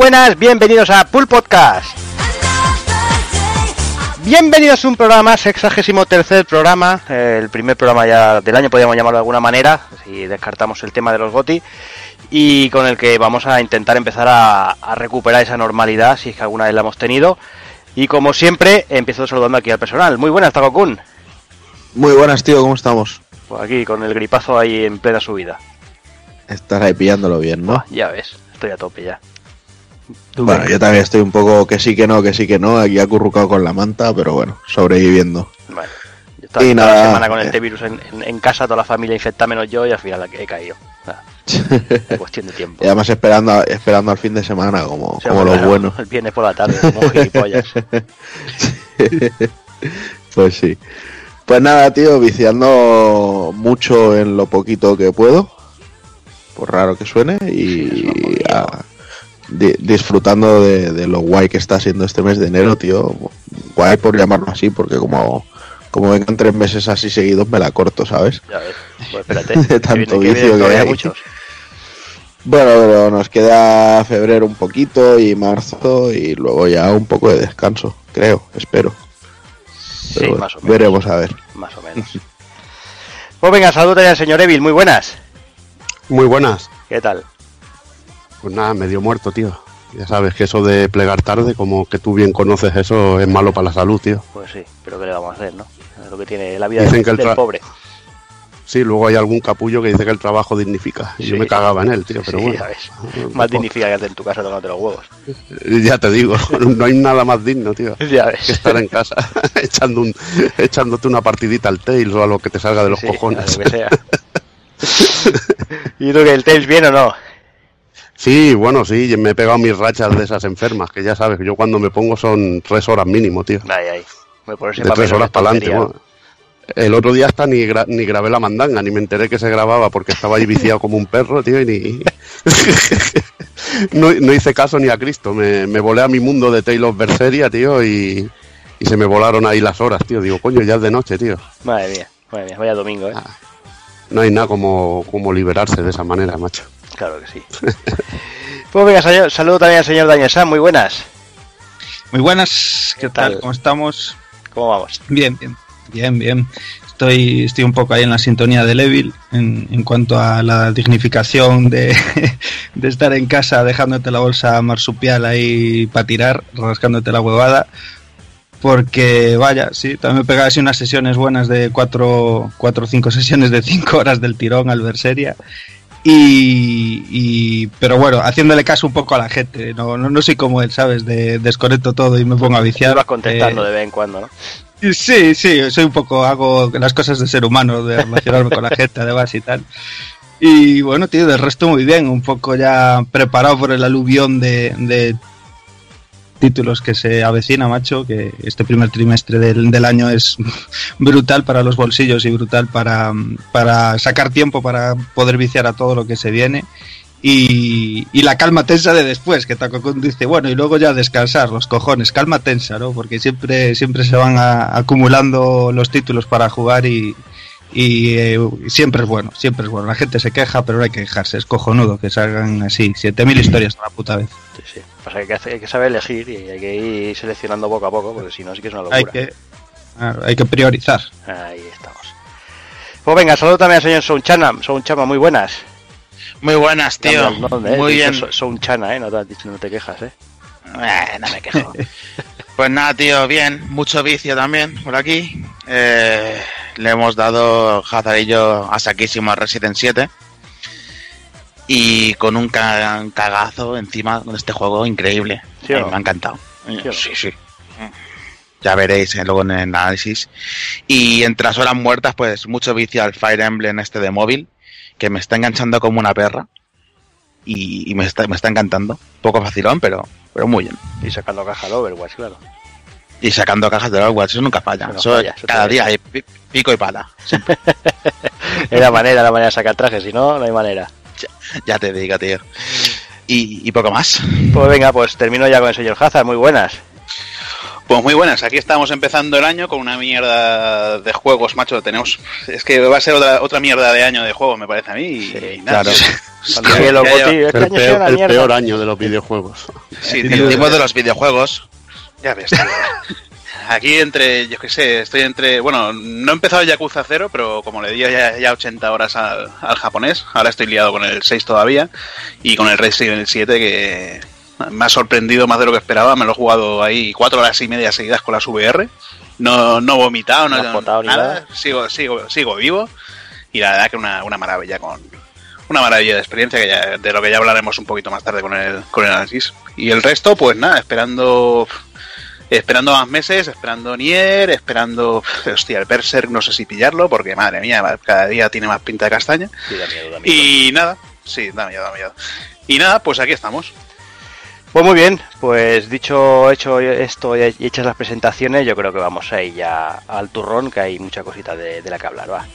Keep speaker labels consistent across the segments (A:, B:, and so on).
A: Buenas, bienvenidos a Pool Podcast. Bienvenidos a un programa, sexagésimo tercer programa, el primer programa ya del año, podríamos llamarlo de alguna manera, si descartamos el tema de los GOTI, y con el que vamos a intentar empezar a, a recuperar esa normalidad, si es que alguna vez la hemos tenido. Y como siempre, empiezo saludando aquí al personal. Muy buenas, Takokun.
B: Muy buenas, tío, ¿cómo estamos?
A: Pues aquí, con el gripazo ahí en plena subida.
B: Estás ahí pillándolo bien, ¿no?
A: Buah, ya ves, estoy a tope ya. ¿Tú
B: Bueno, yo también estoy un poco que sí que no, que sí que no, aquí acurrucado con la manta, pero bueno, sobreviviendo.
A: Bueno, yo estaba
B: Y
A: toda la
B: nada,
A: semana con el
B: eh.
A: T-Virus en, en- en casa, toda la familia infectada menos yo y al final he caído. Es cuestión de tiempo.
B: Y además esperando, esperando al fin de semana, como,
A: O sea,
B: como los
A: claro,
B: buenos.
A: El viernes por la tarde, como gilipollas.
B: pues sí. Pues nada, tío, viciando mucho en lo poquito que puedo, por raro que suene, y a- di- disfrutando de, de lo guay que está siendo este mes de enero, tío. Guay por llamarlo así, porque como, como vengan tres meses así seguidos me la corto, ¿sabes?
A: Ya ves. Pues espérate.
B: De
A: que
B: tanto
A: que
B: vicio que hay.
A: muchos.
B: Bueno, pero nos queda febrero un poquito y marzo y luego ya un poco de descanso, creo, espero.
A: Sí,
B: Pero
A: más o menos.
B: Veremos a ver.
A: Más o menos. Pues venga, saludos al señor Evil, muy buenas.
C: Muy buenas.
A: ¿Qué tal?
C: Pues nada, medio muerto, tío. Ya sabes que eso de plegar tarde, como que tú bien conoces eso, es malo para la salud, tío.
A: Pues sí, pero ¿qué le vamos a hacer, no? Es lo que tiene la vida
C: Dicen
A: del,
C: que el
A: del pobre.
C: Sí, luego hay algún capullo que dice que el trabajo dignifica. Y
A: Sí.
C: yo me cagaba en él, tío, pero
A: Sí,
C: bueno.
A: ya ves. Más dignifica que hacer en tu casa tocándote los huevos.
C: Ya te digo, no hay nada más digno, tío.
A: Ya ves.
C: Que estar en casa echando un, echándote una partidita al Tails o a lo que te salga de los
A: Sí,
C: cojones.
A: a lo que sea. ¿Y tú que el Tails bien o no?
C: Sí, bueno, sí, me he pegado mis rachas de esas enfermas, que ya sabes, que yo cuando me pongo son tres horas mínimo, tío.
A: Ahí, ahí. Me pones
C: de tres horas para adelante. El otro día hasta ni, gra- ni grabé la mandanga, ni me enteré que se grababa porque estaba ahí viciado como un perro, tío, y ni... no, no hice caso ni a Cristo. Me, me volé a mi mundo de Tale of Berseria, tío, y, y se me volaron ahí las horas, tío. Digo, coño, ya es de noche, tío.
A: Madre mía, madre mía, vaya domingo, ¿eh?
C: Ah. No hay nada como, como liberarse de esa manera, macho.
A: Claro que sí. pues venga, señor, saludo también al señor Daniel San, muy buenas.
D: Muy buenas, ¿qué,
A: ¿Qué tal?
D: tal? ¿Cómo estamos?
A: ¿Cómo vamos?
D: Bien, bien, bien, bien. Estoy, estoy un poco ahí en la sintonía de Evil en, en cuanto a la dignificación de, de estar en casa dejándote la bolsa marsupial ahí para tirar, rascándote la huevada. Porque, vaya, sí, también me pegaba así unas sesiones buenas de cuatro, cuatro o cinco sesiones de cinco horas del tirón al Berseria. Y, y- pero bueno, haciéndole caso un poco a la gente, no, no, no soy como él, ¿sabes? De desconecto todo y me pongo a viciar.
A: vas contestando
D: Eh,
A: de vez en cuando, ¿no?
D: Sí, sí, soy un poco, hago las cosas de ser humano, de relacionarme con la gente además y tal. Y bueno, tío, del resto muy bien, un poco ya preparado por el aluvión de, de títulos que se avecina, macho, que este primer trimestre del, del año es brutal para los bolsillos y brutal para, para sacar tiempo para poder viciar a todo lo que se viene. Y, y la calma tensa de después, que Takokun dice, bueno, y luego ya descansar, los cojones, calma tensa, ¿no? Porque siempre, siempre se van a- acumulando los títulos para jugar y, y eh, siempre es bueno, siempre es bueno. La gente se queja, pero no hay que quejarse, es cojonudo que salgan así, 7000 historias a la puta vez.
A: Sí, sí. Pasa que hay que, saber elegir y hay que ir seleccionando poco a poco, porque si no, sí que es una locura.
D: Hay que, claro, hay que priorizar.
A: Ahí estamos. Pues venga, saludo también al señor Sounchana. Sounchama, muy buenas.
E: Muy buenas, tío.
A: ¿eh?
E: Muy bien.
A: Sounchana, ¿eh? No te has dicho, no te quejas, ¿eh?
E: Eh, no me quejo. pues nada, tío, bien. Mucho vicio también por aquí. Eh, le hemos dado Hazarillo a saquísimo a Resident 7. Y con un ca- cagazo encima de este juego increíble.
A: ¿Sí o
E: Eh? Me ha encantado.
A: ¿Sí?
E: Sí, sí. Ya veréis eh, luego en el análisis. Y entre las horas muertas, pues mucho vicio al Fire Emblem este de móvil, que me está enganchando como una perra. Y, y me, está, me está encantando. Poco facilón, pero, pero muy bien.
A: Y sacando caja de Overwatch, claro.
E: Y sacando cajas de Overwatch, eso nunca falla.
A: Eso no
E: Eso
A: falla, eso
E: cada día hay pi- pico y pala.
A: Es la manera, la manera de sacar trajes, si no, no hay manera.
E: Ya te digo, tío. Y, y poco más.
A: Pues venga, pues termino ya con el señor Hazard, muy buenas.
F: Pues muy buenas, aquí estamos empezando el año con una mierda de juegos, macho. Tenemos. Es que va a ser otra, otra mierda de año de juegos, me parece a mí. Y, y nada,
C: claro.
A: Cuando los este
C: El peor, el año de los videojuegos.
F: Sí,
E: El tiempo de los videojuegos.
F: Ya ves, tío. Aquí entre, yo qué sé, estoy entre, bueno, no he empezado Yakuza 0, pero como le di ya, ya 80 horas al, al japonés, ahora estoy liado con el 6 todavía y con el Resident Evil 7 que me ha sorprendido más de lo que esperaba, me lo he jugado ahí cuatro horas y media seguidas con las VR, no, no he vomitado, no,
A: No ni
F: nada,
A: nada.
F: sigo, sigo, sigo vivo y la verdad que una, una maravilla con una maravilla de experiencia que ya, de lo que ya hablaremos un poquito más tarde con el, con el análisis. Y el resto, pues nada, esperando esperando más meses, esperando Nier, esperando, hostia, el Berserk, no sé si pillarlo, porque madre mía, cada día tiene más pinta de castaña.
A: Sí, da miedo, da miedo.
F: Y nada, sí, da miedo, da miedo. Y nada, pues aquí estamos.
A: Pues muy bien, pues dicho hecho esto y hechas las presentaciones, yo creo que vamos a ir ya al turrón, que hay mucha cosita de, de la que hablar, va.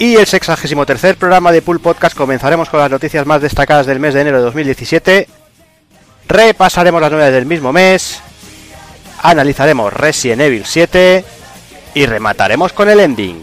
A: Y el sexagésimo tercer programa de Pool Podcast comenzaremos con las noticias más destacadas del mes de enero de 2017. Repasaremos las novedades del mismo mes. Analizaremos Resident Evil 7. Y remataremos con el ending.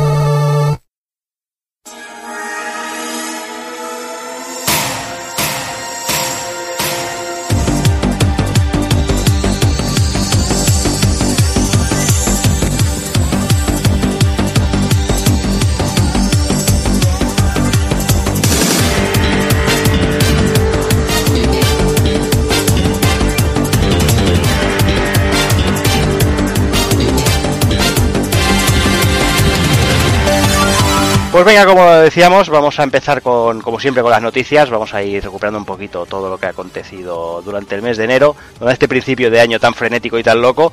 A: Pues venga, como decíamos, vamos a empezar con, como siempre, con las noticias. Vamos a ir recuperando un poquito todo lo que ha acontecido durante el mes de enero, durante este principio de año tan frenético y tan loco.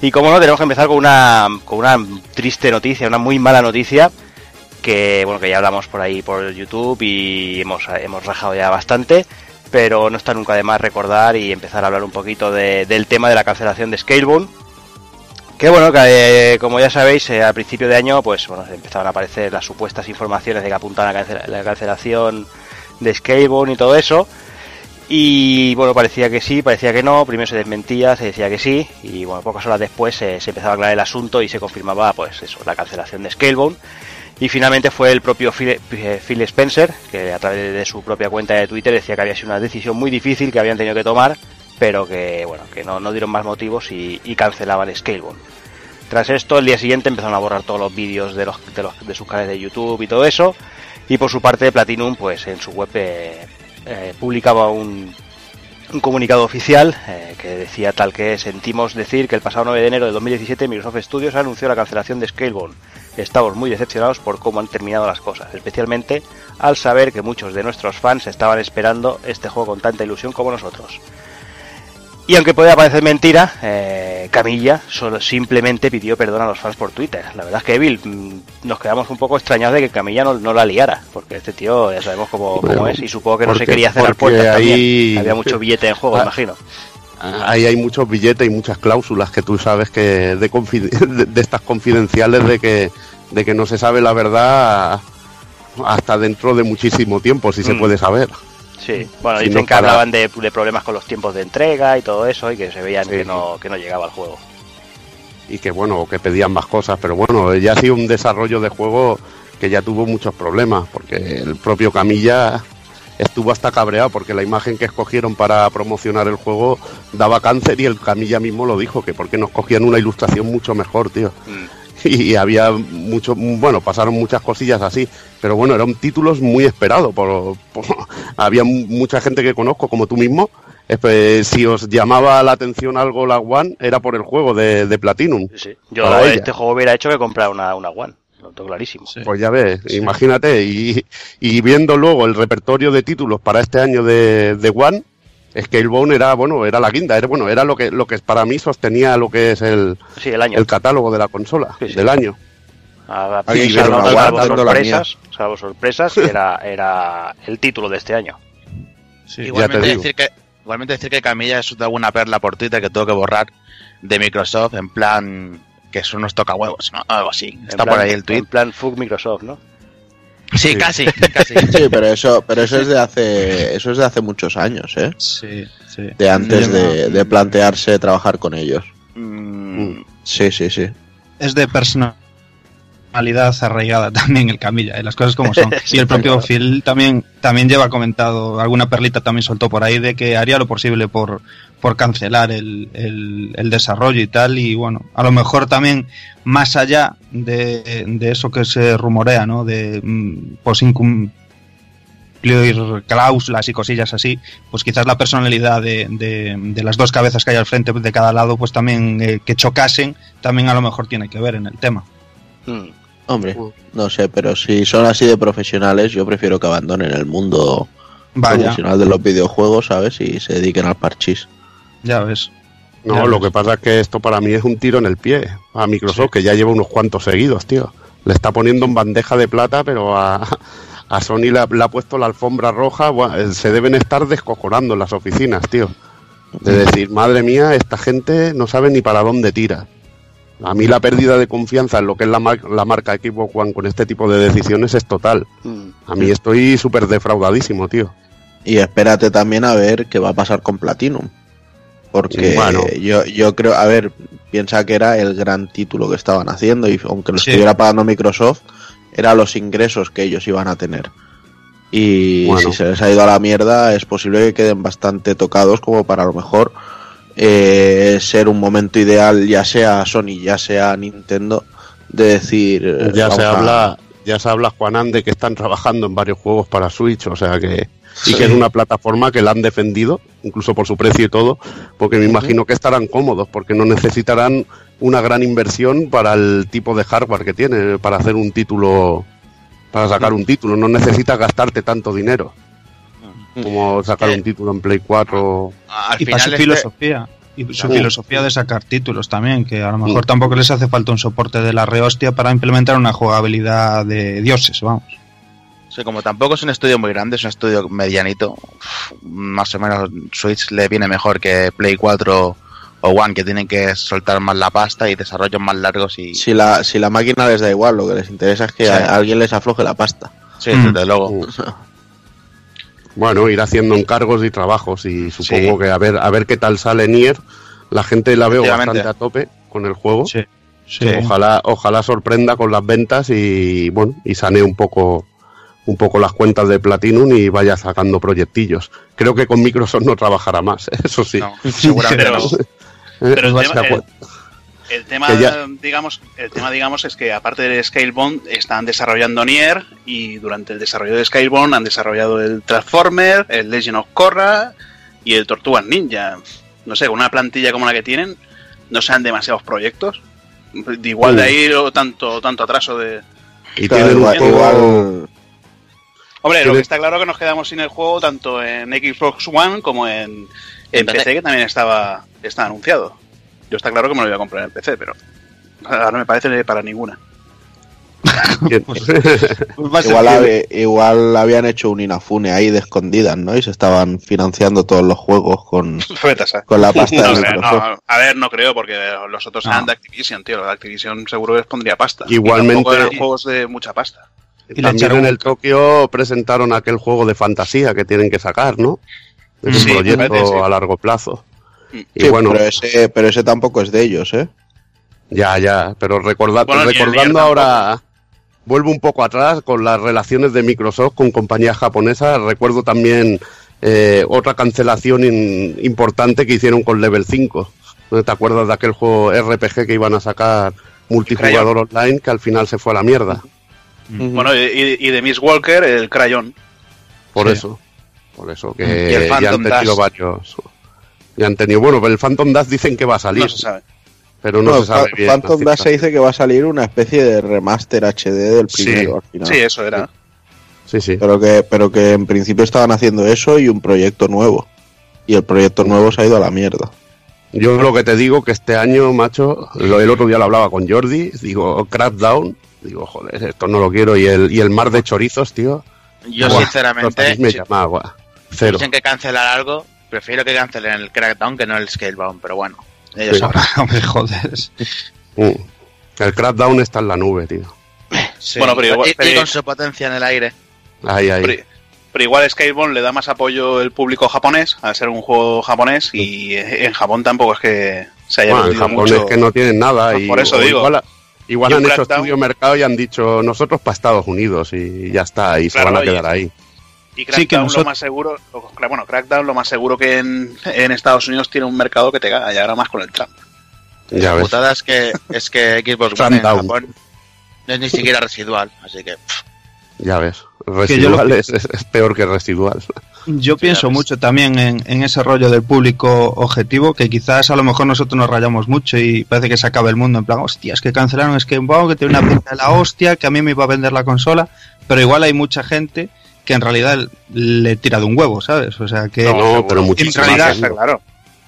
A: Y como no, tenemos que empezar con una, con una triste noticia, una muy mala noticia, que bueno, que ya hablamos por ahí por YouTube y hemos, hemos rajado ya bastante. Pero no está nunca de más recordar y empezar a hablar un poquito de- del tema de la cancelación de Scalebound. Que bueno, que eh, como ya sabéis, eh, al principio de año, pues bueno, empezaron a aparecer las supuestas informaciones de que apuntaban a la, cancel- la cancelación de Scalebound y todo eso. Y bueno, parecía que sí, parecía que no, primero se desmentía, se decía que sí, y bueno, pocas horas después eh, se empezaba a aclarar el asunto y se confirmaba, pues eso, la cancelación de Scalebound. Y finalmente fue el propio Phil Spencer, que a través de su propia cuenta de Twitter decía que había sido una decisión muy difícil que habían tenido que tomar, pero que bueno, que no, no dieron más motivos y, cancelaban Scalebound. Tras esto, el día siguiente empezaron a borrar todos los vídeos de, los, de, los- de sus canales de YouTube y todo eso. Y por su parte, Platinum, pues en su web eh, eh, publicaba un, un comunicado oficial eh, que decía tal que sentimos decir que el pasado 9 de enero de 2017 Microsoft Studios anunció la cancelación de Scalebound. Estamos muy decepcionados por cómo han terminado las cosas, especialmente al saber que muchos de nuestros fans estaban esperando este juego con tanta ilusión como nosotros. Y aunque pueda parecer mentira, eh, Camilla solo simplemente pidió perdón a los fans por Twitter. La verdad es que Evil mm, nos quedamos un poco extrañados de que Camilla no, no la liara, porque este tío ya sabemos cómo, es y supongo que no se quería cerrar
C: porque
A: puertas
C: ahí-
A: también. Había mucho billete en juego,
C: Ah,
A: imagino.
C: Ahí hay muchos billetes y muchas cláusulas que tú sabes que de, confi- de, de estas confidenciales de que, de que no se sabe la verdad hasta dentro de muchísimo tiempo, si se
A: Mm.
C: puede saber.
A: Sí, bueno,
C: si
A: dicen
C: no
A: que
C: para-
A: hablaban de, de problemas con los tiempos de entrega y todo eso y que se veían
C: Sí,
A: que, no, que no llegaba al juego.
C: y que bueno, que pedían más cosas, pero bueno, ya ha sido un desarrollo de juego que ya tuvo muchos problemas, porque el propio Camilla estuvo hasta cabreado, porque la imagen que escogieron para promocionar el juego daba cáncer y el Camilla mismo lo dijo, que porque nos cogían una ilustración mucho mejor, tío.
A: Mm.
C: y había mucho, bueno, pasaron muchas cosillas así, pero bueno, eran títulos muy esperados, por, por- había mucha gente que conozco, como tú mismo, si os llamaba la atención algo la One, era por el juego de, de Platinum.
A: Sí, sí. Yo este
C: ella.
A: juego hubiera hecho que comprar una, una One. Lo tengo clarísimo.
C: Pues ya ves, imagínate, y, y viendo luego el repertorio de títulos para este año de, de One, Scalebone era, bueno, era la guinda, era, bueno, era lo que, lo que para mí sostenía lo que es el,
A: Sí, el año.
C: el catálogo de la consola,
A: Sí, sí.
C: del año.
A: A- salvo,
B: una
A: sorpresas, salvo sorpresas, era, era el título de este año.
D: Sí.
E: Igualmente decir que igualmente decir que Camilla es alguna perla por Twitter que tengo que borrar de Microsoft en plan que son unos tocahuevos, ¿no? Algo así. Está
A: plan-
E: por ahí el tweet.
A: En plan fuck Microsoft, ¿no?
E: Sí,
C: Sí.
E: casi, casi.
B: Sí, pero eso, pero eso es de hace, eso es de hace muchos años, ¿eh?
D: Sí, sí.
B: De antes de, de plantearse trabajar con ellos.
E: Mm,
B: Sí, sí, sí.
D: Es de personalidad arraigada también el Camilla, y las cosas como son.
A: Sí,
D: y el propio
A: claro.
D: Phil también, también lleva comentado, alguna perlita también soltó por ahí de que haría lo posible por, por cancelar el, el, el desarrollo y tal. Y bueno, a lo mejor también más allá de, de eso que se rumorea, ¿no? De mm, pues incumplir cláusulas y cosillas así, pues quizás la personalidad de, de, de las dos cabezas que hay al frente de cada lado, pues también eh, que chocasen, también a lo mejor tiene que ver en el tema.
A: Mm.
B: Hombre, no sé, pero si son así de profesionales, yo prefiero que abandonen el mundo
D: Vaya,
B: profesional de los videojuegos, ¿sabes? Y se dediquen al parchís.
D: ya ves.
C: No,
D: Ya
C: lo
D: ves.
C: que pasa es que esto para mí es un tiro en el pie a Microsoft, que ya lleva unos cuantos seguidos, tío. Le está poniendo en bandeja de plata, pero a, a Sony le ha, le ha puesto la alfombra roja. Eh, se deben estar descojonando en las oficinas, tío. De decir, madre mía, esta gente no sabe ni para dónde tira. A mí la pérdida de confianza en lo que es la, mar- la marca Xbox One con este tipo de decisiones es total.
A: Mm.
C: A mí estoy súper defraudadísimo, tío.
B: Y espérate también a ver qué va a pasar con Platinum. Porque
C: Bueno.
B: yo, yo creo, a ver, piensa que era el gran título que estaban haciendo y aunque lo
D: Sí.
B: estuviera pagando Microsoft, eran los ingresos que ellos iban a tener. Y
C: Bueno.
B: si se les ha ido a la mierda, es posible que queden bastante tocados como para a lo mejor eh, ser un momento ideal, ya sea Sony, ya sea Nintendo, de decir... eh,
C: ya se habla ya se habla Juanan de que están trabajando en varios juegos para Switch o sea que y
B: Sí.
C: que es una plataforma que la han defendido incluso por su precio y todo porque me imagino que estarán cómodos porque no necesitarán una gran inversión para el tipo de hardware que tiene para hacer un título para sacar un título no necesitas gastarte tanto dinero como sacar un título en Play 4
E: Al
D: y para
E: final
D: su
E: este-
D: filosofía. Y su filosofía de sacar títulos también, que a lo mejor
C: Mm.
D: tampoco les hace falta un soporte de la rehostia para implementar una jugabilidad de dioses, vamos.
E: Sí, como tampoco es un estudio muy grande, es un estudio medianito, más o menos Switch le viene mejor que Play 4 o One, que tienen que soltar más la pasta y desarrollos más largos y...
B: Si la, si la máquina les da igual, lo que les interesa es que
E: Sí.
B: a alguien les afloje la pasta.
E: Sí,
D: Mm.
E: desde luego.
C: Mm. Bueno, ir haciendo encargos y trabajos y supongo
E: Sí.
C: que a ver a ver qué tal sale Nier. La gente la veo bastante a tope con el juego.
D: Sí. Sí.
C: Ojalá ojalá sorprenda con las ventas y bueno, y sanee un poco un poco las cuentas de Platinum y vaya sacando proyectillos. Creo que con Microsoft no trabajará más, eso sí.
E: No, seguramente
F: Pero-
E: no.
F: Pero el tema- El tema,
C: ya-
F: digamos, el tema, digamos, es que aparte de Scalebound están desarrollando Nier y durante el desarrollo de Scalebound han desarrollado el Transformer, el Legend of Korra y el Tortugas Ninja. No sé, con una plantilla como la que tienen, no sean demasiados proyectos. De igual de ahí o tanto, tanto atraso de...
C: y
B: Claro, igual,
F: Hombre, lo que está claro que nos quedamos sin el juego tanto en Xbox One como en, en PC. que también estaba, está anunciado. Yo está claro que me lo voy a comprar en PC, pero ahora no me parece para ninguna.
D: Pues
B: Igual, igual habían hecho un Inafune ahí de escondidas, ¿no? Y se estaban financiando todos los juegos con, con la pasta
F: No
B: de
F: sé,
B: Microsoft.
F: no, a ver, no creo, porque los otros
D: No.
F: eran de Activision, tío. Los de Activision seguro les pondría pasta.
C: Igualmente-
F: eran juegos de mucha pasta.
D: Y
C: También en el Tokio presentaron aquel juego de fantasía que tienen que sacar, ¿no? Es un proyecto
F: parece, sí.
C: a largo plazo. Y
B: Sí,
C: bueno,
B: pero, ese, pero ese tampoco es de ellos, ¿eh?
C: ya, ya, pero recorda-
F: Bueno,
C: recordando ahora, vuelvo un poco atrás con las relaciones de Microsoft con compañías japonesas, recuerdo también eh, otra cancelación in- importante que hicieron con Level 5. ¿No ¿Te acuerdas de aquel juego RPG que iban a sacar multijugador online que al final se fue a la mierda.
F: Bueno, y, y de Miss Walker, el Crayon.
C: Por
D: Sí.
C: eso. Por eso
E: Y el
C: que ya han tenido varios. Ya han tenido. Bueno, pero el Phantom Dash dicen que va a salir.
F: No se sabe.
C: Pero no,
B: No,
C: se sabe bien.
B: Phantom Dash se dice que va a salir una especie de remaster HD del
C: Sí.
B: primero al final.
F: Sí, eso era.
C: Sí, sí.
B: Pero que, pero que en principio estaban haciendo eso y un proyecto nuevo. Y el proyecto nuevo se ha ido a la mierda.
C: Yo lo que te digo que este año, macho, lo, el otro día lo hablaba con Jordi, digo, Crackdown, digo, joder, esto no lo quiero. Y el, y el mar de chorizos, tío.
E: Yo, sinceramente,
C: me
E: si
C: llama, guau, Cero.
E: dicen que cancelar algo, prefiero que cancelen el Crackdown que no el Scalebound, pero bueno, ellos
C: Sí.
E: sabrán.
D: Hombre, joder.
C: Mm. El Crackdown está en la nube, tío.
E: Sí.
F: Bueno, pero igual-
E: y, con su potencia en el aire.
C: Ahí, ahí.
F: Pero, pero igual Skybound le da más apoyo el público japonés, al ser un juego japonés, y en Japón tampoco es que se haya
C: Bueno, en Japón
F: mucho.
C: es que no tienen nada.
F: Pues
C: y,
F: por eso digo.
C: Igual, han hecho
F: Crackdown-
C: estudio mercado y han dicho nosotros para Estados Unidos y ya está, y
F: Claro,
C: se van a quedar ahí.
F: Y
D: Sí, que
F: Crackdown
D: nosotros-
F: lo más seguro, bueno, Crackdown lo más seguro que en, en Estados Unidos tiene un mercado que te caga, y ahora más con el Trump.
C: Ya
E: La
C: ves.
E: putada es que, es que Xbox One en
C: Sundown.
E: Japón no es ni siquiera residual, así que pff,
C: Ya ves.
D: Que yo lo-
C: Residual es, es- es peor que residual.
D: Yo pienso mucho también en, en ese rollo del público objetivo, que quizás a lo mejor nosotros nos rayamos mucho y parece que se acaba el mundo en plan, hostia, es que cancelaron Skatebound, que tiene una pinta de la hostia, que a mí me iba a vender la consola, pero igual hay mucha gente que en realidad le tira de un huevo, ¿sabes? O sea que...
C: No, pero
D: En realidad,
F: claro.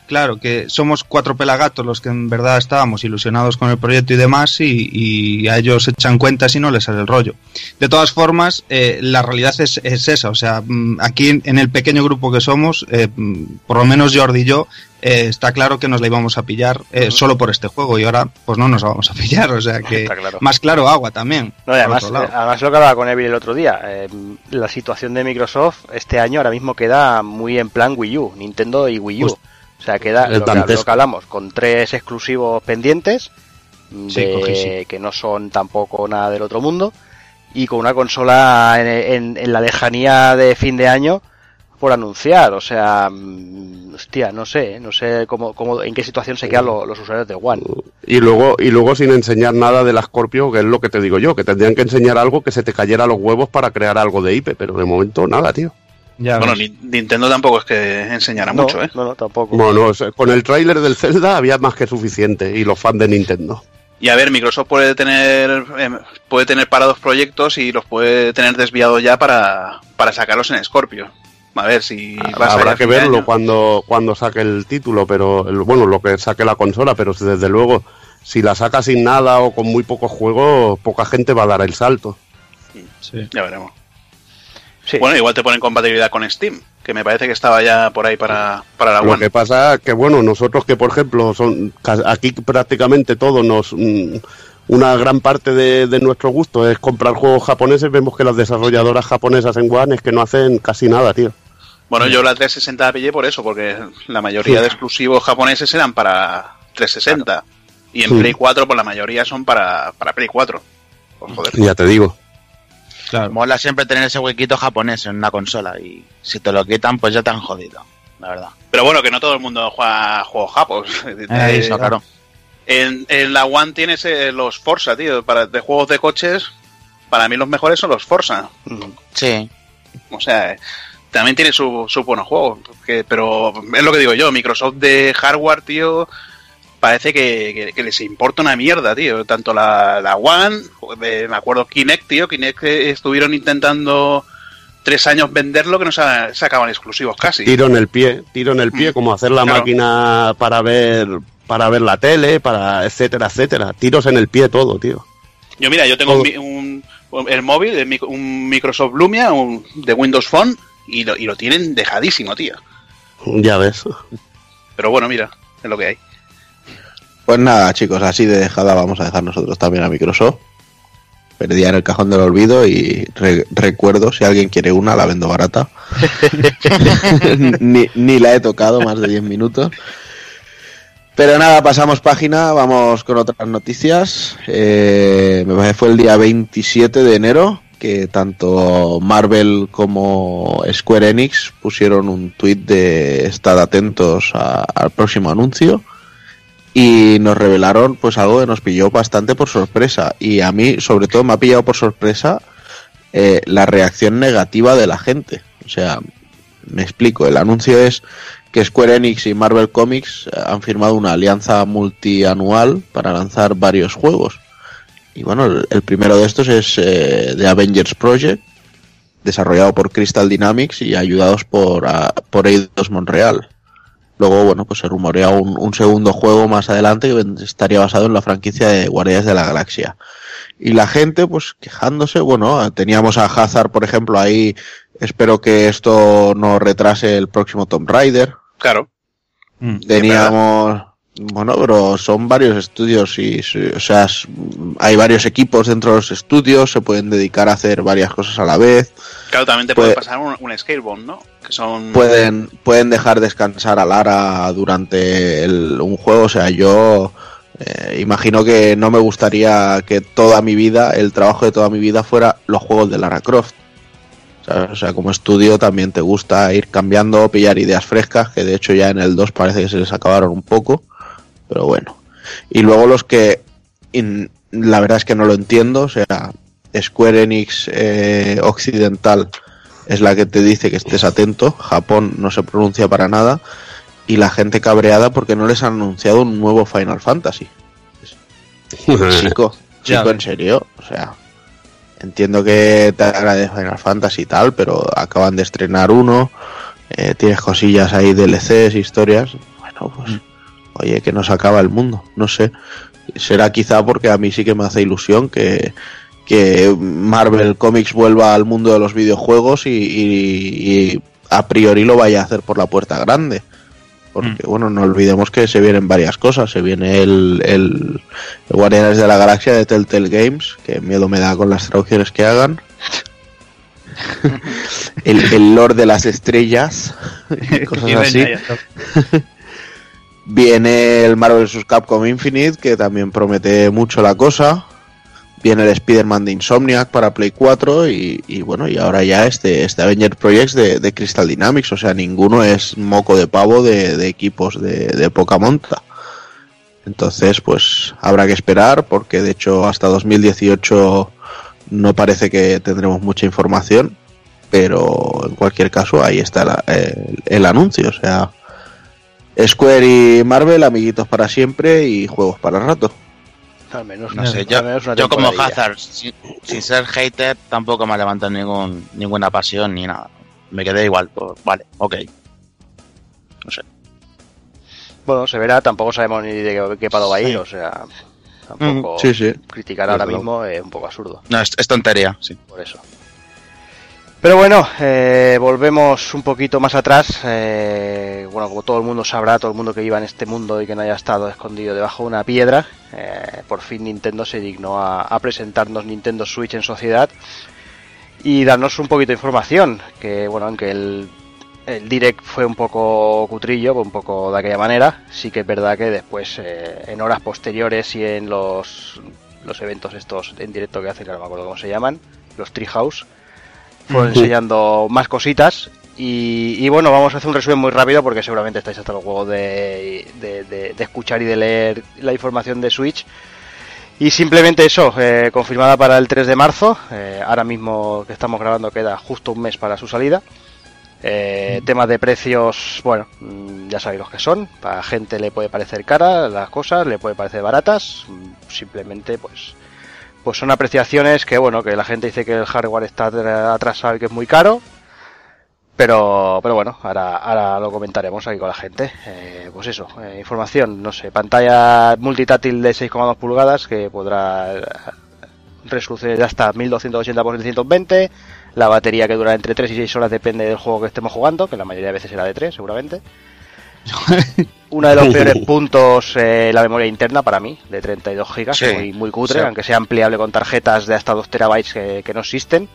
D: Claro, que somos cuatro pelagatos los que en verdad estábamos ilusionados con el proyecto y demás y, y a ellos echan cuentas y no les sale el rollo. De todas formas, eh, la realidad es, es esa, o sea, mm, aquí en, en el pequeño grupo que somos, eh, mm, por lo menos Jordi y yo, eh, está claro que nos la íbamos a pillar eh, solo por este juego y ahora pues no nos la vamos a pillar, o sea que
A: claro.
D: más claro agua también.
A: No, además, además lo que hablaba con Evil el otro día, la situación de Microsoft este año ahora mismo queda muy en plan Wii U, Nintendo y Wii U.
D: Justo.
A: O sea, queda lo que, lo que hablamos con tres exclusivos pendientes de-
D: Sí, cojísimo.
A: que no son tampoco nada del otro mundo y con una consola en, en- en la lejanía de fin de año por anunciar, o sea, mm, hostia, no sé, no sé cómo, cómo en qué situación se quedan lo- los usuarios de One.
C: Y luego, y luego sin enseñar nada de la Scorpio, que es lo que te digo yo, que tendrían que enseñar algo que se te cayera los huevos para crear algo de IP, pero de momento nada, tío.
D: Ya
F: Bueno,
D: ves.
F: Nintendo tampoco es que enseñara
A: no,
F: mucho, ¿eh?
A: no, no, tampoco.
C: Bueno, con el tráiler del Zelda había más que suficiente y los fans de Nintendo.
F: Y a ver, Microsoft puede tener eh, puede tener parados proyectos y los puede tener desviados ya para, para sacarlos en Scorpio. A ver si va a salir
C: Habrá
F: a
C: que verlo
F: año.
C: cuando, cuando saque el título, pero el- bueno, lo que saque la consola, pero si desde luego, si la saca sin nada o con muy pocos juegos, poca gente va a dar el salto.
D: Sí.
F: Ya veremos.
A: Sí.
F: Bueno, igual te ponen compatibilidad con Steam, que me parece que estaba ya por ahí para, para la
C: Lo
F: One.
C: que pasa que, bueno, nosotros que, por ejemplo, son aquí prácticamente todos nos... mm, una gran parte de, de nuestro gusto es comprar juegos japoneses, vemos que las desarrolladoras japonesas en One es que no hacen casi nada, tío.
F: Bueno, yo la 360 la pillé por eso, porque la mayoría de exclusivos japoneses eran para 360. Y en
C: Sí.
F: Play 4, pues la mayoría son para, para Play 4. Pues, joder.
C: Ya te digo.
D: Claro.
E: mola siempre tener ese huequito japonés en una consola y si te lo quitan, pues ya te han jodido, la verdad.
F: Pero bueno, que no todo el mundo juega juegos japos. Eh.
E: Eso, claro.
F: En, en la One tienes eh, los Forza, tío. Para, de juegos de coches, para mí los mejores son los Forza.
A: Mm.
E: Sí.
F: O sea, eh, también tiene su, su buenos juegos. que- pero es lo que digo yo, Microsoft de hardware, tío, parece que, que- que les importa una mierda, tío. Tanto la, la One, de- me acuerdo Kinect, tío. Kinect que estuvieron intentando tres años venderlo que no sa- sacaban exclusivos casi.
C: Tiro en el pie, tiro en el pie,
F: Mm.
C: como hacer la
F: Claro.
C: máquina para ver para ver la tele, para etcétera, etcétera. Tiros en el pie todo, tío.
F: Yo mira, yo tengo un, el móvil, mic- un Microsoft Lumia un, de Windows Phone y lo, y lo tienen dejadísimo, tío.
C: Ya ves.
F: Pero bueno, mira, es lo que hay.
B: Pues nada, chicos, así de dejada vamos a dejar nosotros también a Microsoft. Perdía en el cajón del olvido y re- recuerdo, si alguien quiere una, la vendo barata. ni, ni la he tocado más de 10 minutos. Pero nada, pasamos página, vamos con otras noticias. Eh, me parece que fue el día 27 de enero que tanto Marvel como Square Enix pusieron un tuit de estad atentos al próximo anuncio. Y nos revelaron pues algo que nos pilló bastante por sorpresa y a mí sobre todo me ha pillado por sorpresa eh, la reacción negativa de la gente. O sea, me explico, el anuncio es que Square Enix y Marvel Comics eh, han firmado una alianza multianual para lanzar varios juegos. Y bueno, el, primero de estos es eh, The Avengers Project, desarrollado por Crystal Dynamics y ayudados por, ah, por Eidos Montreal. Luego, bueno, pues se rumorea un, un segundo juego más adelante que estaría basado en la franquicia de Guardianes de la Galaxia. Y la gente, pues quejándose, bueno, teníamos a Hazard, por ejemplo, ahí, espero que esto no retrase el próximo Tomb Raider.
F: Claro.
B: Teníamos, bueno, pero son varios estudios y, o sea, hay varios equipos dentro de los estudios, se pueden dedicar a hacer varias cosas a la vez.
F: Claro, también te
B: Puede-
F: puede pasar un, un Scalebone, ¿no? Que son...
B: pueden pueden dejar descansar a Lara durante el- un juego o sea yo eh, imagino que no me gustaría que toda mi vida el trabajo de toda mi vida fuera los juegos de Lara Croft o sea como estudio también te gusta ir cambiando pillar ideas frescas que de hecho ya en el 2 parece que se les acabaron un poco pero bueno y luego los que in- la verdad es que no lo entiendo o sea Square Enix eh, occidental es la que te dice que estés atento. Japón no se pronuncia para nada. Y la gente cabreada porque no les han anunciado un nuevo Final Fantasy. Chico, chico, en serio. O sea, entiendo que te agradece Final Fantasy y tal, pero acaban de estrenar uno. eh, tienes cosillas ahí, DLCs, historias. Bueno, pues, oye, que nos acaba el mundo. No sé. Será quizá porque a mí sí que me hace ilusión que, que Marvel Comics vuelva al mundo de los videojuegos y, y- y a priori lo vaya a hacer por la puerta grande. Porque, bueno, no olvidemos que se vienen varias cosas. Se viene el, el, el Guardianes de la Galaxia de Telltale Games, que miedo me da con las traducciones que hagan. el, el Lord de las Estrellas, y cosas así. Viene el Marvel vs. Capcom Infinite, que también promete mucho la cosa. Viene el Spider-Man de Insomniac para Play 4 y, y bueno, y ahora ya este, este Avenger Projects de, Crystal Dynamics. O sea, ninguno es moco de pavo de, equipos de, poca monta. Entonces, pues habrá que esperar porque de hecho hasta 2018 no parece que tendremos mucha información. Pero en cualquier caso, ahí está el anuncio. O sea, Square y Marvel, amiguitos para siempre y juegos para rato.
A: Al menos,
E: No sé,
A: al
E: yo,
A: menos una
E: yo como. Hazard, sin, sin ser hater, tampoco me ha levantado ningún, ninguna pasión ni nada. Me quedé igual, pues vale, ok.
A: Bueno, se verá, tampoco sabemos ni de qué, qué palo va a ir,
E: Sí.
A: o sea, tampoco
B: Sí, sí.
A: criticar ahora mismo es un poco absurdo,
E: No, es, es tontería, sí.
A: por eso. Pero bueno, eh, volvemos un poquito más atrás. eh, bueno, como todo el mundo sabrá, todo el mundo que viva en este mundo y que no haya estado escondido debajo de una piedra, eh, por fin Nintendo se dignó a, presentarnos Nintendo Switch en sociedad y darnos un poquito de información. Que bueno, aunque el, direct fue un poco cutrillo, un poco de aquella manera, sí que es verdad que después, en horas posteriores y en los, los eventos estos en directo que hacen, que no me acuerdo cómo se llaman, los Treehouse, fueron enseñando más cositas. Y, y bueno, vamos a hacer un resumen muy rápido porque seguramente estáis hasta los huevos de, de, de- de escuchar y de leer la información de Switch. Y simplemente eso, eh, confirmada para el 3 de marzo. eh, ahora mismo que estamos grabando queda justo un mes para su salida. Eh, temas de precios, bueno, mm, ya sabéis los que son. Para gente le puede parecer cara las cosas, le puede parecer baratas. mm, Simplemente, pues, pues son apreciaciones que, bueno, que la gente dice que el hardware está atrasado y que es muy caro. Pero, pero bueno, ahora, ahora lo comentaremos aquí con la gente. Eh, pues eso, eh, información, no sé, pantalla multitáctil de 6,2 pulgadas que podrá eh, resolución de hasta 1280 x 720. La batería que dura entre 3 y 6 horas depende del juego que estemos jugando, que la mayoría de veces será de 3 seguramente. Uno de los peores puntos, eh, la memoria interna para mí, de 32 GB,
E: Sí,
A: muy, muy cutre,
E: sí.
A: aunque sea ampliable con tarjetas de hasta 2 terabytes que, que no existen.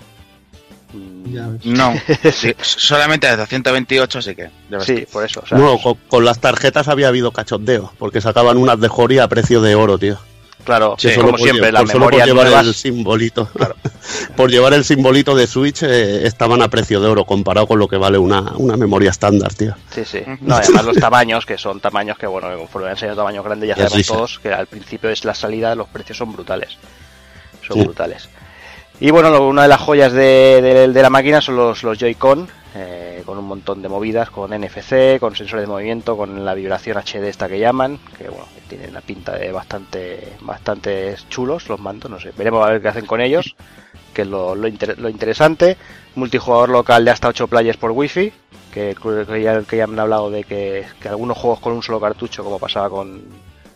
A: Mm.
E: No, sí, solamente desde 128 sí que.
A: Sí, por eso. o sea,
C: No, con, con las tarjetas había habido cachondeo, porque sacaban unas de Jori a precio de oro, tío.
A: Claro,
C: Sí,
A: como
C: por
A: siempre, las
C: por- solo por llevar
A: nuevas.
C: el simbolito. por llevar el simbolito de Switch eh, estaban a precio de oro comparado con lo que vale una, una memoria estándar, tío.
A: Sí, sí. No, además los tamaños, que son tamaños que, bueno, conforme han enseñado tamaños grandes, ya sabemos todos que al principio es la salida, los precios son brutales. Son
C: Sí.
A: brutales. Y bueno, una de las joyas de, de- de la máquina son los, los Joy-Con, eh, con un montón de movidas, con NFC, con sensores de movimiento, con la vibración HD esta que llaman, que bueno, que tienen la pinta de bastante, bastante chulos los mandos, no sé, veremos a ver qué hacen con ellos, que es lo, lo, inter- lo interesante. Multijugador local de hasta 8 players por wifi, que, que ya, que ya me han hablado de que, que algunos juegos con un solo cartucho, como pasaba con,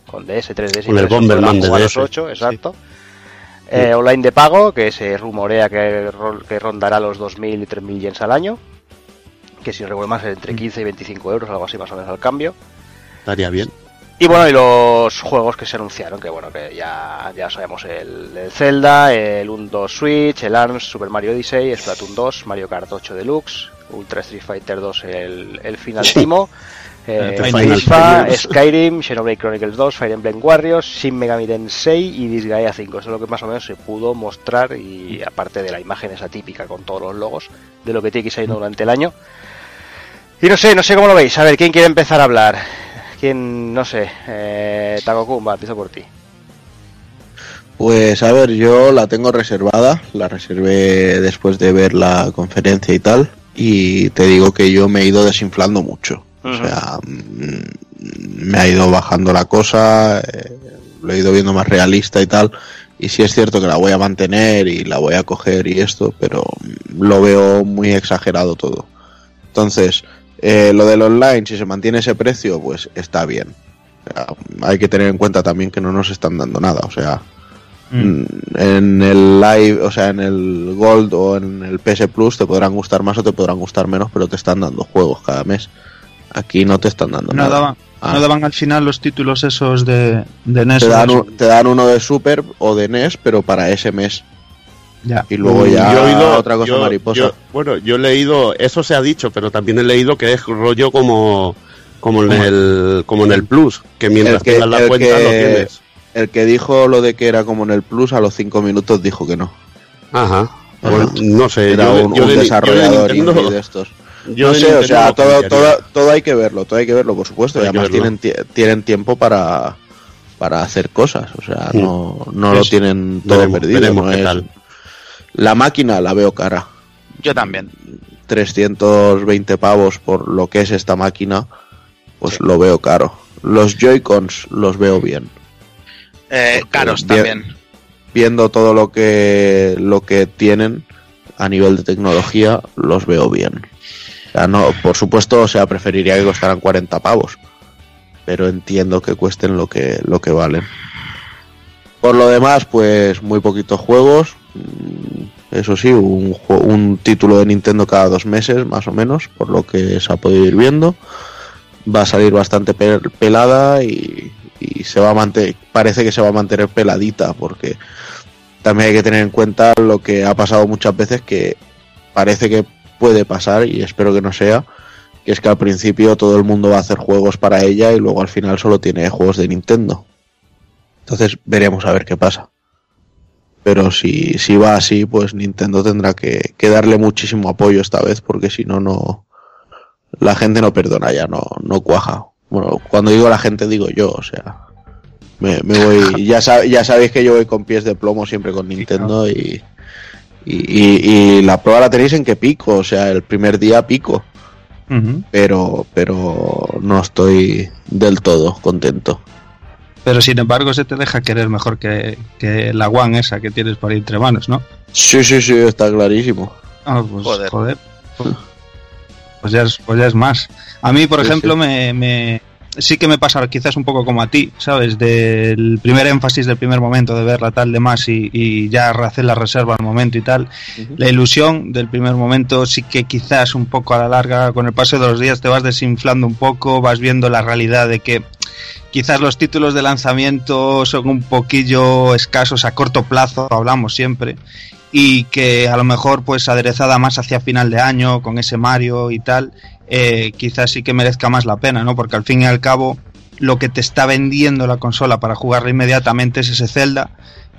A: con DS, 3DS y
C: Con el Bomberman de DS,
A: 8, exacto. Eh, online de pago, que se rumorea que, que rondará los 2.000 y 3.000 yens al año. Que si recuerdo más, entre 15 y 25 euros, algo así más o menos al cambio.
C: Estaría bien.
A: Y bueno, y los juegos que se anunciaron, que bueno, que ya, ya sabemos el, el Zelda, el 1 2 Switch, el ARMS, Super Mario Odyssey, Splatoon 2, Mario Kart 8 Deluxe, Ultra Street Fighter 2, el, el Final
C: Sí.
A: Timo, eh,
C: El
A: FIFA,
C: Final Final.
A: Skyrim, Xenoblade Chronicles 2, Fire Emblem Warriors, Shin Megami Tensei y Disgaea 5. Eso es lo que más o menos se pudo mostrar y aparte de la imagen esa típica con todos los logos de lo que tiene que ir saliendo durante el año. Y no sé, no sé cómo lo veis. A ver, ¿quién quiere empezar a hablar? ¿Quién, no sé? Eh, Takokun, va, empiezo por ti.
B: Pues a ver, yo la tengo reservada, la reservé después de ver la conferencia y tal, y te digo que yo me he ido desinflando mucho. O sea, mm, me ha ido bajando la cosa, eh, lo he ido viendo más realista y tal, y sí es cierto que la voy a mantener y la voy a coger y esto, pero mm, lo veo muy exagerado todo. Entonces, eh, lo del online, si se mantiene ese precio, pues está bien. O sea, hay que tener en cuenta también que no nos están dando nada, o sea, Mm, en el live, o sea, en el Gold o en el PS Plus te podrán gustar más o te podrán gustar menos, pero te están dando juegos cada mes. Aquí no te están dando
D: No
B: nada.
D: daban,
B: Ah.
D: no daban al final los títulos esos de, de NES.
B: te,
D: o
B: dan un- te dan uno de Super o de NES, pero para ese mes.
D: Ya.
B: Y luego ya
C: yo he oído-
B: otra cosa
C: yo-
B: mariposa.
C: yo- bueno, yo he leído, eso se ha dicho, pero también he leído que es rollo como como en el como en el Plus, que mientras
B: que-
C: tengas la
B: el
C: cuenta
B: que-
C: lo tienes.
B: El que dijo lo de que era como en el Plus, a los 5 minutos dijo que no.
C: Ajá. Bueno, no sé,
B: Era
C: yo,
B: un,
C: yo
B: un
C: de- yo de
B: desarrollador
C: Nintendo-
B: de estos.
C: yo
B: no
C: de
B: sé, o sea, todo, todo, todo hay que verlo, todo hay que verlo, por supuesto. Y además tienen, tie- tienen tiempo para, para hacer cosas, o sea, no, no lo tienen todo
C: Veremos-
B: perdido.
C: veremos
B: no
C: qué
B: es-
C: tal.
B: La máquina la veo cara.
E: Yo también.
B: 320 pavos por lo que es esta máquina, pues lo veo caro. Los Joy-Cons los veo bien.
E: Eh, caros también.
B: Viendo todo lo que lo que tienen a nivel de tecnología, los veo bien. O sea, no, por supuesto, o sea, preferiría que costaran 40 pavos, pero entiendo que cuesten lo que lo que valen. Por lo demás, pues muy poquitos juegos. Mm, Eso sí, un, un título de Nintendo cada dos meses, más o menos, por lo que se ha podido ir viendo. Va a salir bastante pe- pelada y, y se va a mantener, parece que se va a mantener peladita, porque también hay que tener en cuenta lo que ha pasado muchas veces, que parece que puede pasar, y espero que no sea, que es que al principio todo el mundo va a hacer juegos para ella y luego al final solo tiene juegos de Nintendo. Entonces veremos a ver qué pasa. Pero si, si va así, pues Nintendo tendrá que, que darle muchísimo apoyo esta vez, porque si no, no. La gente no perdona ya, no, no cuaja. Bueno, cuando digo la gente, digo yo, o sea. Me, me voy. Ya, sab- ya sabéis que yo voy con pies de plomo siempre con Nintendo y, y, y- y la prueba la tenéis en que pico, o sea, el primer día pico, pero, pero no estoy del todo contento.
D: Pero sin embargo se te deja querer mejor que, que la One esa que tienes por ahí entre manos, ¿no?
B: Sí, sí, sí, está clarísimo.
D: Ah, pues,
E: Joder.
D: joder. Pues ya, es, pues ya es más. A mí, por
B: Sí,
D: ejemplo,
B: sí.
D: Me, me- sí que me pasa quizás un poco como a ti, ¿sabes? Del primer énfasis del primer momento de verla tal demás y, y ya hacer la reserva al momento y tal. La ilusión del primer momento sí que quizás un poco a la larga, con el paso de los días te vas desinflando un poco, vas viendo la realidad de que quizás los títulos de lanzamiento son un poquillo escasos a corto plazo, hablamos siempre, y que a lo mejor pues aderezada más hacia final de año con ese Mario y tal, eh, quizás sí que merezca más la pena, ¿no? Porque al fin y al cabo lo que te está vendiendo la consola para jugarla inmediatamente es ese Zelda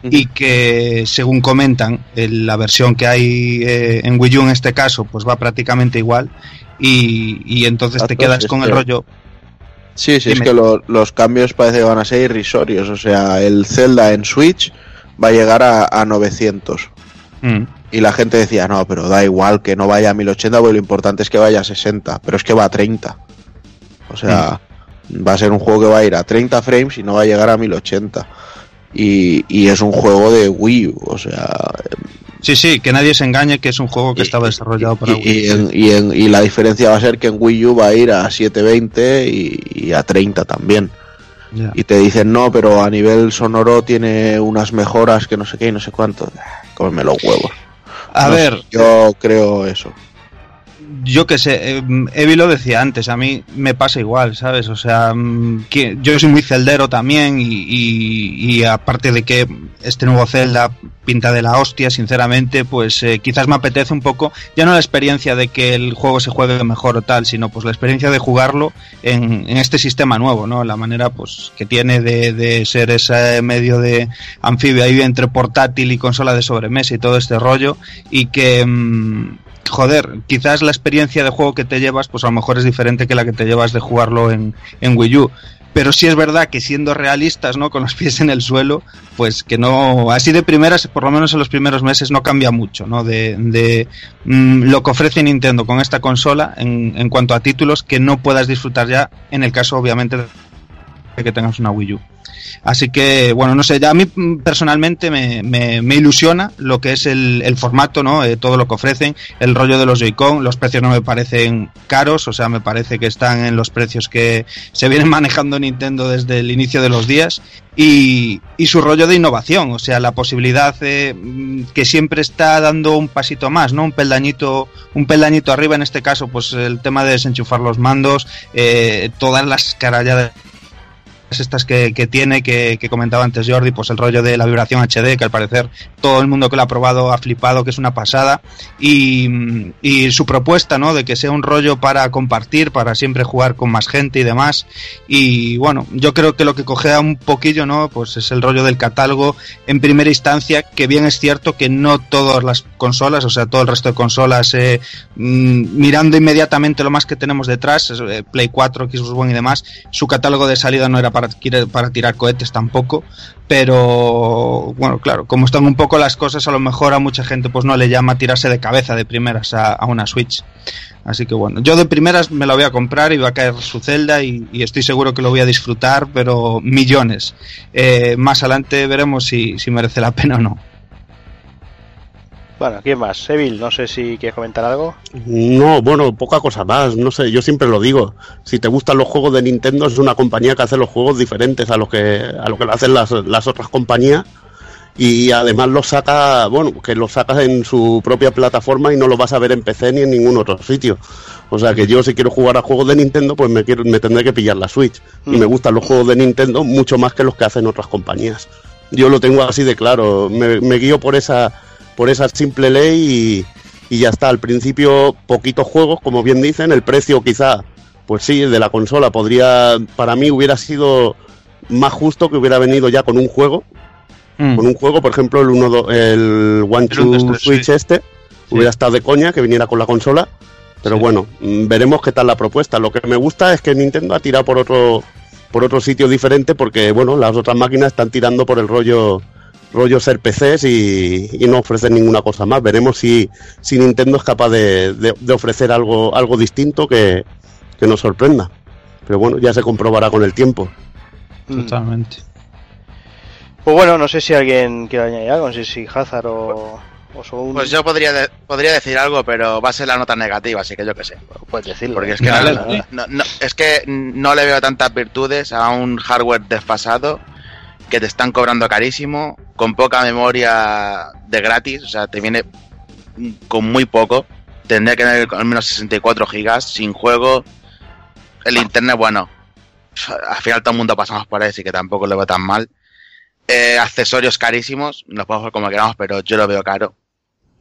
D: y que según comentan la versión que hay eh, en Wii U en este caso pues va prácticamente igual y, y entonces te quedas con el rollo
B: Sí, sí, es que lo- los cambios parece que van a ser irrisorios. O sea, el Zelda en Switch va a llegar a, a 900.
D: Mm,
B: Y la gente decía, no, pero da igual que no vaya a 1080, porque lo importante es que vaya a 60. Pero es que va a 30. O sea, va a ser un juego que va a ir a 30 frames y no va a llegar a 1080. Y, y es un juego de Wii U, o sea,
D: sí sí que nadie se engañe que es un juego que
B: Y-
D: estaba desarrollado para
B: y,
D: Wii
B: y en- y en- y la diferencia va a ser que en Wii U va a ir a 720 y, y a 30 también.
D: Ya.
B: Y te dicen, no, pero a nivel sonoro tiene unas mejoras que no sé qué y no sé cuánto. Cómeme los huevos.
D: A
B: No
D: ver
B: sé, yo creo eso.
D: Yo que sé, eh, Evi lo decía antes, a mí me pasa igual, ¿sabes? O sea, mm, yo soy muy celdero también y, y- y aparte de que este nuevo Zelda pinta de la hostia, sinceramente, pues eh, quizás me apetece un poco, ya no la experiencia de que el juego se juegue mejor o tal, sino pues la experiencia de jugarlo en, en este sistema nuevo, ¿no? La manera pues que tiene de, de ser ese medio de anfibio ahí entre portátil y consola de sobremesa y todo este rollo y que... mm, joder, quizás la experiencia de juego que te llevas, pues a lo mejor es diferente que la que te llevas de jugarlo en, Wii U. Pero sí es verdad que siendo realistas, ¿no? Con los pies en el suelo, pues que no, así de primeras, por lo menos en los primeros meses, no cambia mucho, ¿no? De, de mm, lo que ofrece Nintendo con esta consola en, en cuanto a títulos que no puedas disfrutar ya, en el caso, obviamente, de que tengas una Wii U. Así que, bueno, no sé, ya a mí mm, personalmente me, me, ilusiona lo que es el, el formato, ¿no? Eh, todo lo que ofrecen, el rollo de los Joy-Con, los precios no me parecen caros, o sea, me parece que están en los precios que se vienen manejando Nintendo desde el inicio de los días y, y su rollo de innovación, o sea, la posibilidad eh, que siempre está dando un pasito más, ¿no? Un peldañito, un peldañito arriba, en este caso, pues el tema de desenchufar los mandos, eh, todas las caralladas estas que, que tiene, que, que, comentaba antes Jordi, pues el rollo de la vibración HD, que al parecer todo el mundo que lo ha probado ha flipado, que es una pasada, y, y, su propuesta, ¿no? De que sea un rollo para compartir, para siempre jugar con más gente y demás, y bueno, yo creo que lo que cogea un poquillo, ¿no? Pues es el rollo del catálogo en primera instancia, que bien es cierto que no todas las consolas, o sea, todo el resto de consolas, eh, mirando inmediatamente lo más que tenemos detrás, eh, Play 4, Xbox One y demás, su catálogo de salida no era para, para tirar cohetes tampoco, pero bueno, claro, como están un poco las cosas, a lo mejor a mucha gente pues no le llama tirarse de cabeza de primeras a, una Switch. Así que bueno, yo de primeras me la voy a comprar y va a caer su celda y, y estoy seguro que lo voy a disfrutar, pero millones. Eh, más adelante veremos si, si merece la pena o no.
A: Bueno, ¿quién más? Seville, no sé si quieres comentar algo.
C: No, bueno, poca cosa más, no sé, yo siempre lo digo. Si te gustan los juegos de Nintendo, es una compañía que hace los juegos diferentes a lo que, a lo, que lo hacen las, las otras compañías. Y además los saca, bueno, que los sacas en su propia plataforma y no lo vas a ver en PC ni en ningún otro sitio. O sea que yo si quiero jugar a juegos de Nintendo, pues me, quiero, me tendré que pillar la Switch. Mm. Y me gustan los juegos de Nintendo mucho más que los que hacen otras compañías. Yo lo tengo así de claro, me, me guío por esa por esa simple ley y, y, ya está. Al principio, poquitos juegos, como bien dicen, el precio quizá, pues sí, de la consola podría, para mí hubiera sido más justo que hubiera venido ya con un juego. Mm. Con un juego, por ejemplo, el, uno, el One Two Switch sí. este, sí. hubiera estado de coña que viniera con la consola. Pero sí. bueno, mm, veremos qué tal la propuesta. Lo que me gusta es que Nintendo ha tirado por otro, por otro sitio diferente porque, bueno, las otras máquinas están tirando por el rollo rollo ser PCs y, y, no ofrecer ninguna cosa más. Veremos si, si Nintendo es capaz de, de, de ofrecer algo, algo distinto que, que, nos sorprenda. Pero bueno, ya se comprobará con el tiempo.
D: Totalmente.
A: Pues bueno, no sé si alguien quiere añadir algo, no sé si Hazard o.
E: Pues yo podría, de, podría decir algo, pero va a ser la nota negativa, así que yo qué sé.
A: Puedes decirlo.
E: Porque es que,
A: Dale,
E: no, no, no, es que no le veo tantas virtudes a un hardware desfasado que te están cobrando carísimo, con poca memoria de gratis, o sea, te viene con muy poco. Tendría que tener al menos 64 gigas, sin juego. El internet, bueno, al final todo el mundo pasamos por ahí, así que tampoco lo veo tan mal. Eh, accesorios carísimos, los podemos ver como queramos, pero yo lo veo caro.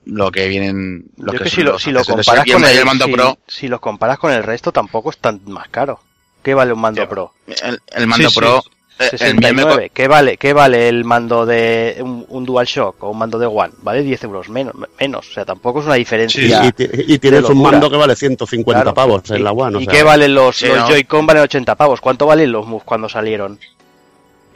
E: Lo que vienen. Lo
A: yo
E: que,
A: que si, lo, si lo comparas con el, si, si los comparas con el resto, tampoco es tan más caro. ¿Qué vale un mando pro?
E: El, el mando
D: Sí, sí.
E: Pro. eh,
A: 69. ¿Qué vale, ¿Qué vale el mando de un, un DualShock o un mando de One? Vale 10 euros menos, menos. O sea, tampoco es una diferencia.
C: y ti- y tienes un mando que vale 150
A: Claro.
C: pavos en
A: ¿Y-
C: la One. o
A: ¿Y
C: sea,
A: qué valen los,
E: Sí,
A: los
E: ¿no?
A: Joy-Con? Valen 80 pavos. ¿Cuánto valen los Moves cuando salieron?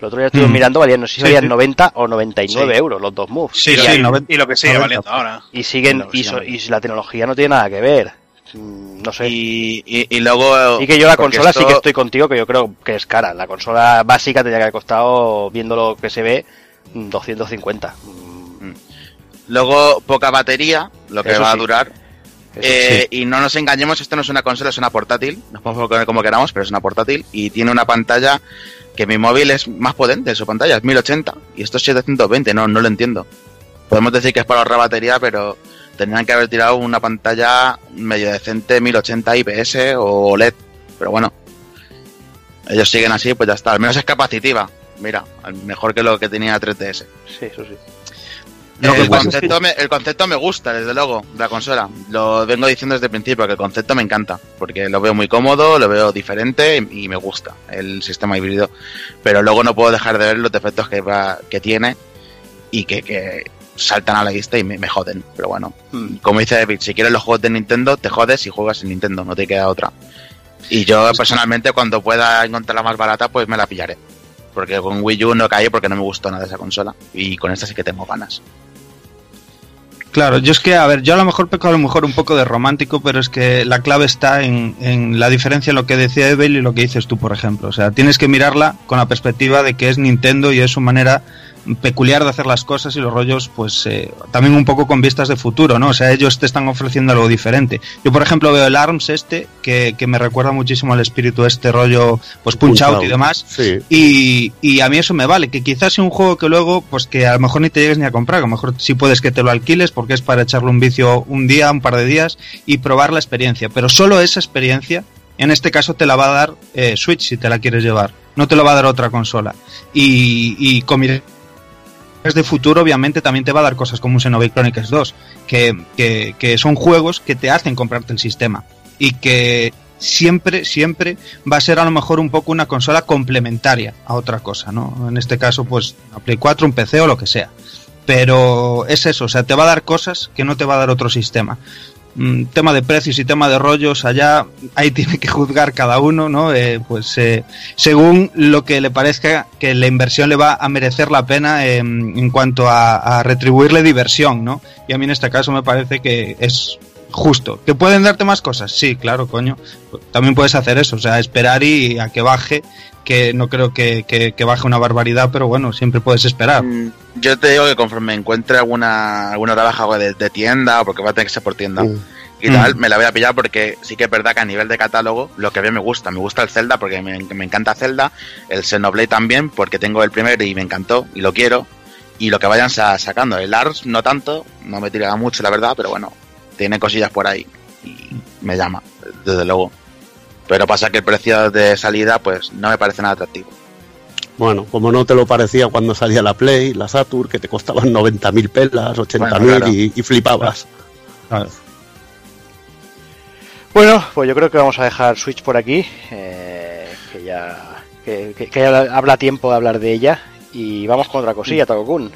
A: El otro día estuve
D: Mm.
A: mirando, valían, no sé si
D: Sí,
A: valían
D: sí.
A: 90 o 99
E: Sí.
A: euros los dos Moves.
D: Sí,
A: y,
D: sí,
F: Y lo que sigue
D: 90.
F: valiendo ahora.
A: y siguen,
F: No,
A: y, so- y la tecnología no tiene nada que ver. No sé.
E: Y, y, y luego.
A: Y que yo la consola sí que estoy contigo, que yo creo que es cara. La consola básica tendría que haber costado, viendo lo que se ve, mm, 250. Mm,
E: Luego, poca batería, lo que
A: Eso
E: va a durar. Eh, Y no nos engañemos, esto no es una consola, es una portátil. Nos podemos poner como queramos, pero es una portátil. Y tiene una pantalla que mi móvil es más potente, su pantalla es 1080. Y esto es 720, no, no lo entiendo. Podemos decir que es para ahorrar batería, pero tendrían que haber tirado una pantalla medio decente 1080 IPS o OLED. Pero bueno, ellos siguen así, pues ya está. Al menos es capacitiva. Mira, mejor que lo que tenía 3DS.
A: sí, eso sí.
E: El, concepto me, el concepto me gusta, desde luego, de la consola. Lo vengo diciendo desde el principio, que el concepto me encanta. Porque lo veo muy cómodo, lo veo diferente y, y me gusta el sistema híbrido. Pero luego no puedo dejar de ver los defectos que, va, que tiene y que, que saltan a la vista y me, me joden. Pero bueno,
A: Mm.
E: como dice David, si quieres los juegos de Nintendo, te jodes y juegas en Nintendo, no te queda otra. Y yo personalmente, cuando pueda encontrarla más barata, pues me la pillaré. Porque con Wii U no caí porque no me gustó nada esa consola. Y con esta sí que tengo ganas.
D: Claro, yo es que, a ver, yo a lo mejor peco a lo mejor un poco de romántico, pero es que la clave está en, en la diferencia en lo que decía Evel y lo que dices tú, por ejemplo. O sea, tienes que mirarla con la perspectiva de que es Nintendo y es su manera peculiar de hacer las cosas y los rollos, pues eh, también un poco con vistas de futuro, ¿no? O sea, ellos te están ofreciendo algo diferente. Yo, por ejemplo, veo el ARMS este, que, que me recuerda muchísimo al espíritu este rollo, pues Punch,
C: Punch
D: Out,
C: Out.
D: y demás.
C: Sí.
D: Y, y a mí eso me vale, que quizás sea un juego que luego, pues que a lo mejor ni te llegues ni a comprar, a lo mejor sí puedes que te lo alquiles porque es para echarle un vicio un día, un par de días y probar la experiencia. Pero solo esa experiencia, en este caso te la va a dar eh, Switch si te la quieres llevar, no te lo va a dar otra consola. Y, y con de futuro, obviamente, también te va a dar cosas como un Xenoblade Chronicles 2, que, que, que son juegos que te hacen comprarte el sistema y que siempre, siempre va a ser a lo mejor un poco una consola complementaria a otra cosa, ¿no? En este caso, pues, una Play 4, un PC o lo que sea. Pero es eso, o sea, te va a dar cosas que no te va a dar otro sistema. Mm, tema de precios y tema de rollos, allá ahí tiene que juzgar cada uno, ¿no? Eh, pues eh, según lo que le parezca que la inversión le va a merecer la pena eh, en cuanto a, a retribuirle diversión, ¿no? Y a mí en este caso me parece que es justo. ¿Que pueden darte más cosas? Sí, claro, coño. También puedes hacer eso, o sea, esperar y a que baje, que no creo que, que- que baje una barbaridad, pero bueno, siempre puedes esperar.
E: Mm, Yo te digo que conforme encuentre alguna, alguna rebaja de, de tienda, porque va a tener que ser por tienda,
C: Mm.
E: y
D: Mm.
E: tal, me la voy a pillar porque sí que es verdad que a nivel de catálogo lo que veo me gusta. Me gusta el Zelda porque me, me encanta Zelda, el Xenoblade también porque tengo el primero y me encantó y lo quiero. Y lo que vayan sa- sacando, el Ars no tanto, no me tira mucho la verdad, pero bueno, tiene cosillas por ahí y me llama, desde luego. Pero pasa que el precio de salida pues no me parece nada atractivo.
C: Bueno, como no te lo parecía cuando salía la Play, la Saturn, que te costaban 90.000 pelas, 80.000
E: Bueno, claro.
C: y, y flipabas.
D: Claro.
A: Bueno, pues yo creo que vamos a dejar Switch por aquí, eh, que ya que, que- que ya habla tiempo de hablar de ella y vamos con otra cosilla, Takokun.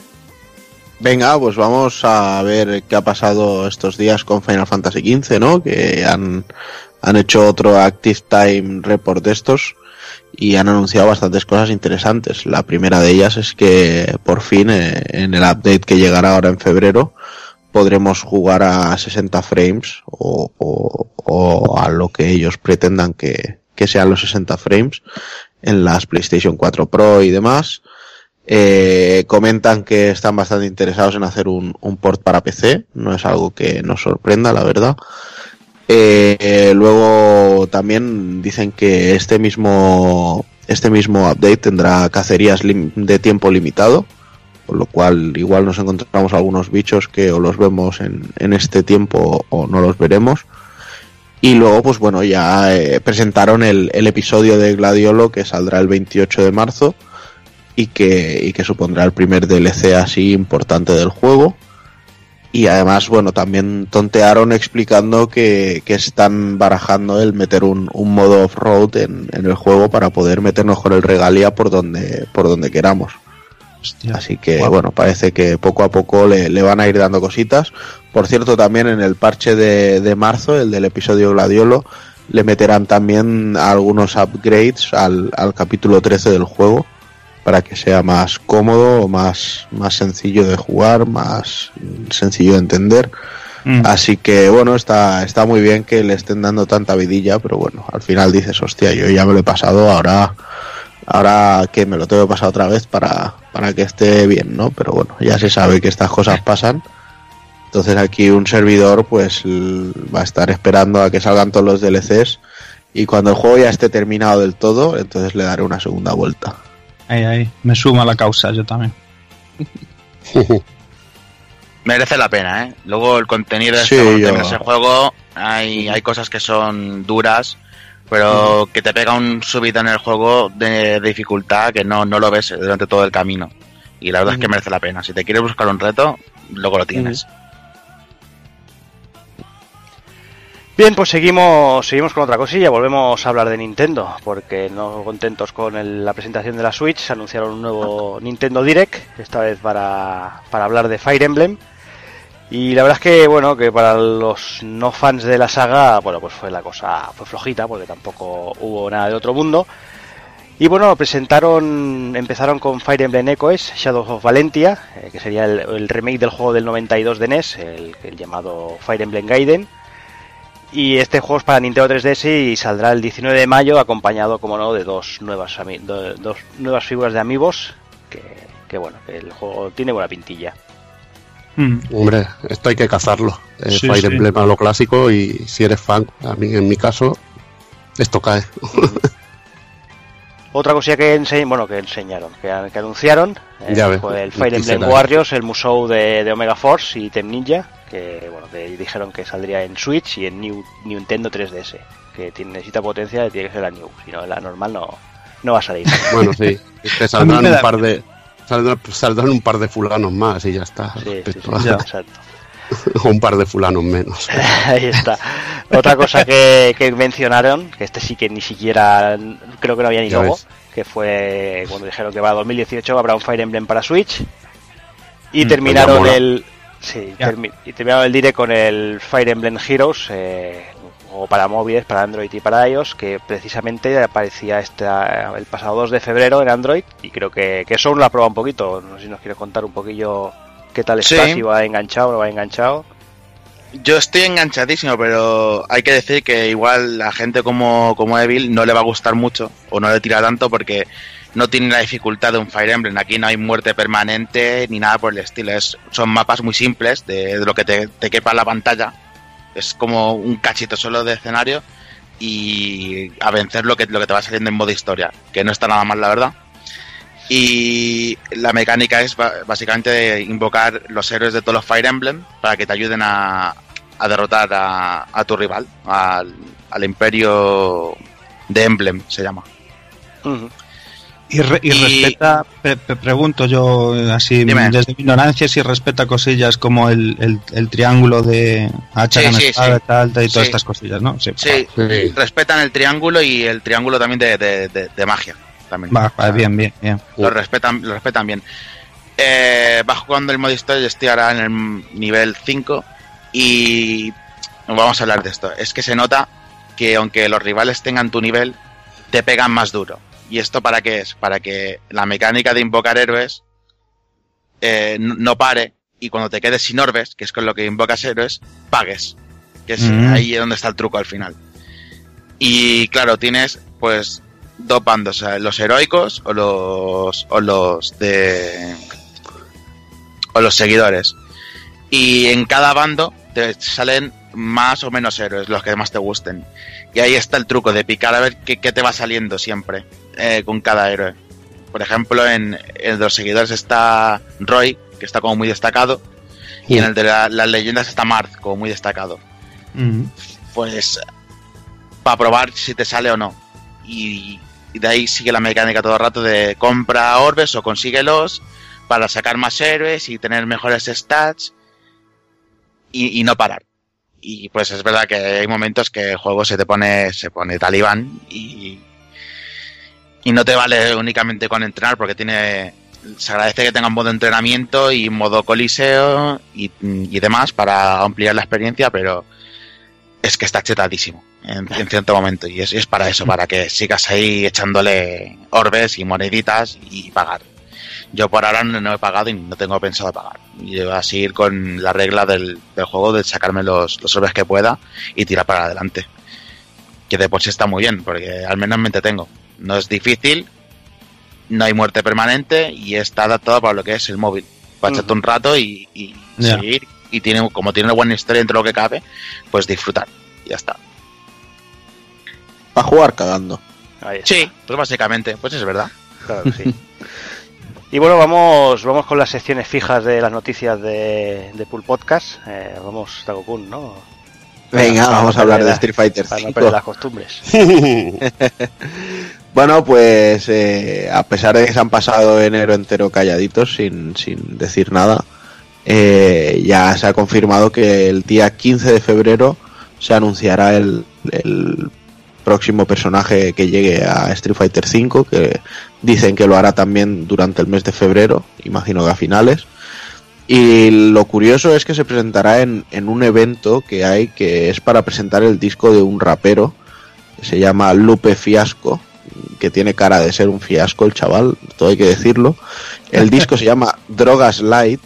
B: Venga, pues vamos a ver qué ha pasado estos días con Final Fantasy XV, ¿no? Que han, han hecho otro Active Time Report de estos y han anunciado bastantes cosas interesantes. La primera de ellas es que por fin eh, en el update que llegará ahora en febrero podremos jugar a 60 frames o, a lo que ellos pretendan que, que sean los 60 frames en las PlayStation 4 Pro y demás. Eh, comentan que están bastante interesados en hacer un port para PC, no es algo que nos sorprenda, la verdad. Eh, luego también dicen que este mismo este mismo update tendrá cacerías de tiempo limitado, con lo cual igual nos encontramos algunos bichos que o los vemos en, en este tiempo o no los veremos. Y luego, pues bueno, ya eh, presentaron el, el episodio de Gladiolo que saldrá el 28 de marzo y que, y que supondrá el primer DLC así importante del juego. Y además, bueno, también tontearon explicando que, que están barajando el meter un, un modo off-road en, en el juego para poder meternos con el regalia por donde, por donde queramos.
D: Hostia.
B: Así que bueno, parece que poco a poco le, le van a ir dando cositas. Por cierto, también en el parche de, de marzo, el del episodio Gladiolo, le meterán también algunos upgrades al, al capítulo 13 del juego para que sea más cómodo, más, más sencillo de jugar, más sencillo de entender.
D: Mm.
B: Así que bueno, está, está muy bien que le estén dando tanta vidilla, pero bueno, al final dices, hostia, yo ya me lo he pasado, ahora, ahora que me lo tengo que pasar otra vez para, para que esté bien, ¿no? Pero bueno, ya se sabe que estas cosas pasan. Entonces aquí un servidor pues va a estar esperando a que salgan todos los DLCs y cuando el juego ya esté terminado del todo, entonces le daré una segunda vuelta.
D: Ahí, ahí. Me sumo a la causa, yo también.
E: Merece la pena, ¿eh? Luego el contenido de
B: Sí,
E: este, contenido
B: yo-
E: de ese juego, hay, hay cosas que son duras, pero que te pega un subida en el juego de, de dificultad que no, no lo ves durante todo el camino. Y la verdad es que merece la pena. Si te quieres buscar un reto, luego lo tienes.
A: Bien, pues seguimos, seguimos con otra cosilla, volvemos a hablar de Nintendo, porque no contentos con la presentación de la Switch, anunciaron un nuevo Nintendo Direct, esta vez para, para hablar de Fire Emblem. Y la verdad es que, bueno, que para los no fans de la saga, bueno, pues fue la cosa, fue flojita, porque tampoco hubo nada de otro mundo. Y bueno, presentaron, empezaron con Fire Emblem Echoes, Shadows of Valentia, eh, que sería el, remake del juego del 92 de NES, el llamado Fire Emblem Gaiden. Y este juego es para Nintendo 3DS y saldrá el 19 de mayo acompañado, como no, de dos nuevas, do- dos nuevas figuras de amigos. Que, que bueno, que el juego tiene buena pintilla.
D: Mm.
C: Hombre, esto hay que cazarlo. Eh,
D: Sí,
C: Fire
D: sí.
C: Emblem a lo clásico y si eres fan, a mí en mi caso, esto cae.
A: Otra cosilla que, ense- bueno, que enseñaron, que, an- que anunciaron, eh,
C: Ya ves,
A: fue el Fire Emblem. Warriors, el Musou de, de Omega Force y Tem Ninja, que bueno, que dijeron que saldría en Switch y en New, Nintendo 3DS, que tiene, necesita potencia, tiene que ser la New, si no la normal no, no va a salir.
C: Bueno, sí, te saldrán un par de saldrán, saldrán un par de fulanos más y ya está.
A: Sí, sí, sí,
C: a-
A: exacto.
C: o un par de fulanos menos.
A: Ahí está. Otra cosa que, que mencionaron, que este sí que ni siquiera, creo que no había ni logo, que fue cuando dijeron que va a 2018 habrá un Fire Emblem para Switch. Y
D: Mm,
A: terminaron el... Sí,
D: Ya.
A: y terminaron el direct con el Fire Emblem Heroes, eh, juego para móviles, para Android y para iOS, que precisamente aparecía esta, el pasado 2 de febrero en Android, y creo que, que eso lo ha probado un poquito. No sé si nos quieres contar un poquillo qué tal está,
E: Sí.
A: si va enganchado o no va enganchado.
E: Yo estoy enganchadísimo, pero hay que decir que igual la gente como, como Evil no le va a gustar mucho o no le tira tanto porque no tiene la dificultad de un Fire Emblem. Aquí no hay muerte permanente ni nada por el estilo. Es, son mapas muy simples de, lo que te, te quepa en la pantalla. Es como un cachito solo de escenario y a vencer lo que, lo que te va saliendo en modo historia, que no está nada mal, la verdad. Y la mecánica es básicamente invocar los héroes de todos los Fire Emblem para que te ayuden a, a derrotar a, a tu rival, al, al Imperio de Emblem, se llama.
D: Y, re- y
E: Y-
D: respeta, pre- pre- pregunto yo así
E: Dime.
D: desde mi ignorancia, si respeta cosillas como el, el, el triángulo de hacha
E: Sí, sí,
D: espada,
E: sí.
D: tal, tal, y todas
E: Sí.
D: estas cosillas, ¿no? Sí.
E: Sí,
C: Sí.
E: respetan el triángulo y el triángulo también de, de- de- de magia. También.
D: Va, va, bien, bien, bien.
E: Lo respetan, lo respetan bien. Eh, vas jugando el modo historia, estoy ahora en el nivel 5 y vamos a hablar de esto. Es que se nota que aunque los rivales tengan tu nivel, te pegan más duro. ¿Y esto para qué es? Para que la mecánica de invocar héroes eh, no pare y cuando te quedes sin orbes, que es con lo que invocas héroes, pagues. Que es
D: Mm.
E: ahí donde está el truco al final. Y claro, tienes pues dos bandos, o sea, los heroicos o los o los de o los seguidores. Y en cada bando te salen más o menos héroes, los que más te gusten. Y ahí está el truco de picar a ver qué, qué te va saliendo siempre eh, con cada héroe. Por ejemplo, en, de los seguidores está Roy, que está como muy destacado, y en el de la- las leyendas está Marth, como muy destacado pues para probar si te sale o no. Y, y de ahí sigue la mecánica todo el rato de compra orbes o consíguelos para sacar más héroes y tener mejores stats. Y, y no parar. Y pues es verdad que hay momentos que el juego se te pone, se pone talibán y, y no te vale únicamente con entrenar porque tiene se agradece que tenga un modo entrenamiento y modo coliseo y, y demás para ampliar la experiencia, pero es que está chetadísimo en, en cierto momento y es, es para eso, para que sigas ahí echándole orbes y moneditas y pagar. Yo por ahora no, he pagado y no tengo pensado pagar. Y voy a seguir con la regla del, del juego de sacarme los, los orbes que pueda y tirar para adelante. Que de por sí está muy bien, porque al menos me entretengo. No es difícil, no hay muerte permanente y está adaptado para lo que es el móvil. Para echarte un rato y, y seguir. Y tiene, como tiene una buena historia entre lo que cabe, pues disfrutar. Y ya está.
B: Para jugar cagando.
E: Sí, pues básicamente, pues es verdad.
A: Claro que sí. Y bueno, vamos, vamos con las secciones fijas de las noticias de, de Pool Podcast. Eh, vamos, Takokun, ¿no?
B: Venga, vamos a hablar de Street Fighter
A: Para no
B: 5.
A: perder las costumbres.
B: Bueno, pues eh, a pesar de que se han pasado enero entero calladitos sin, sin decir nada, eh, ya se ha confirmado que el día 15 de febrero se anunciará el, el próximo personaje que llegue a Street Fighter V, que dicen que lo hará también durante el mes de febrero, imagino que a finales. Y lo curioso es que se presentará en, en un evento que hay que es para presentar el disco de un rapero que se llama Lupe Fiasco, que tiene cara de ser un fiasco el chaval, todo hay que decirlo. El disco se llama Drogas Light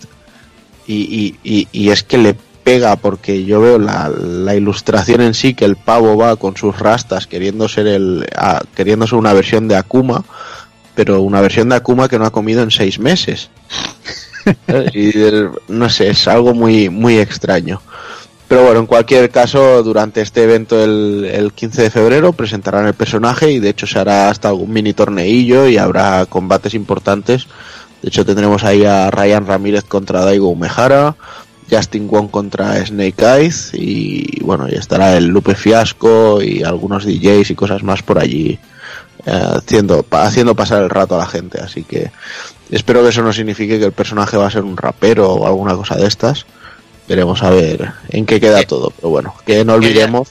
B: y, y- y- y es que le pega porque yo veo la, la ilustración en sí que el pavo va con sus rastas queriendo ser el ah, queriendo ser una versión de Akuma, pero una versión de Akuma que no ha comido en seis meses. Y no sé, es algo muy muy extraño. Pero bueno, en cualquier caso, durante este evento el, el 15 de febrero presentarán el personaje y de hecho se hará hasta algún mini torneillo y habrá combates importantes. De hecho tendremos ahí a Ryan Ramírez contra Daigo Umehara, Justin Wong contra Snake Eyes y bueno, y estará el Lupe Fiasco y algunos DJs y cosas más por allí haciendo, haciendo pasar el rato a la gente. Así que espero que eso no signifique que el personaje va a ser un rapero o alguna cosa de estas. Veremos a ver en qué queda
E: Eh,
B: todo. Pero bueno, que no olvidemos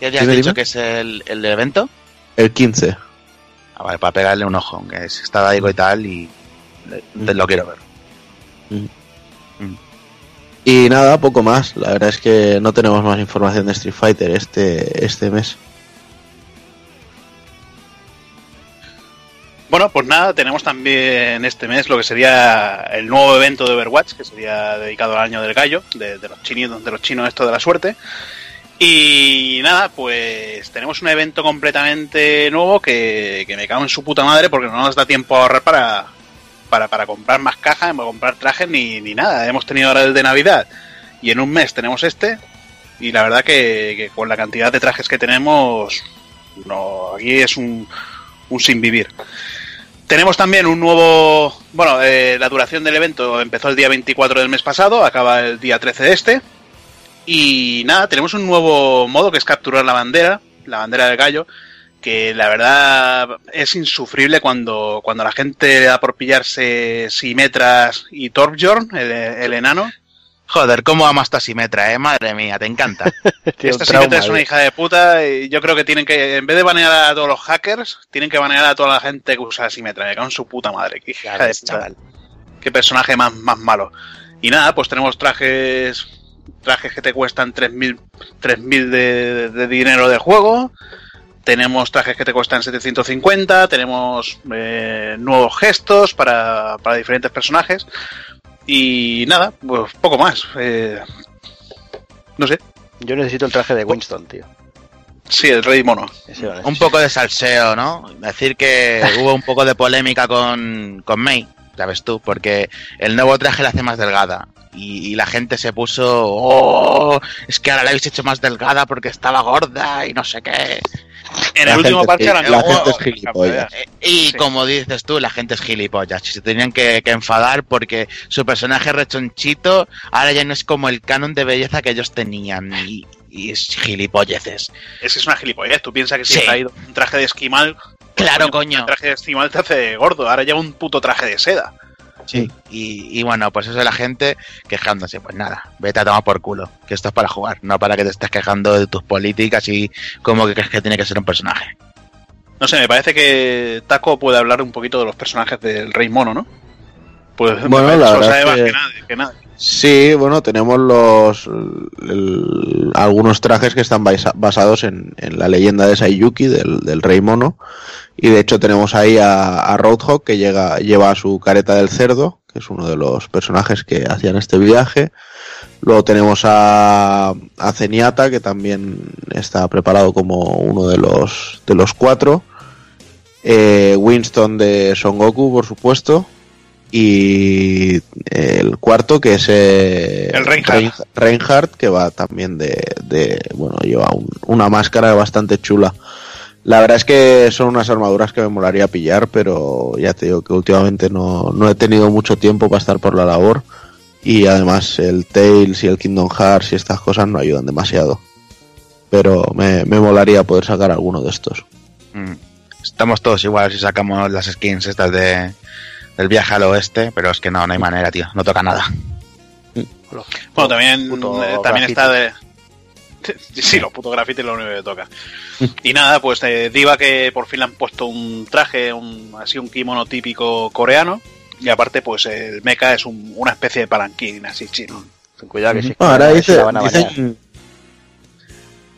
E: ¿Qué ya has dicho
B: dime.
E: que es el, el evento?
B: el 15.
E: Ah, vale, para pegarle un ojo, aunque es- está Daigo y tal, y te lo quiero ver.
B: Y nada, poco más. La verdad es que no tenemos más información de Street Fighter este, este mes.
F: Bueno, pues nada, tenemos también este mes lo que sería el nuevo evento de Overwatch, que sería dedicado al año del gallo, de, los chinos, de los chinos esto de la suerte. Y nada, pues tenemos un evento completamente nuevo que, que me cago en su puta madre porque no nos da tiempo a ahorrar para, para, para comprar más cajas, para comprar trajes ni, ni nada. Hemos tenido ahora el de Navidad y en un mes tenemos este. Y la verdad que, que con la cantidad de trajes que tenemos, no, aquí es un, un sin vivir. Tenemos también un nuevo. Bueno, eh, la duración del evento empezó el día 24 del mes pasado, acaba el día 13 de este. Y nada, tenemos un nuevo modo que es capturar la bandera, la bandera del gallo, que la verdad es insufrible cuando, cuando la gente da por pillarse Simetras y Torbjorn, el enano.
E: Joder, cómo amas esta Simetra, eh, madre mía, te encanta.
F: Esta
A: trauma,
F: Simetra es una hija de puta y yo creo que tienen que, en vez de banear a todos los hackers, tienen que banear a toda la gente que usa Simetra. Me cago en su puta madre, qué hija de
E: chaval.
F: qué personaje más, más malo. Y nada, pues tenemos trajes trajes que te cuestan 3.000 3.000 de, de dinero de juego. Tenemos trajes que te cuestan 750. Tenemos eh, nuevos gestos para, para diferentes personajes. Y nada, pues poco más. Eh, no sé.
A: Yo necesito el traje de Winston, tío.
F: Sí, el Rey Mono.
E: Un poco de salseo, ¿no? Decir que hubo un poco de polémica con, con May, ya ves tú, porque el nuevo traje la hace más delgada. Y, y la gente se puso, oh, es que ahora la habéis hecho más delgada porque estaba gorda y no sé qué.
F: En
B: La
F: el último parche
B: la
F: no.
B: gente es gilipollas.
E: Y
F: Sí.
E: como dices tú, la gente es gilipollas. Se tenían que, que enfadar porque su personaje rechonchito ahora ya no es como el canon de belleza que ellos tenían. Y, y es gilipolleces.
F: Es que es una gilipollez. Tú piensas que si
E: Sí.
F: ha traído un traje de esquimal. pues,
E: Claro, coño.
F: traje de esquimal te hace gordo. Ahora lleva un puto traje de seda.
E: Sí. Y, y bueno, pues eso de la gente quejándose. Pues nada, vete a tomar por culo. Que esto es para jugar, no para que te estés quejando de tus políticas y cómo que crees que tiene que ser un personaje.
F: No sé, me parece que Taco puede hablar un poquito de los personajes del Rey Mono, ¿no? Pues
B: Bueno, la verdad
F: sabe
B: es
F: más
B: que-
F: que nadie, que nadie.
B: Sí, bueno, tenemos los el- algunos trajes que están basa- basados en, en la leyenda de Saiyuki, del, rey mono. Y de hecho tenemos ahí a, a Roadhog que lleva su careta del cerdo, que es uno de los personajes que hacían este viaje. Luego tenemos a, a Zenyatta, que también está preparado como uno de los, de los cuatro. Eh, Winston de Son Goku, por supuesto. Y el cuarto, que es eh,
F: El Reinhardt.
B: Rein- Reinhardt, que va también de, de bueno, lleva un- una máscara bastante chula. La verdad es que son unas armaduras que me molaría pillar, pero ya te digo que últimamente no, no he tenido mucho tiempo para estar por la labor. Y además el Tails y el Kingdom Hearts y estas cosas no ayudan demasiado. Pero me, me molaría poder sacar alguno de estos.
E: Mm. Estamos todos igual si sacamos las skins estas de del viaje al oeste, pero es que no, no hay manera, tío. No toca nada.
F: Bueno, también, eh, también está de. Sí, los putos grafitis es lo único que toca. Y nada, pues eh, Diva que por fin le han puesto un traje, un, así un kimono típico coreano. Y aparte, pues el mecha es un- una especie de palanquín así chino.
A: Ten cuidado que sí.
B: No, ahora dice-
A: van a
B: dicen,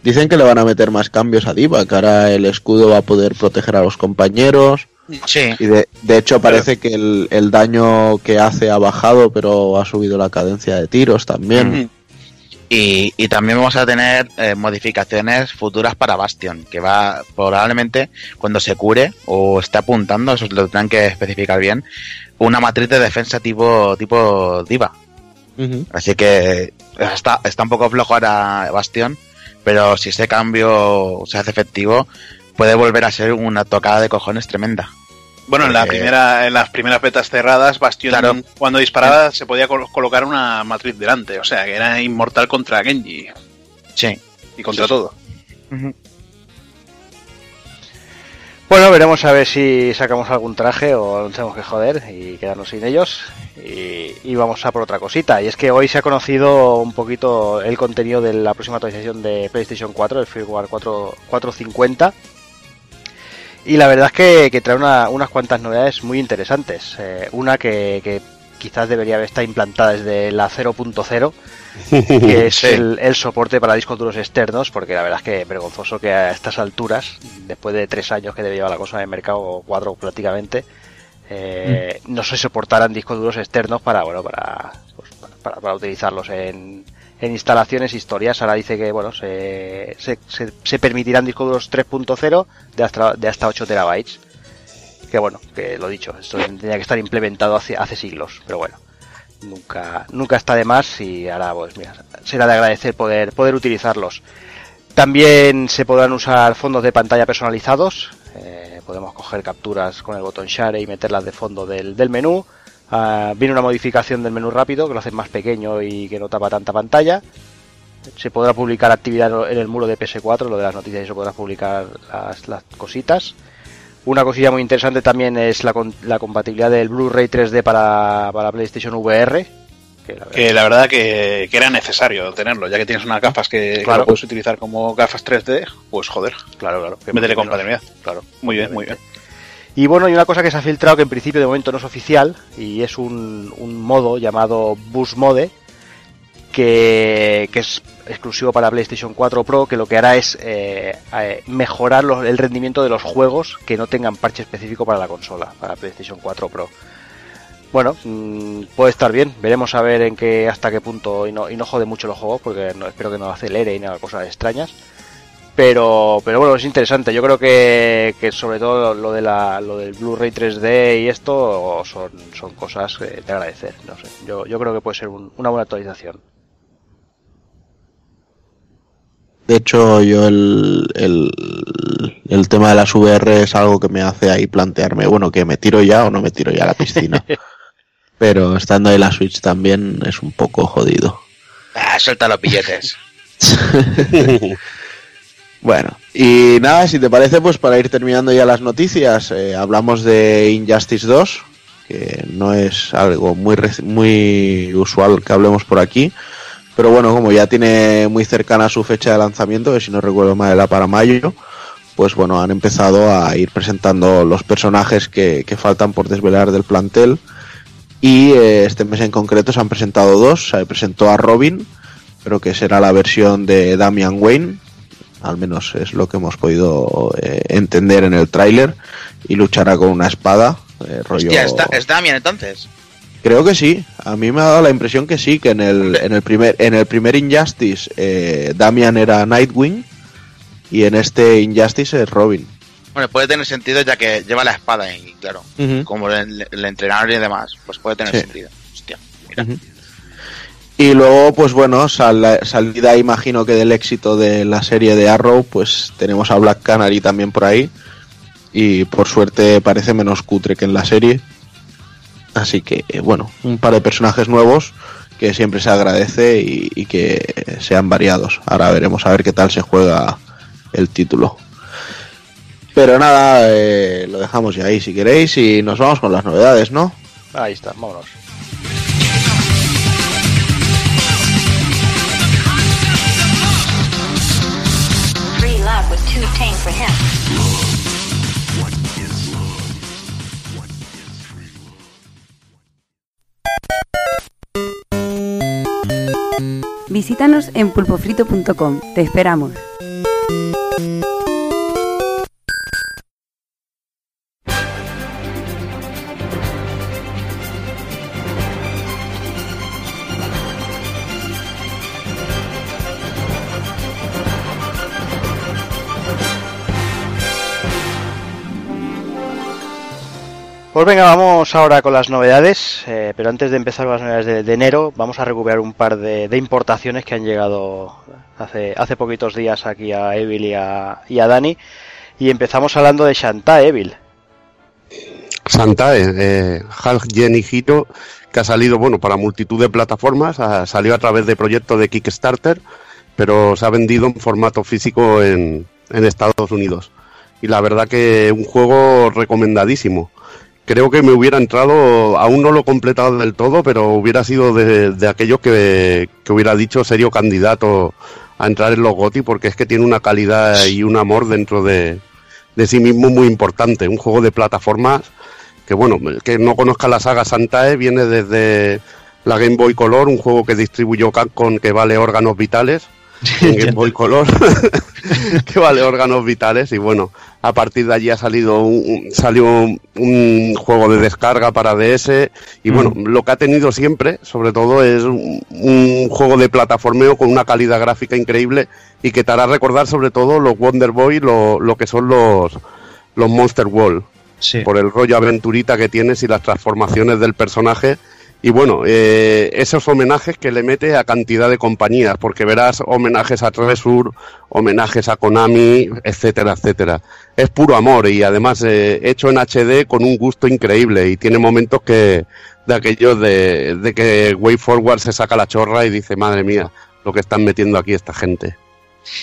B: dicen que le van a meter más cambios a Diva, que ahora el escudo va a poder proteger a los compañeros.
E: Sí.
B: Y de, de hecho parece que el, el daño que hace ha bajado, pero ha subido la cadencia de tiros también.
E: Y, y también vamos a tener eh, modificaciones futuras para Bastion, que va probablemente cuando se cure o esté apuntando, eso lo tendrán que especificar bien, una matriz de defensa tipo tipo diva. Así que está, está un poco flojo ahora Bastion, pero si ese cambio se hace efectivo, puede volver a ser una tocada de cojones tremenda.
F: Bueno, en la
E: Porque-
F: primera, en las primeras betas cerradas, Bastion
E: Claro.
F: cuando disparaba se podía col- colocar una matriz delante, o sea que era inmortal contra Genji
E: Sí.
F: y contra todo.
A: Bueno, veremos a ver si sacamos algún traje o nos tenemos que joder y quedarnos sin ellos. Y, y vamos a por otra cosita. Y es que hoy se ha conocido un poquito el contenido de la próxima actualización de PlayStation 4, el firmware 4, 450. Y la verdad es que, que trae una- unas cuantas novedades muy interesantes. Eh, una que, que quizás debería haber estado implantada desde la 0.0 que es
E: Sí.
A: el, el soporte para discos duros externos, porque la verdad es que vergonzoso que a estas alturas, después de tres años que debe llevar la cosa en el mercado, cuatro prácticamente, eh, no se soportaran discos duros externos para, bueno, para, pues, para, para utilizarlos en, en instalaciones, historias. Ahora dice que, bueno, se, se, se, se permitirán discos duros 3.0 de hasta, de hasta 8 terabytes. Que bueno, que lo dicho, esto tenía que estar implementado hace, hace siglos, pero bueno nunca nunca está de más y ahora pues mira será de agradecer poder poder utilizarlos también se podrán usar fondos de pantalla personalizados eh, podemos coger capturas con el botón share y meterlas de fondo del, del menú Ah, viene una modificación del menú rápido que lo hace más pequeño y que no tapa tanta pantalla se podrá publicar actividad en el muro de PS4 lo de las noticias y se podrá publicar las, las cositas una cosilla muy interesante también es la, la compatibilidad del Blu-ray 3D para, para PlayStation VR. Que la verdad-
F: Que la verdad que, que era necesario tenerlo, ya que tienes unas gafas que,
A: Claro.
F: puedes utilizar como gafas 3D, pues joder,
A: claro, claro. que
F: métele compatibilidad.
A: Claro.
F: Muy bien, muy bien.
A: Y bueno, hay una cosa que se ha filtrado que en principio de momento no es oficial y es un, modo llamado Boost Mode que, que es exclusivo para PlayStation 4 Pro que lo que hará es eh, eh, mejorar el rendimiento de los juegos que no tengan parche específico para la consola, para PlayStation 4 Pro. Bueno, mm, puede estar bien, veremos a ver en qué hasta qué punto y no, y no jode mucho los juegos porque no, espero que no acelere y no haga cosas extrañas. Pero, pero bueno, es interesante. Yo creo que, que sobre todo lo, de la, lo del Blu-ray 3D y esto son, son cosas eh, de agradecer. No sé, yo, yo creo que puede ser un- una buena actualización.
B: De hecho, yo el, el, el tema de las VR es algo que me hace ahí plantearme, bueno, que me tiro ya o no me tiro ya a la piscina. Pero estando ahí la Switch también es un poco jodido.
E: Ah, suelta los billetes.
B: Bueno, y nada, si te parece, pues para ir terminando ya las noticias, eh, hablamos de Injustice 2, que no es algo muy, muy usual que hablemos por aquí. Pero bueno, como ya tiene muy cercana su fecha de lanzamiento, que si no recuerdo mal era para mayo, pues bueno, han empezado a ir presentando los personajes que, que faltan por desvelar del plantel. Y eh, este mes en concreto se han presentado dos. Se presentó a Robin, pero que será la versión de Damian Wayne, al menos es lo que hemos podido eh, entender en el tráiler, y luchará con una espada. eh, rollo...
E: Hostia, está, es Damian entonces.
B: Creo que sí. A mí me ha dado la impresión que sí, que en el, en el primer en el primer Injustice eh, Damian era Nightwing y en este Injustice es Robin.
E: Bueno, puede tener sentido ya que lleva la espada y claro, como el, el entrenador y demás, pues puede tener
B: Sí.
E: sentido. Hostia, mira.
B: Y luego, pues bueno, sal- salida imagino que del éxito de la serie de Arrow, pues tenemos a Black Canary también por ahí. Y por suerte parece menos cutre que en la serie. Así que, eh, bueno, un par de personajes nuevos que siempre se agradece y, y que sean variados. Ahora veremos a ver qué tal se juega el título. Pero nada, eh, lo dejamos ya ahí si queréis y nos vamos con las novedades, ¿no?
A: Ahí está, vámonos.
G: Too tame for him.
H: Visítanos en pulpofrito.com. Te esperamos.
A: Pues venga, vamos ahora con las novedades, eh, pero antes de empezar con las novedades de, enero, vamos a recuperar un par de, importaciones que han llegado hace, hace poquitos días aquí a Evil y a, Dani. Y empezamos hablando de Shantae Evil.
C: Santae, eh, Half Jenny que ha salido bueno para multitud de plataformas, ha- salió a través de proyectos de Kickstarter, pero se ha vendido en formato físico en, en Estados Unidos. Y la verdad que un juego recomendadísimo. Creo que me hubiera entrado, aún no lo he completado del todo, pero hubiera sido de, de aquellos que, que hubiera dicho serio candidato a entrar en los GOTY, porque es que tiene una calidad y un amor dentro de, de sí mismo muy importante. Un juego de plataformas que bueno, el que no conozca la saga Santae viene desde la Game Boy Color, un juego que distribuyó Capcom que vale órganos vitales. En Game Boy Color, que vale órganos vitales y bueno, a partir de allí ha salido un, salió un, un juego de descarga para DS y bueno, lo que ha tenido siempre, sobre todo, es un, un juego de plataformeo con una calidad gráfica increíble y que te hará recordar sobre todo los Wonder Boy, lo, lo que son los, los Monster World
D: Sí.
C: por el rollo aventurita que tienes y las transformaciones del personaje. Y bueno, eh, esos homenajes que le mete a cantidad de compañías, porque verás homenajes a Treasure, homenajes a Konami, etcétera, etcétera. Es puro amor y además eh, hecho en HD con un gusto increíble y tiene momentos que de aquellos de, de que Way Forward se saca la chorra y dice, madre mía, lo que están metiendo aquí esta gente.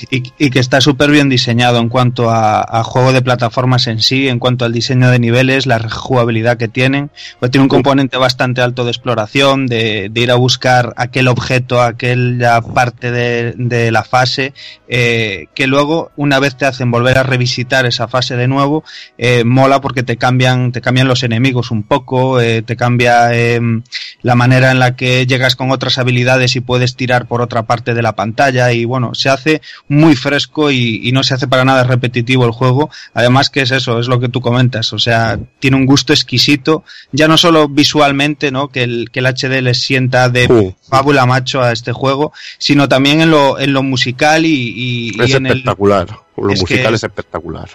D: Y, y que está súper bien diseñado en cuanto a, a juego de plataformas en sí, en cuanto al diseño de niveles, la jugabilidad que tienen. Pues tiene un componente bastante alto de exploración, de, de ir a buscar aquel objeto, aquella parte de, de la fase, eh, que luego, una vez te hacen volver a revisitar esa fase de nuevo, eh, mola porque te cambian, te cambian los enemigos un poco, eh, te cambia eh, la manera en la que llegas con otras habilidades y puedes tirar por otra parte de la pantalla y bueno, se hace muy fresco y, y no se hace para nada repetitivo el juego. Además que es eso, es lo que tú comentas, o sea, tiene un gusto exquisito, ya no solo visualmente, ¿no? Que el, que el HD les sienta de
C: Sí.
D: fábula macho a este juego, sino también en lo, en lo musical y, y- y
C: Es
D: en el,
C: espectacular. Lo
D: es
C: musical
D: que-
C: es espectacular.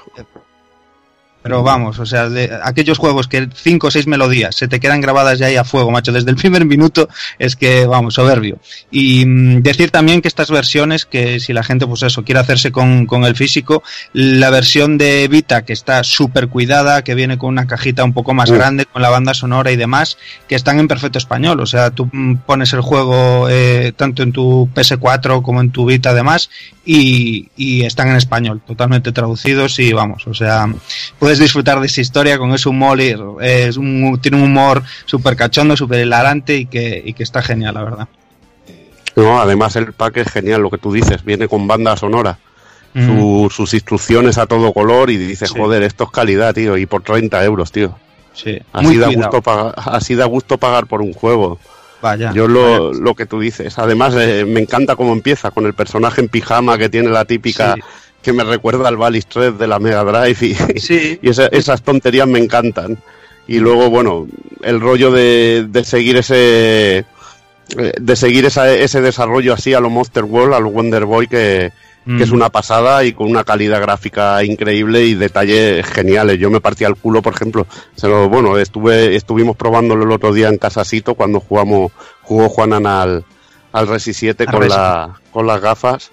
D: Pero vamos, o sea, de aquellos juegos que cinco o seis melodías se te quedan grabadas ya ahí a fuego, macho, desde el primer minuto, es que, vamos, soberbio. Y mm, decir también que estas versiones, que si la gente, pues eso, quiere hacerse con, con el físico, la versión de Vita, que está súper cuidada, que viene con una cajita un poco más grande, con la banda sonora y demás, que están en perfecto español. O sea, tú mm, pones el juego eh, tanto en tu PS4 como en tu Vita, además, y, y están en español, totalmente traducidos y vamos, o sea, puedes puedes disfrutar de esa historia con ese humor, eh, es un, tiene un humor súper cachondo, súper hilarante y que, y que está genial, la verdad.
C: No, además el pack es genial, lo que tú dices, viene con banda sonora.
D: Mm.
C: su- sus instrucciones a todo color y dices,
D: Sí.
C: joder, esto es calidad, tío, y por 30 euros, tío.
D: Sí,
C: Así
D: muy
C: da, gusto pagar, así da gusto pagar por un juego.
D: Vaya.
C: Yo lo, lo que tú dices. Además, eh, me encanta cómo empieza con el personaje en pijama que tiene la típica
D: Sí.
C: Que me recuerda al Valis 3 de la Mega Drive y,
D: Sí.
C: y esa- esas tonterías me encantan. Y luego, bueno, el rollo de, de seguir ese eh, de seguir esa- ese desarrollo así a lo Monster World, a lo Wonder Boy que, que es
D: Mm.
C: una pasada y con una calidad gráfica increíble y detalles geniales. Yo me partía el culo, por ejemplo. Se lo- bueno, estuve, estuvimos probándolo el otro día en Casasito cuando jugamos, jugó Juanan al, al Resi 7
D: Al
C: con, la, con las gafas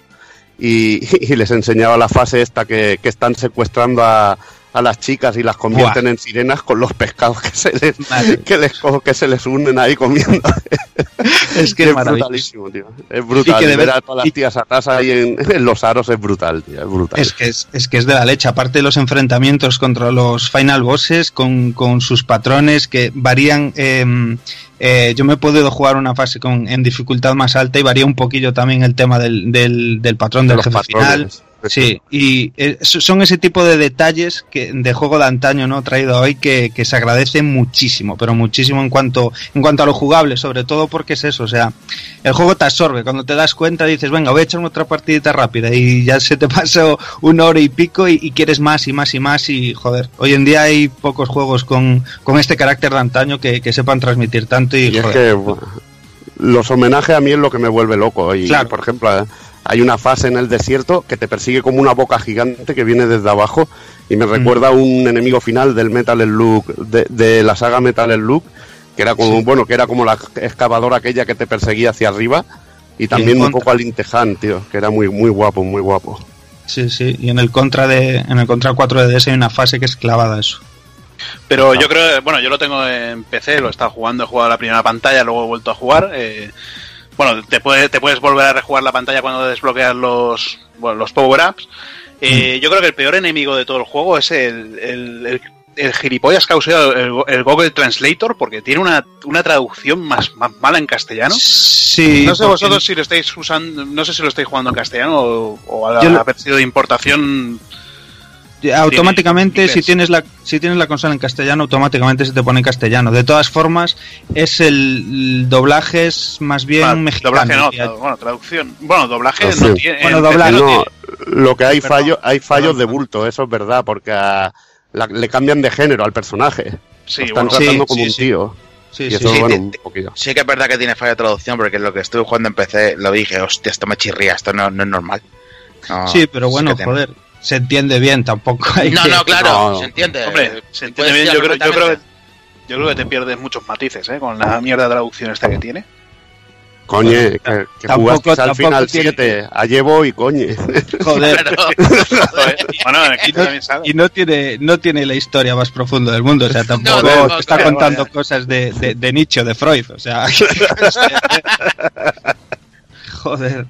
C: y, y les enseñaba la fase esta que, que están secuestrando a, a las chicas y las convierten
D: Buah.
C: en sirenas con los pescados que se les, que les, que se les unen ahí comiendo.
D: Es que
C: es brutalísimo, tío. Es brutal.
D: Y que de
C: ver a todas las tías atrás ahí en, en los aros es brutal, tío. Es brutal.
D: Es que es, es que es de la leche, aparte de los enfrentamientos contra los final bosses con, con sus patrones que varían. eh, eh, yo me he podido jugar una fase con, en dificultad más alta y varía un poquillo también el tema del, del, del patrón
C: De
D: del jefe final. Sí, y eh, so- son ese tipo de detalles que de juego de antaño no traído hoy que, que se agradecen muchísimo, pero muchísimo en cuanto en cuanto a lo jugable, sobre todo porque es eso, o sea, el juego te absorbe, cuando te das cuenta dices, venga, voy a echarme otra partidita rápida y ya se te pasó una hora y pico y, y quieres más y más y más y joder, hoy en día hay pocos juegos con, con este carácter de antaño que, que sepan transmitir tanto y,
C: Y es que los homenajes a mí es lo que me vuelve loco. Y,
D: Claro.
C: por ejemplo, eh, hay una fase en el desierto que te persigue como una boca gigante que viene desde abajo y me recuerda a un enemigo final del Metal Slug, de, de la saga Metal Slug, que era como,
D: Sí.
C: bueno, que era como la excavadora aquella que te perseguía hacia arriba. Y también un poco al Intehan, tío, que era muy muy guapo, muy guapo.
D: sí, sí, y en el contra de en el contra 4 de DS hay una fase que es clavada eso.
F: Pero yo creo, bueno, yo lo tengo en PC, lo he estado jugando, he jugado la primera pantalla, luego he vuelto a jugar. eh, bueno, te, puede- te puedes volver a rejugar la pantalla cuando desbloqueas los, bueno, los power-ups. Eh, Yo creo que el peor enemigo de todo el juego es el, el, el, el gilipollas que ha usado el, el Google Translator, porque tiene una, una traducción más, más mala en castellano.
D: Sí,
F: no sé
D: porque-
F: vosotros si lo estáis usando, no sé si lo estáis jugando en castellano o, o
D: Yo lo-
F: haber sido de importación.
D: Automáticamente si tienes la si tienes la consola en castellano automáticamente se te pone en castellano de todas formas es el, doblaje es más bien
F: Ah,
D: mexicano
F: doblaje no, tra- bueno, traducción. Bueno, doblaje
C: Traducción.
F: no tiene.
D: Bueno,
F: en
D: doblaje.
F: No
C: No,
F: tiene.
C: lo que hay
F: Perdón,
C: fallos, hay fallos
F: perdón,
C: de bulto, eso es verdad, porque a- la- le cambian de género al personaje.
F: Sí,
C: Lo están
F: bueno,
C: tratando
D: sí,
C: como
D: sí,
C: un
D: sí.
C: tío.
D: sí, sí,
C: eso,
E: sí.
C: bueno,
E: Sí,
C: un
E: sí. Sí que es verdad que tiene falla de traducción, porque lo que estuve jugando en PC lo dije, hostia, esto me chirría, esto no, no es normal. No,
D: Sí, pero bueno
E: tiene.
D: Se entiende bien tampoco hay
E: No,
D: que-
E: no, claro,
C: No,
E: se entiende.
F: Hombre, se entiende bien. Yo creo, yo, creo que, yo creo que te pierdes muchos matices ¿eh? con la mierda de traducción esta que tiene.
C: Coñe, que, que
D: tampoco-
C: jugaste al final
D: tiene-
C: 7, a llevo y coñe.
D: joder
F: bueno, aquí también sale.
D: y no tiene no tiene la historia más profunda del mundo o sea tampoco
E: no,
D: está contando
F: vaya.
D: cosas de, de, de Nietzsche o de Freud o sea joder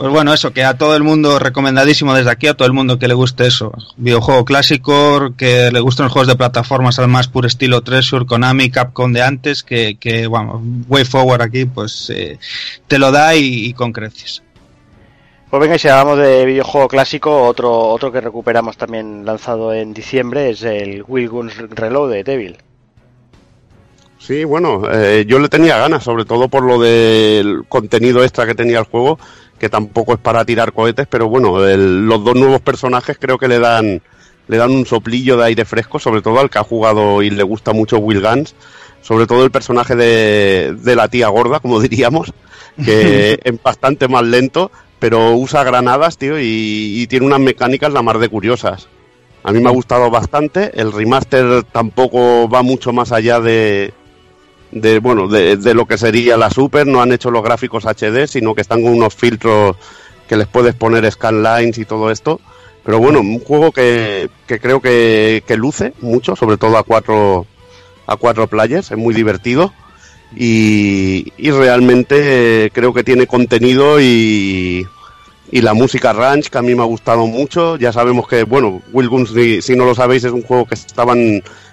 D: pues bueno, eso, que a todo el mundo recomendadísimo desde aquí, a todo el mundo que le guste eso. Videojuego clásico, que le gusten los juegos de plataformas, además puro estilo Treasure, Konami, Capcom de antes, que, que bueno, Way Forward aquí, pues eh, te lo da y, y con creces.
A: Pues venga, si hablamos de videojuego clásico, otro, otro que recuperamos también lanzado en diciembre es el Will Guns Reloaded Devil.
C: Sí, bueno, eh, yo le tenía ganas, sobre todo por lo del contenido extra que tenía el juego, que tampoco es para tirar cohetes, pero bueno, el- los dos nuevos personajes creo que le dan le dan un soplillo de aire fresco, sobre todo al que ha jugado y le gusta mucho Will Guns, sobre todo el personaje de, de la tía gorda, como diríamos, que es bastante más lento, pero usa granadas, tío, y, y tiene unas mecánicas la mar de curiosas. A mí me ha gustado bastante. El remaster tampoco va mucho más allá de, de bueno, de, de lo que sería la Super. No han hecho los gráficos HD, sino que están con unos filtros que les puedes poner scanlines y todo esto. Pero bueno, un juego que, que creo que, que luce mucho, sobre todo a cuatro, a cuatro players. Es muy divertido. Y, y realmente eh, creo que tiene contenido y, y la música ranch que a mí me ha gustado mucho. Ya sabemos que, bueno, Will si, si no lo sabéis, es un juego que estaba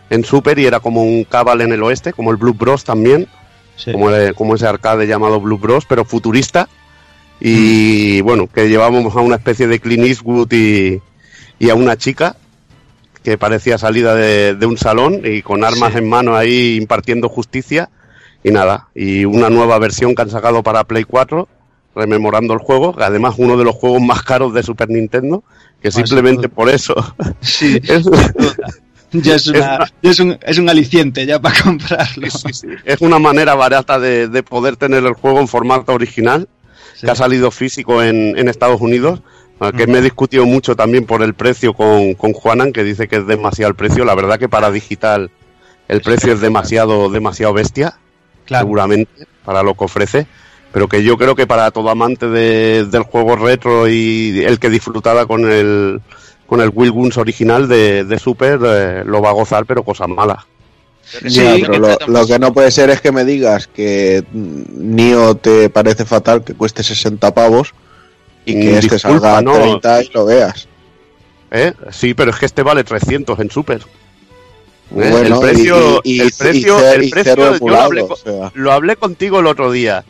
C: en, Super y era como un Cabal en el oeste, como el Blue Bros también,
D: Sí.
C: como, el- como ese arcade llamado Blue Bros, pero futurista. Y bueno, que llevábamos a una especie de Clint Eastwood y, y a una chica que parecía salida de, de un salón y con armas
D: Sí.
C: en mano ahí impartiendo justicia y nada, y una nueva versión que han sacado para Play 4 rememorando el juego, que además uno de los juegos más caros de Super Nintendo, que simplemente por eso
D: Sí,
C: es,
D: ya es, una- ya es, un, es un aliciente ya para comprarlo.
C: sí, sí, es una manera barata de, de poder tener el juego en formato original, que ha salido físico en, en Estados Unidos, que me he discutido mucho también por el precio con, con Juanan, que dice que es demasiado el precio. La verdad que para digital el precio es demasiado, demasiado bestia,
D: Claro.
C: seguramente, para lo que ofrece. Pero que yo creo que para todo amante de- del juego retro y el que disfrutaba con el con el Will Guns original de, de Super eh, lo va a gozar, pero cosas malas.
B: Ya,
F: Sí,
B: pero lo, que no puede ser es que me digas que Nio te parece fatal que cueste 60 pavos y que
C: Mm,
B: este
C: disculpa,
B: salga a
C: no.
B: 30 y lo veas.
C: ¿eh? Sí, pero es que este vale 300 en Super. ¿Eh?
B: Bueno,
C: el precio,
B: y, y-
C: el precio,
B: y ce-
C: el
B: y
C: precio,
B: cero
C: yo lo
B: emulado,
C: hablé,
B: o
C: con-
B: sea.
C: lo hablé contigo el otro día.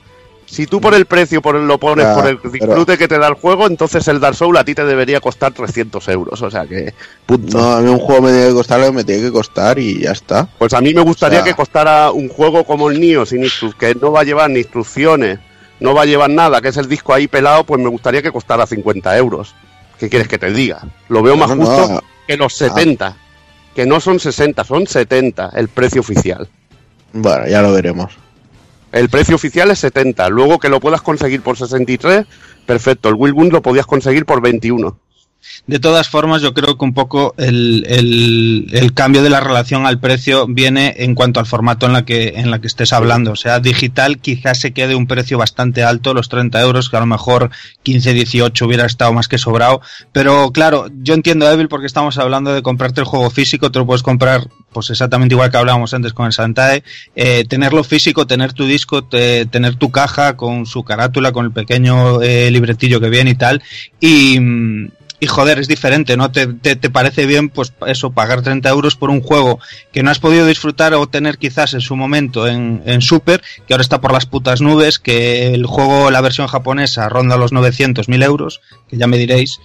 C: Si tú por el precio por el- lo pones
B: Ya,
C: por el
B: pero-
C: disfrute que te da el juego, entonces el Dark Souls a ti te debería costar 300 euros. O sea que, punto.
B: No, a mí un juego me tiene que costar lo que me tiene que costar y ya está.
C: Pues a mí me gustaría
B: O sea-
C: que costara un juego como el Nio, sin que no va a llevar ni instrucciones, no va a llevar nada, que es el disco ahí pelado, pues me gustaría que costara 50 euros. ¿Qué quieres que te diga? Lo veo más
B: No, no,
C: justo que los 70. Que no son 60, son 70 el precio oficial.
B: Bueno, ya lo veremos.
C: El precio oficial es 70. Luego que lo puedas conseguir por 63, perfecto. El Will lo podías conseguir por 21.
D: De todas formas, yo creo que un poco el, el- cambio de la relación al precio viene en cuanto al formato en la que en la que estés hablando. O sea, digital quizás se quede un precio bastante alto, los 30 euros, que a lo mejor 15, 18 hubiera estado más que sobrado. Pero claro, yo entiendo, Evil, porque estamos hablando de comprarte el juego físico, te lo puedes comprar pues exactamente igual que hablábamos antes con el Santae, eh, tenerlo físico, tener tu disco, te- tener tu caja con su carátula, con el pequeño eh, libretillo que viene y tal, y, mm, y joder, es diferente, ¿no? Te, te, te parece bien, pues eso, pagar 30 euros por un juego que no has podido disfrutar o tener quizás en su momento en, en Super, que ahora está por las putas nubes, que el juego, la versión japonesa, ronda los 900, 1000 euros, que ya me diréis,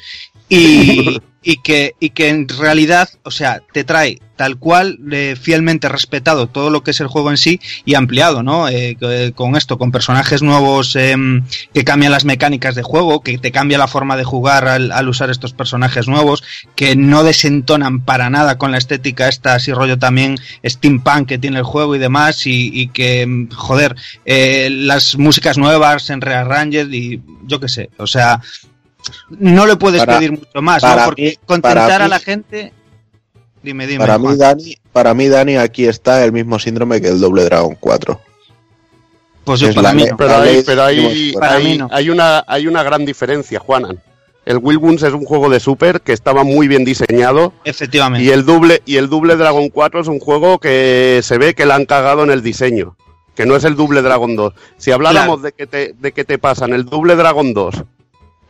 D: y, y, que, y que en realidad, o sea, te trae tal cual, eh, fielmente respetado todo lo que es el juego en sí y ampliado, ¿no? Eh, que- con esto, con personajes nuevos em, que cambian las mecánicas de juego, que te cambia la forma de jugar al, al usar estos personajes nuevos, que no desentonan para nada con la estética esta, así rollo también steampunk que tiene el juego y demás, y, y que, mm, joder, eh, las músicas nuevas en Rearranged y yo qué sé, o sea, no le puedes
B: Para-
D: pedir mucho más, ¿no?
B: para
D: Porque
B: mí-
D: contentar
B: para
D: a
B: mí-
D: la gente... Dime, dime.
B: Para mí. Dani, para mí, Dani, aquí está el mismo síndrome que el Doble Dragon 4.
D: Pues yo para mí no.
C: Pero hay, pero hay,
D: para
C: hay-
D: mí no.
C: hay una, hay una gran diferencia, Juanan. El Will Guns es un juego de Super que estaba muy bien diseñado
D: Efectivamente.
C: y el doble y el Double Dragon 4 es un juego que se ve que la han cagado en el diseño, que no es el Double Dragon 2. Si habláramos
D: Claro.
C: de que te de que te pasan el Double Dragon 2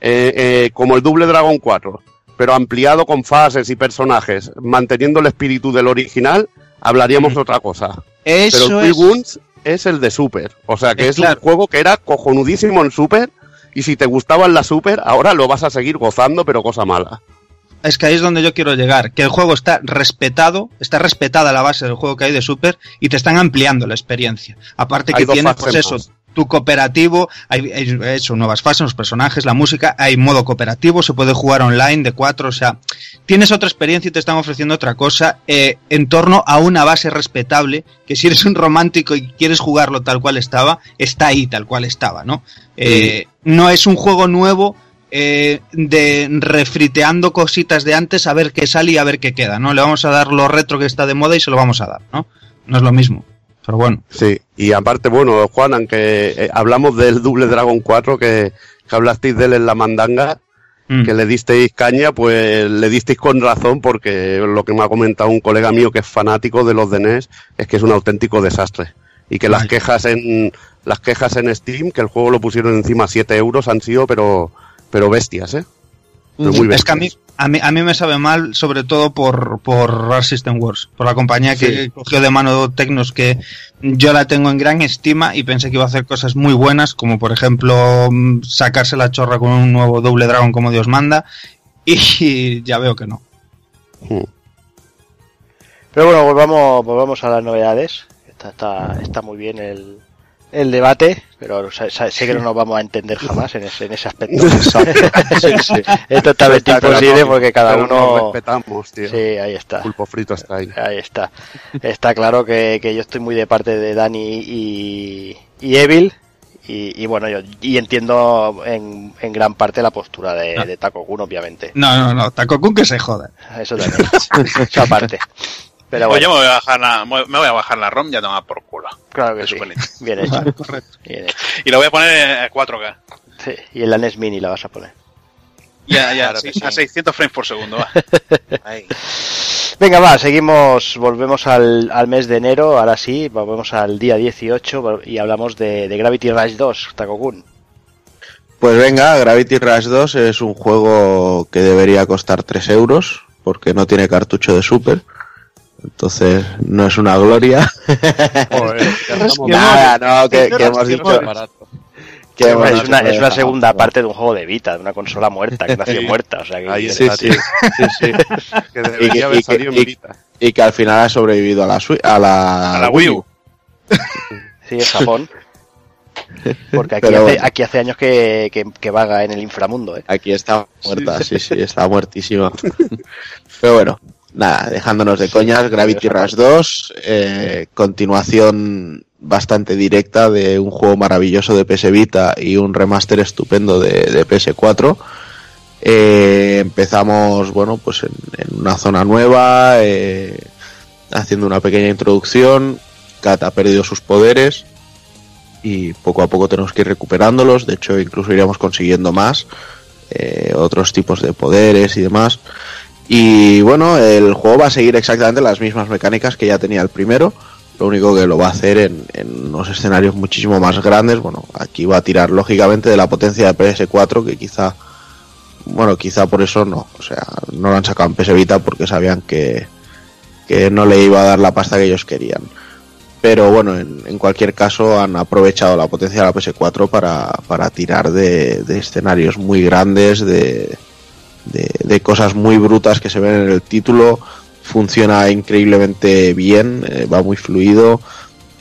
C: eh, eh, como el Double Dragon 4, pero ampliado con fases y personajes, manteniendo el espíritu del original, hablaríamos de otra cosa.
D: Eso
C: Pero el
D: es...
C: Guns es el de Super. O sea que es
D: claro.
C: un juego que era cojonudísimo en Super. Y si te gustaba en la Super, ahora lo vas a seguir gozando, pero cosa mala.
D: Es que ahí es donde yo quiero llegar, que el juego está respetado, está respetada la base del juego que hay de Super y te están ampliando la experiencia. Aparte que tiene, pues eso,
C: más.
D: Tu cooperativo, hay, eso, nuevas fases, los personajes, la música, hay modo cooperativo, se puede jugar online de cuatro, o sea, tienes otra experiencia y te están ofreciendo otra cosa eh, en torno a una base respetable, que si eres un romántico y quieres jugarlo tal cual estaba, está ahí tal cual estaba, ¿no? Eh, No es un juego nuevo eh, de refriteando cositas de antes a ver qué sale y a ver qué queda, ¿no? Le vamos a dar lo retro que está de moda y se lo vamos a dar, ¿no? No es lo mismo. Pero bueno.
C: Sí. Y aparte, bueno, Juan, aunque eh, hablamos del Double Dragon 4, que, que hablasteis de él en la mandanga,
D: Mm.
C: que le disteis caña, pues le disteis con razón, porque lo que me ha comentado un colega mío que es fanático de los de NES es que es un auténtico desastre. Y que las quejas en las quejas en Steam, que el juego lo pusieron encima 7 euros, han sido, pero pero bestias, ¿eh? Pero muy
D: Es que a mí,
C: bestias.
D: A, mí, a mí me sabe mal, sobre todo por, por Art System Wars, por la compañía que cogió de mano Tecnos, que yo la tengo en gran estima y pensé que iba a hacer cosas muy buenas, como por ejemplo mm, sacarse la chorra con un nuevo Double Dragon como Dios manda, y ya veo que no.
C: Mm.
A: Pero bueno, volvamos, volvamos a las novedades. Está, está, está muy bien el, el debate, pero sé, que no nos vamos a entender jamás en ese, en ese aspecto. es totalmente
C: Está claro,
A: imposible
C: no,
A: porque cada
C: nos
A: uno...
C: respetamos, tío.
A: Sí, ahí está.
C: Pulpo frito está ahí.
A: Ahí está. Está claro que, que yo estoy muy de parte de Dani y, y Evil. Y, y bueno, yo y entiendo en, en gran parte la postura de, de Taco Kun, obviamente.
D: No, no, no, Takokun que se joda.
A: Eso también. Eso aparte. Pero
F: Pues yo me voy a bajar la, me voy a bajar la ROM y a tomar por culo.
A: claro que sí. Bien hecho.
D: Vale, correcto.
A: Bien hecho.
F: Y lo voy a poner en 4K.
A: Sí, y en la NES Mini la vas a poner.
F: Ya, ya,
E: Claro
F: sí,
E: que sí.
F: a 600 frames por segundo. Va.
E: Ahí.
A: Venga, va, seguimos, volvemos al, al mes de enero, ahora sí, volvemos al día 18 y hablamos de, de Gravity Rush 2, Takokun.
B: Pues venga, Gravity Rush 2 es un juego que debería costar 3 euros, porque no tiene cartucho de Super. Entonces, no es una gloria.
C: Joder,
B: Nada, no, que, que hemos
C: bien
B: dicho...
C: barato.
B: que hemos
A: es, una, es una segunda parte de un juego de Vita, de una consola muerta, que nació
C: Sí.
A: muerta, o sea que...
C: Ahí
B: Sí,
C: está,
B: sí.
C: tío. Sí, sí. Que
B: Y
C: debería
B: y que-
C: salido en
B: y-
C: Vita.
B: y que al final ha sobrevivido a la, Sui- a la,
F: A la Wii U.
A: Sí, es Japón. Porque aquí, hace,
B: bueno.
A: aquí hace años que, que, que vaga en el inframundo, ¿eh?
B: Aquí está muerta, sí, sí, está muertísima. Pero bueno, nada, dejándonos de coñas, Gravity Rush 2, eh, continuación bastante directa de un juego maravilloso de PS Vita y un remaster estupendo de, de PS4. Eh, empezamos, bueno, pues en, en una zona nueva, eh, haciendo una pequeña introducción. Kat ha perdido sus poderes y poco a poco tenemos que ir recuperándolos. De hecho, incluso iríamos consiguiendo más, eh, otros tipos de poderes y demás. Y bueno, el juego va a seguir exactamente las mismas mecánicas que ya tenía el primero. Lo único que lo va a hacer en, en unos escenarios muchísimo más grandes. Bueno, aquí va a tirar lógicamente de la potencia de PS4, que quizá, bueno, quizá por eso no. O sea, no lo han sacado en PS Vita porque sabían que, que no le iba a dar la pasta que ellos querían. Pero bueno, en, cualquier caso han aprovechado la potencia de la PS4 para, para tirar de, de escenarios muy grandes, de, de, cosas muy brutas que se ven en el título. Funciona increíblemente bien, eh, va muy fluido.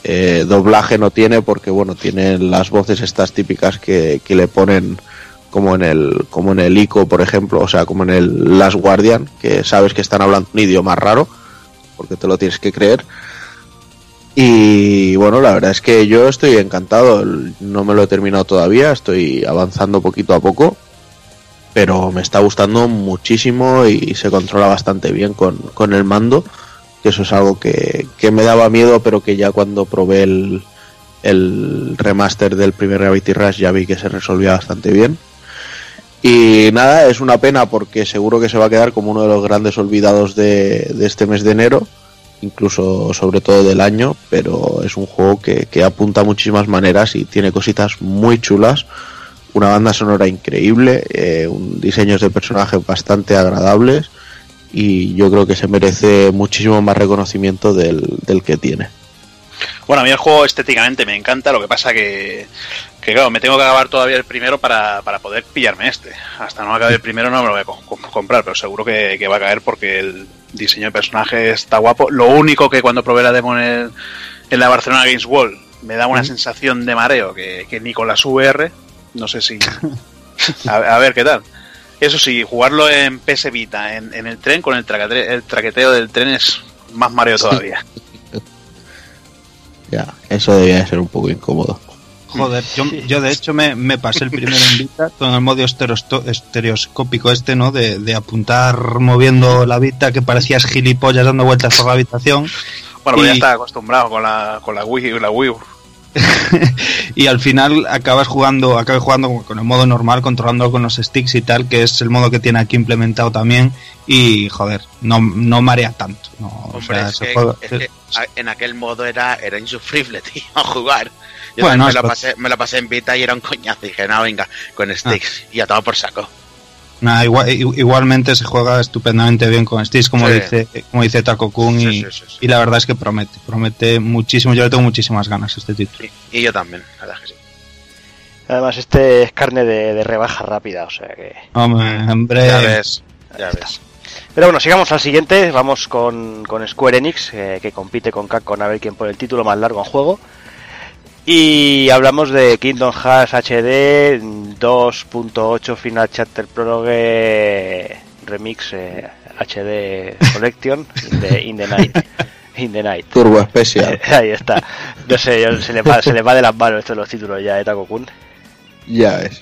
B: Eh, doblaje no tiene porque bueno, tiene las voces estas típicas que, que le ponen como en el como en el ICO, por ejemplo, o sea, como en el Last Guardian, que sabes que están hablando un idioma raro, porque te lo tienes que creer. Y bueno, la verdad es que yo estoy encantado. No me lo he terminado todavía, estoy avanzando poquito a poco. Pero me está gustando muchísimo y se controla bastante bien con, con el mando. Que eso es algo que, que me daba miedo, pero que ya cuando probé el, el remaster del primer Gravity Rush ya vi que se resolvía bastante bien. Y nada, es una pena porque seguro que se va a quedar como uno de los grandes olvidados de, de este mes de enero incluso sobre todo del año, pero es un juego que, que apunta a muchísimas maneras y tiene cositas muy chulas, una banda sonora increíble, eh, un diseños de personajes bastante agradables y yo creo que se merece muchísimo más reconocimiento del, del que tiene.
F: Bueno, a mí el juego estéticamente me encanta, lo que pasa que, que claro, me tengo que acabar todavía el primero para, para poder pillarme este. Hasta no acabe el primero no me lo voy a co- co- comprar, pero seguro que, que va a caer porque el diseño de personaje está guapo. Lo único que cuando probé la demo en, el- en la Barcelona Games World me da una sensación de mareo que, que ni con las VR, no sé si... A, a ver qué tal. Eso sí, jugarlo en PS Vita, en, en el tren, con el, traquete- el traqueteo del tren es más mareo todavía.
B: Ya, eso debía de ser un poco incómodo.
D: Joder, yo, yo de hecho me, me pasé el primero en Vita con el modo estereoscópico este, ¿no? De, de apuntar moviendo la Vita que parecías gilipollas dando vueltas por la habitación.
F: Bueno, pues ya está acostumbrado con la, con la Wii, la Wii U.
D: y al final acabas jugando, acabas jugando con el modo normal, controlando con los sticks y tal, que es el modo que tiene aquí implementado también. Y joder, no, no marea tanto. No, o
E: Hombre,
D: sea,
E: es
D: ese
E: que,
D: juego-
E: es que a- en aquel modo era, era insufrible, tío, a jugar. Yo
D: Bueno,
E: me, lo pasé, me lo pasé en Vita y era un coñazo. Y dije, no, venga, con sticks. Y a todo por saco.
D: Nada, igual- igualmente se juega estupendamente bien con sticks, como
E: Sí.
D: dice como dice Taco Kun,
E: Sí,
D: y,
E: sí, sí, sí.
D: y la verdad es que promete, promete muchísimo. Yo le tengo muchísimas ganas a este título.
E: Y, y yo también, la verdad es que sí.
A: Además, este es carne de, de rebaja rápida, o sea que.
D: Hombre, hombre,
E: Ya ves, ya ves.
A: Pero bueno, sigamos al siguiente. Vamos con, con Square Enix, eh, que compite con Capcom a ver quién pone el título más largo en juego. Y hablamos de Kingdom Hearts HD 2.8 Final Chapter Prologue Remix eh, HD Collection the, in the Night. In the Night.
B: Turbo Special.
A: Ahí está. No sé, se le, va, se le va de las manos estos los títulos ya, ¿eh, Taco-kun?
B: Ya es.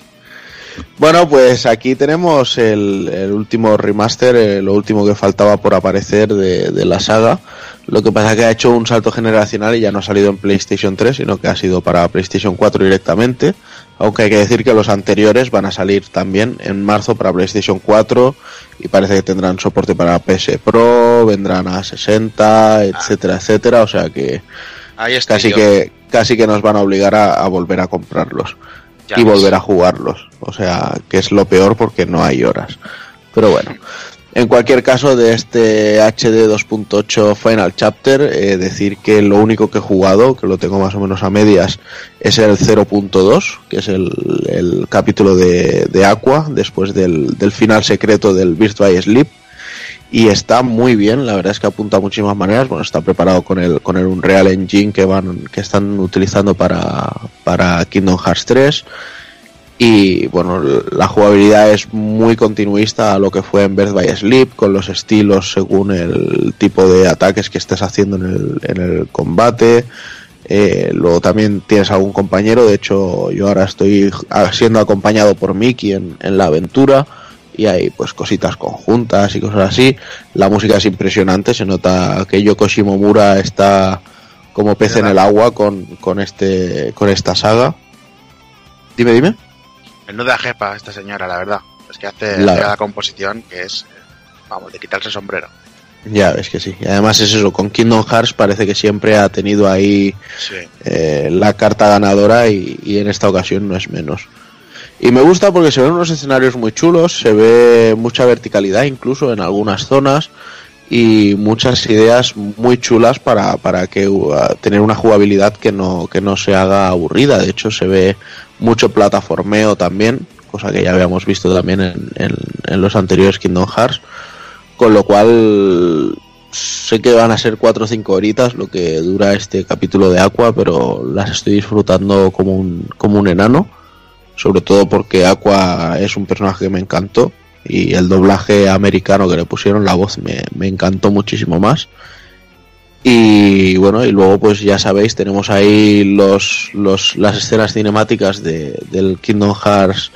B: Bueno, pues aquí tenemos el, el último remaster, eh, lo último que faltaba por aparecer de, de la saga. Lo que pasa es que ha hecho un salto generacional y ya no ha salido en PlayStation 3, sino que ha sido para PlayStation 4 directamente. Aunque hay que decir que los anteriores van a salir también en marzo para PlayStation 4 y parece que tendrán soporte para PS Pro, vendrán a 60, etcétera, etcétera. O sea que
E: Ahí
B: casi que casi que nos van a obligar a, a volver a comprarlos y volver a jugarlos. O sea, que es lo peor porque no hay horas. Pero bueno, en cualquier caso de este HD 2.8 Final Chapter, eh, decir que lo único que he jugado, que lo tengo más o menos a medias, es el 0.2, que es el, el capítulo de, de Aqua, después del, del final secreto del by Sleep. Y está muy bien, la verdad es que apunta a muchísimas maneras. Bueno, está preparado con el, con el Unreal Engine que van, que están utilizando para, para Kingdom Hearts 3 y bueno, la jugabilidad es muy continuista a lo que fue en Birth by Sleep, con los estilos según el tipo de ataques que estés haciendo en el, en el combate. Eh, luego también tienes algún compañero, de hecho yo ahora estoy siendo acompañado por Mickey en, en la aventura y hay pues cositas conjuntas y cosas así. La música es impresionante, se nota que Yoko Shimomura está como pez en el agua con, con este con esta saga. Dime, dime.
E: Menuda jefa esta señora, la verdad. Es que hace,
B: La-
E: hace la composición que es, vamos, de quitarse el sombrero.
B: Ya ves que sí. Y además es eso, con Kingdom Hearts parece que siempre ha tenido ahí
E: Sí.
B: eh, la carta ganadora y, y en esta ocasión no es menos. Y me gusta porque se ven unos escenarios muy chulos, se ve mucha verticalidad incluso en algunas zonas y muchas ideas muy chulas para, para que uh, tener una jugabilidad que no, que no se haga aburrida. De hecho se ve mucho plataformeo también, cosa que ya habíamos visto también en, en- los anteriores Kingdom Hearts. Con lo cual sé que van a ser 4 o 5 horitas lo que dura este capítulo de Aqua, pero las estoy disfrutando como un, como un enano. Sobre todo porque Aqua es un personaje que me encantó y el doblaje americano que le pusieron, la voz me, me encantó muchísimo más. Y bueno, y luego pues ya sabéis, tenemos ahí los, los las escenas cinemáticas de, del Kingdom Hearts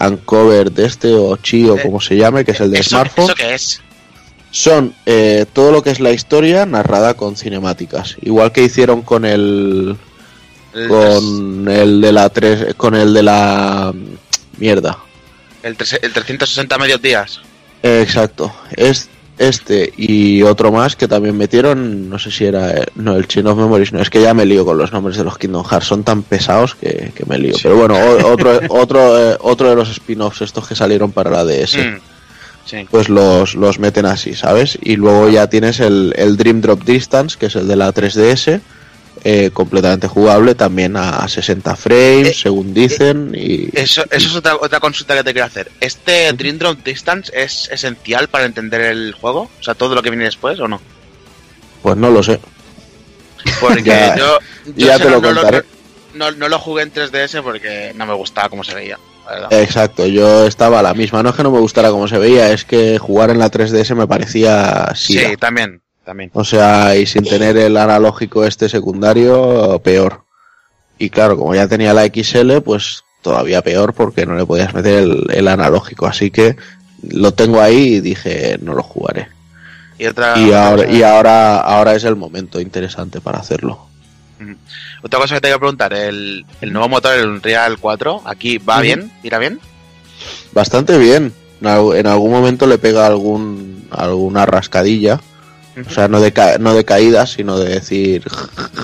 B: Uncovered de este o Chi o
E: Eh,
B: como se llame, que es el de
E: ¿Eso,
B: smartphone
E: ¿Eso qué es?
B: son eh, todo lo que es la historia narrada con cinemáticas. Igual que hicieron con el con el de la 3 con el de la mierda.
E: el, tres- el 360 medios días.
B: Eh, exacto. Es este y otro más que también metieron, no sé si era eh, no el Chain of Memories, no es que ya me lío con los nombres de los Kingdom Hearts, son tan pesados que, que me lío. Pero bueno, otro otro eh, otro de los spin-offs estos que salieron para la DS.
E: Mm, Sí.
B: pues los, los meten así, ¿sabes? Y luego ya tienes el, el Dream Drop Distance, que es el de la 3DS, eh, completamente jugable, también a 60 frames,
E: Eh,
B: según dicen, y
E: Eso, eso es otra, otra consulta que te quiero hacer. ¿Este Dream Drop Distance es esencial para entender el juego? O sea, todo lo que viene después o no?
B: pues no lo sé.
E: Porque
B: Ya-
E: yo, yo
B: ya te lo
E: no
B: contaré.
E: no, no lo jugué en 3DS porque no me gustaba cómo se veía.
B: Exacto, yo estaba a la misma, no es que no me gustara como se veía, es que jugar en la 3DS me parecía
E: sí, también, también.
B: O sea, y sin tener el analógico este secundario, peor. Y claro, como ya tenía la XL, pues todavía peor porque no le podías meter el, el analógico. Así que lo tengo ahí y dije, no lo jugaré.
E: Y otra.
B: y
E: otra
B: ahora,
E: cosa-
B: y ahora, ahora es el momento interesante para hacerlo.
E: Otra cosa que te voy a preguntar, el, el nuevo motor, el Unreal 4, aquí va bien, irá bien.
B: Bastante bien. En algún momento le pega algún alguna rascadilla. O sea, no de, ca- no de caída, sino de decir,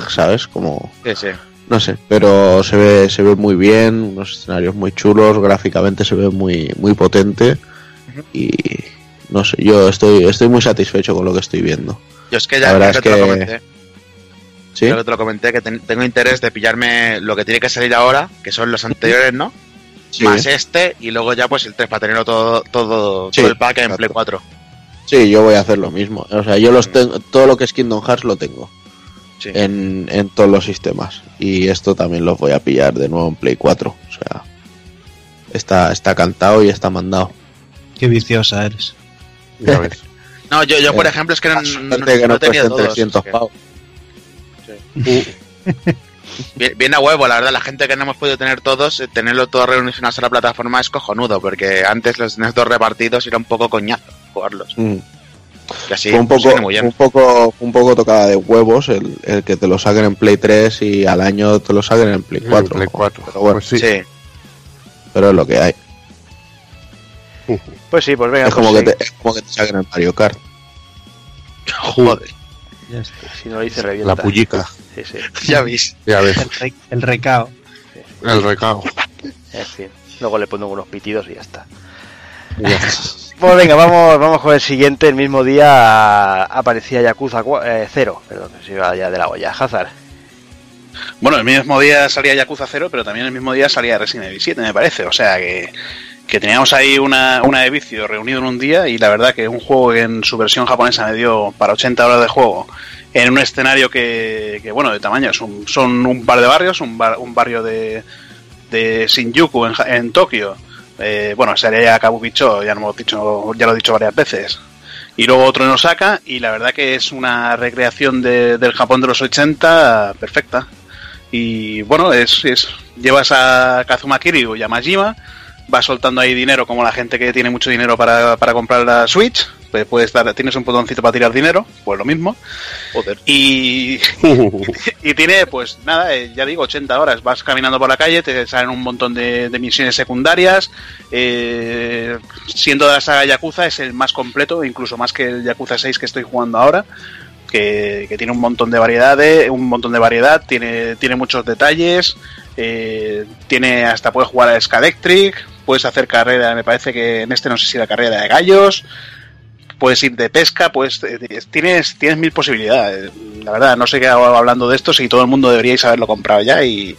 B: ¿sabes? Como,
E: Sí, sí.
B: no sé, pero se ve, se ve muy bien, unos escenarios muy chulos, gráficamente se ve muy, muy potente y no sé, yo estoy, estoy muy satisfecho con lo que estoy viendo.
E: Yo es que ya
B: es
E: que te lo comenté.
B: ¿Sí?
E: Que te lo comenté, que ten- tengo interés de pillarme lo que tiene que salir ahora, que son los anteriores, ¿no?
B: Sí.
E: Más este, y luego ya pues el 3 para tenerlo todo, todo,
B: Sí,
E: todo el pack en
B: exacto.
E: Play 4.
B: Sí, yo voy a hacer lo mismo. O sea, yo los tengo, todo lo que es Kingdom Hearts lo tengo
E: Sí.
B: en, en todos los sistemas. Y esto también los voy a pillar de nuevo en Play 4. O sea, está, está cantado y está mandado.
D: Qué viciosa eres.
E: No, yo, yo por
B: Eh,
E: ejemplo, es que no, no-
B: que
E: no
B: no
E: tenía todos.
B: 300
E: es que-
B: pavos.
E: Bien, bien a huevo, la verdad, la gente que no hemos podido tener todos, eh, tenerlo todo reunidos en una sola plataforma es cojonudo, porque antes los tenías todos repartidos y era un poco coñazo jugarlos.
B: Mm.
E: Y así
B: fue un poco,
E: viene muy bien.
B: un poco, un poco tocada de huevos el, el que te lo saquen en Play 3 y al año te lo saquen en Play 4.
C: Play 4.
B: Pero bueno,
C: Pues sí.
E: Sí.
B: pero es lo que hay.
A: Pues sí, pues venga,
B: es, como
A: pues
B: que te, es como que te saquen en Mario Kart.
E: Joder,
D: Ya está.
A: Si no lo dice, revienta.
C: La pullica.
A: Sí, sí.
E: ya veis.
C: Ya ves.
D: El, re- el recao.
C: El recao.
A: En fin. Luego le pongo unos pitidos y ya está.
C: Ya.
A: Pues venga, vamos, vamos con el siguiente. El mismo día aparecía Yakuza 0. Perdón, se iba ya de la olla. Hazard.
F: Bueno, el mismo día salía Yakuza 0, pero también el mismo día salía Resident Evil 7, me parece. O sea que, que teníamos ahí una, una de vicio reunido en un día y la verdad que un juego que en su versión japonesa me dio para 80 horas de juego en un escenario que, que, bueno, de tamaño, son, son un par de barrios, un, bar- un barrio de, de Shinjuku en, en Tokio. Eh, bueno, sería ya Kabukicho, ya, lo hemos dicho, ya lo he dicho varias veces. Y luego otro en Osaka, y la verdad que es una recreación de- del Japón de los 80 perfecta. Y bueno, es, es llevas a Kazuma Kiryu y a Majima, vas soltando ahí dinero como la gente que tiene mucho dinero para, para comprar la Switch, pues puedes dar, tienes un botoncito para tirar dinero, pues lo mismo.
E: Joder.
F: Y, y tiene, pues nada, eh, ya digo, 80 horas. Vas caminando por la calle, te salen un montón de, de misiones secundarias. eh, siendo de la saga Yakuza, es el más completo, incluso más que el Yakuza 6 que estoy jugando ahora. Que, que tiene un montón de variedades, un montón de variedad, tiene, tiene muchos detalles, eh, tiene hasta puedes jugar a Scalectric, puedes hacer carrera, me parece que en este no sé si la carrera de gallos, puedes ir de pesca, pues tienes, tienes mil posibilidades. La verdad, no sé qué hago hablando de esto si todo el mundo deberíais haberlo comprado ya y,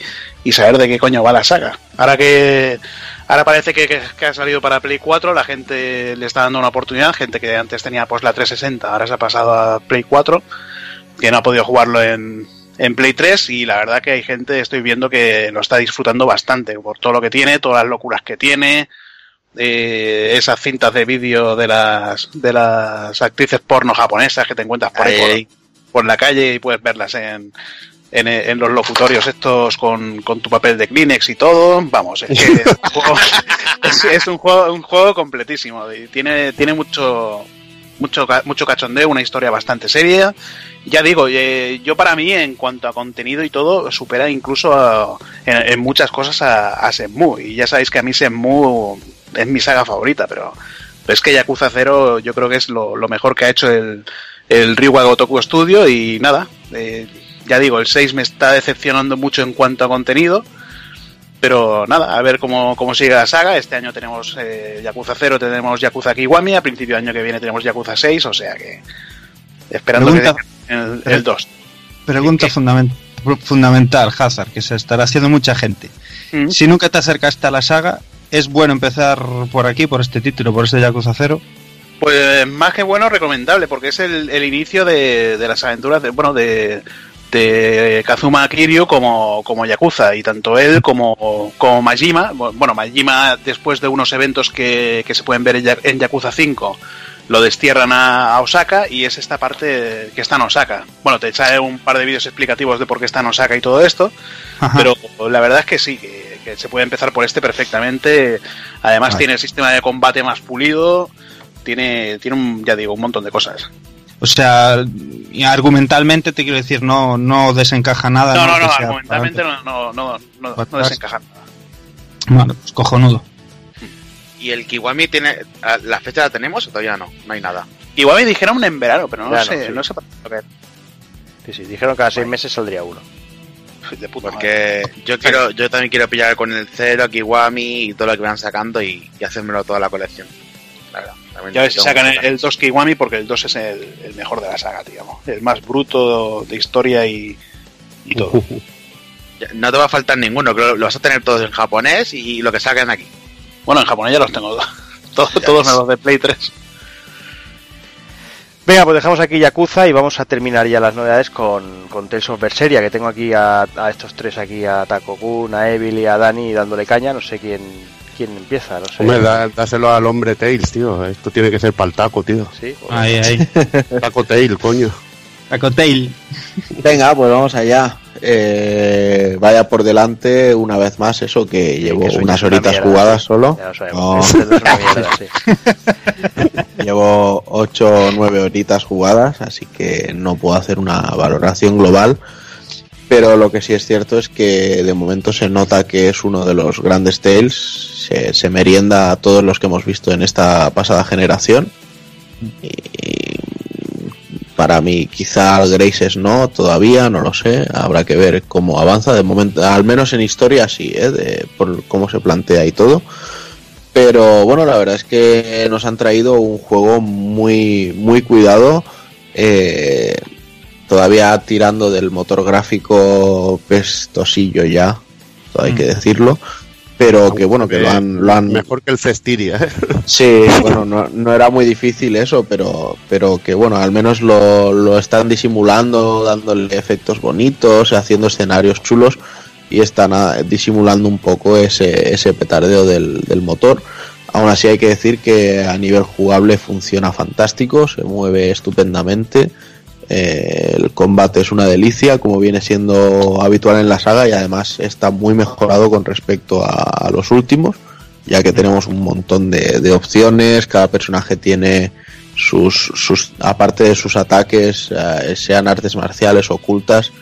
F: saber de qué coño va la saga. Ahora que ahora parece que ha salido para Play 4, la gente le está dando una oportunidad, gente que antes tenía pues la 360, ahora se ha pasado a Play 4, que no ha podido jugarlo en, en Play 3 y la verdad que hay gente, estoy viendo que lo está disfrutando bastante por todo lo que tiene, todas las locuras que tiene, eh, esas cintas de vídeo de las de las actrices porno japonesas que te encuentras por ahí
E: Ay.
F: por, por la calle y puedes verlas en, en, en los locutorios estos con, con tu papel de Kleenex y todo. Vamos, es que es, un juego, es, es un juego un juego completísimo y tiene tiene mucho mucho mucho cachondeo, una historia bastante seria. Ya digo, eh, yo para mí en cuanto a contenido y todo supera incluso en, muchas cosas a, a Shenmue y ya sabéis que a mí Shenmue es mi saga favorita, pero, es que Yakuza 0 yo creo que es lo, lo mejor que ha hecho el, el Ryuga Gotoku Studio y nada, eh, ya digo, el 6 me está decepcionando mucho en cuanto a contenido, pero nada, a ver cómo, cómo sigue la saga. Este año tenemos eh, Yakuza 0, tenemos Yakuza Kiwami, a principio de año que viene tenemos Yakuza 6, o sea que esperando
D: Pregunta-
F: que el, el 2.
D: Pregunta fundamen- fundamental, Hazard, que se estará haciendo mucha gente.
F: Mm.
D: Si nunca te acercaste a la saga, ¿es bueno empezar por aquí, por este título, por este Yakuza 0?
F: Pues más que bueno, recomendable, porque es el, el inicio de, de las aventuras de, bueno, de, de Kazuma Kiryu como, como Yakuza, y tanto él como, como Majima, bueno, Majima después de unos eventos que, que se pueden ver en, Ya- en Yakuza 5, lo destierran a, Osaka y es esta parte que está en Osaka. Bueno, te sale un par de vídeos explicativos de por qué está en Osaka y todo esto,
D: Ajá.
F: pero la verdad es que sí, que, que se puede empezar por este perfectamente. Además
D: Vale.
F: tiene el sistema de combate más pulido, tiene, tiene un, ya digo, un montón de cosas.
D: O sea, argumentalmente te quiero decir, no, no desencaja nada.
F: No, no, no,
D: sea
F: argumentalmente no, no, no, no, no desencaja nada.
D: Bueno, pues cojonudo.
E: ¿Y el Kiwami tiene. ¿La fecha la tenemos o todavía no? No hay nada.
F: Me dijeron en verano, pero no
A: Verano,
F: sé,
A: sí.
F: no sé para que
A: Sí, sí, dijeron que cada seis meses saldría uno.
F: de puta madre.
E: Porque yo quiero, yo también quiero pillar con el Zero, Kiwami y todo lo que van sacando y, y hacérmelo toda la colección. La verdad, también
F: Ya ves si sacan el, el 2 Kiwami porque el 2 es el, el mejor de la saga, digamos. El más bruto de historia y, y todo.
E: No te va a faltar ninguno, creo lo vas a tener todos en japonés y lo que saquen aquí.
F: Bueno, en japonés ya los tengo todos, todos menos de Play 3.
A: Venga, pues dejamos aquí Yakuza y vamos a terminar ya las novedades con, con Tales of Berseria, que tengo aquí a, a estos tres aquí, a Takokun, a Evil y a Dani dándole caña, no sé quién quién empieza, no sé.
C: Hombre, da- dáselo al hombre Tails, tío. Esto tiene que ser para el taco, tío.
A: Sí,
D: Ahí, ahí.
C: Taco Tail, coño.
D: Tacotail.
B: Venga, pues vamos allá. Eh, vaya por delante una vez más eso que llevo
A: que
B: unas
A: una
B: horitas
A: mierda,
B: jugadas
A: sí.
B: solo.
A: Ya lo sabemos.
B: No.
A: Es una mierda, sí.
B: Llevo 8 o 9 horitas jugadas, así que no puedo hacer una valoración global. Pero lo que sí es cierto es que de momento se nota que es uno de los grandes Tales. Se, merienda a todos los que hemos visto en esta pasada generación. Y para mí, quizá Graces no, todavía, no lo sé. Habrá que ver cómo avanza. De momento, al menos en historia sí, ¿eh? por cómo se plantea y todo. Pero bueno, la verdad es que nos han traído un juego muy, muy cuidado. eh, todavía tirando del motor gráfico pestosillo ya, todo hay que decirlo. Pero que bueno, que lo han, lo han
C: Mejor que el Cestiria, ¿eh?
B: Sí, bueno, no, no era muy difícil eso, pero, pero que bueno, al menos lo, lo están disimulando, dándole efectos bonitos, haciendo escenarios chulos y están ah, disimulando un poco ese, ese petardeo del, del motor. Aún así hay que decir que a nivel jugable funciona fantástico, se mueve estupendamente. Eh, el combate es una delicia, como viene siendo habitual en la saga, y además está muy mejorado con respecto a, los últimos ya que tenemos un montón de, opciones, cada personaje tiene sus, sus aparte de sus ataques, eh, sean artes marciales ocultas,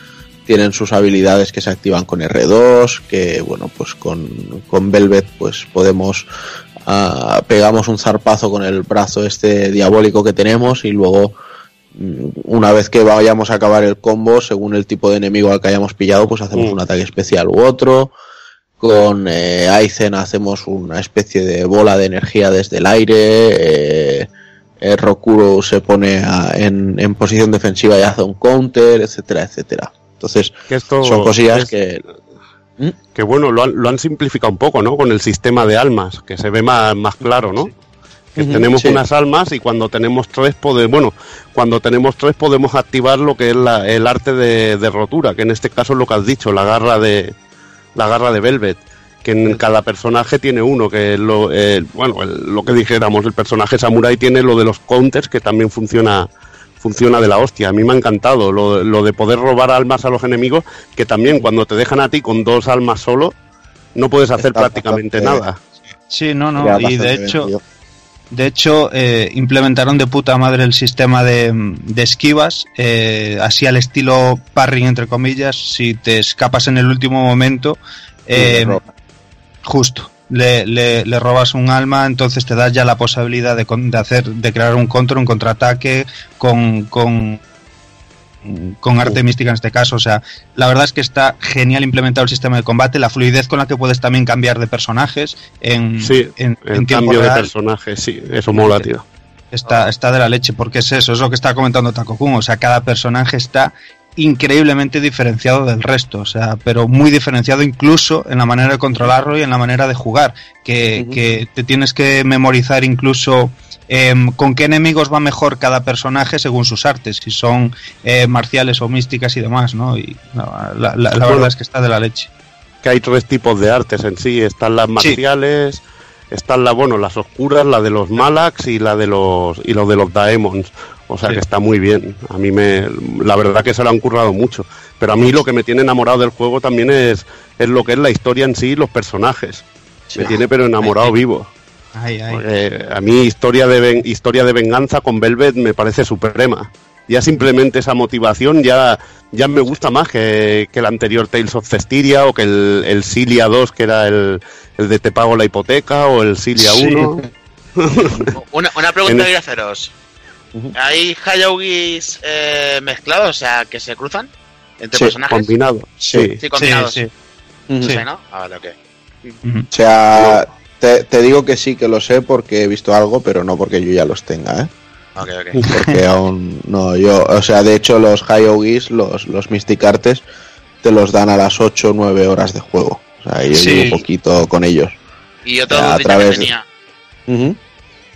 B: tienen sus habilidades que se activan con R2, que bueno, pues con, con Velvet pues podemos ah, pegamos un zarpazo con el brazo este diabólico que tenemos y luego una vez que vayamos a acabar el combo, según el tipo de enemigo al que hayamos pillado, pues hacemos
C: Mm.
B: un ataque especial u otro. Con eh, Aizen hacemos una especie de bola de energía desde el aire. Eh, eh, Rokuro se pone a- en, en posición defensiva y hace un counter, etcétera, etcétera. Entonces,
C: Que esto
B: son cosillas
C: es-
B: que
C: que bueno, lo han, lo han simplificado un poco, ¿no? Con el sistema de almas, que se ve más, más claro, ¿no? Que tenemos
B: sí.
C: unas almas y cuando tenemos tres podemos, bueno, cuando tenemos tres podemos activar lo que es la- el arte de, de rotura, que en este caso es lo que has dicho, la garra de la garra de Velvet, que en cada personaje tiene uno, que es lo, eh, bueno, el- lo que dijéramos, el personaje samurai tiene lo de los counters, que también funciona funciona de la hostia. A mí me ha encantado lo, lo de poder robar almas a los enemigos, que también cuando te dejan a ti con dos almas solo, no puedes hacer
B: Está
C: prácticamente
B: bastante-
C: nada.
D: Sí, no, no. Y de hecho. De hecho eh, implementaron de puta madre el sistema de, de esquivas, eh, así al estilo parring, entre comillas. Si te escapas en el último momento, eh, justo. Le, le- le robas un alma, entonces te das ya la posibilidad de, con- de hacer, de crear un contra, un contraataque con, con, con arte mística en este caso. O sea, la verdad es que está genial implementado el sistema de combate, la fluidez con la que puedes también cambiar de personajes en,
C: Sí,
D: en,
C: El
D: en tiempo
C: cambio de
D: real.
C: personaje, sí, eso mola, tío.
D: Está, está de la leche, porque es eso, es lo que está comentando Takokun. O sea, cada personaje está increíblemente diferenciado del resto, o sea, pero muy diferenciado incluso en la manera de controlarlo y en la manera de jugar, que, que te tienes que memorizar incluso em, con qué enemigos va mejor cada personaje según sus artes, si son eh, marciales o místicas y demás, ¿no? Y la, la- la
C: Bueno.
D: verdad es que está de la leche.
C: Que hay tres tipos de artes en sí, están las marciales, están la, bueno, las oscuras, la de los Malax y la de los y lo de los Daemons. O sea
D: Sí.
C: que está muy bien. A mí me la verdad que se lo han currado mucho, pero a mí lo que me tiene enamorado del juego también es es lo que es la historia en sí y los personajes. Me tiene pero enamorado vivo.
D: Ay, ay.
C: Porque a mí historia de, ven- historia de venganza con Velvet me parece suprema. Ya simplemente esa motivación ya, ya me gusta más que, que el anterior Tales of Cestiria o que el, el Silia 2 que era el, el de Te pago la hipoteca o el Silia
D: Sí.
C: 1.
E: Una, una pregunta que quiero haceros. ¿Hay Hayogis eh, mezclados, o sea, que se cruzan entre
B: Sí,
E: personajes?
C: Combinado. Sí.
E: Sí, combinados.
D: Sí,
E: No
D: sí.
E: sé, ¿no? Ah, vale, ok.
D: Ujú.
B: O sea, te, te digo que sí que lo sé porque he visto algo, pero no porque yo ya los tenga, ¿eh?
E: Ok, ok.
B: Porque aún no, yo, o sea, de hecho los Hyogis, los, los Mystic Artes, te los dan a las 8 o 9 horas de juego. O sea, yo
D: Sí.
B: llevo poquito con ellos.
E: Y otro
B: A
E: dudita que
B: través de-
E: tenía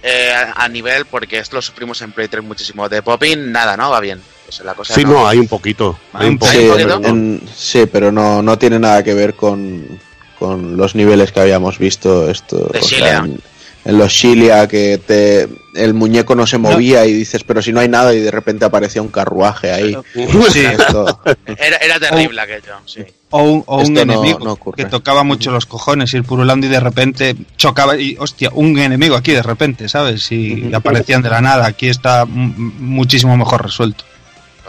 E: eh, a, a nivel, porque esto lo sufrimos en Play 3 muchísimo. De Popping, nada, ¿no? Va bien. Pues la cosa
C: Sí, no, hay un poquito. Hay un
E: Sí,
C: poquito.
B: Sí,
E: ¿Hay
C: pero
E: un
C: no.
B: en- sí, pero no, no tiene nada que ver con, con los niveles que habíamos visto. Esto,
E: De
B: o sea, en, en los Shilia, que te, el muñeco no se movía y dices, pero si no hay nada, y de repente aparecía un carruaje ahí.
D: Sí.
B: Esto-
E: Era, era terrible aquello, sí.
D: O un, o un
B: no-
D: enemigo
B: no
D: que tocaba mucho los cojones, ir purulando y de repente chocaba y, hostia, un enemigo aquí de repente, ¿sabes? Y aparecían de la nada. Aquí está muchísimo mejor resuelto.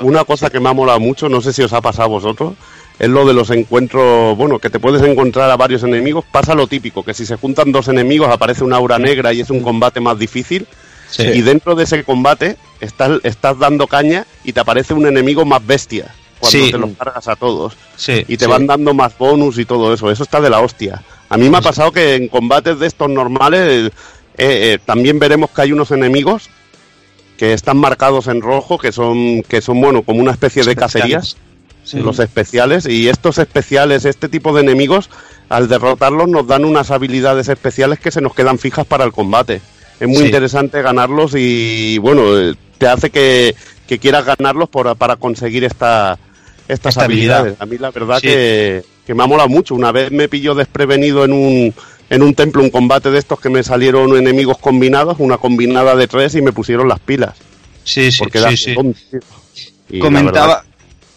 C: Una cosa que me ha molado mucho, no sé si os ha pasado a vosotros, es lo de los encuentros, bueno, que te puedes encontrar a varios enemigos, pasa lo típico, que si se juntan dos enemigos aparece una aura negra y es un combate más difícil,
D: Sí.
C: y dentro de ese combate estás, estás dando caña y te aparece un enemigo más bestia, cuando
D: Sí.
C: te los cargas a todos,
D: Sí,
C: y te
D: sí.
C: van dando más bonus y todo eso, eso está de la hostia. A mí me ha pasado que en combates de estos normales eh, eh, también veremos que hay unos enemigos que están marcados en rojo, que son, que son bueno, como una especie de cacerías
D: Sí.
C: los especiales y estos especiales, este tipo de enemigos, al derrotarlos nos dan unas habilidades especiales que se nos quedan fijas para el combate. Es muy
D: Sí.
C: interesante ganarlos y bueno, eh, te hace que, que quieras ganarlos por, para conseguir esta, estas
D: Esta habilidad.
C: habilidades. A mí la verdad
D: Sí.
C: que, que me ha molado mucho. Una vez me pilló desprevenido en un, en un templo, un combate de estos que me salieron enemigos combinados, una combinada de tres y me pusieron las pilas.
D: Sí, sí,
C: Porque
D: sí, sí. comentaba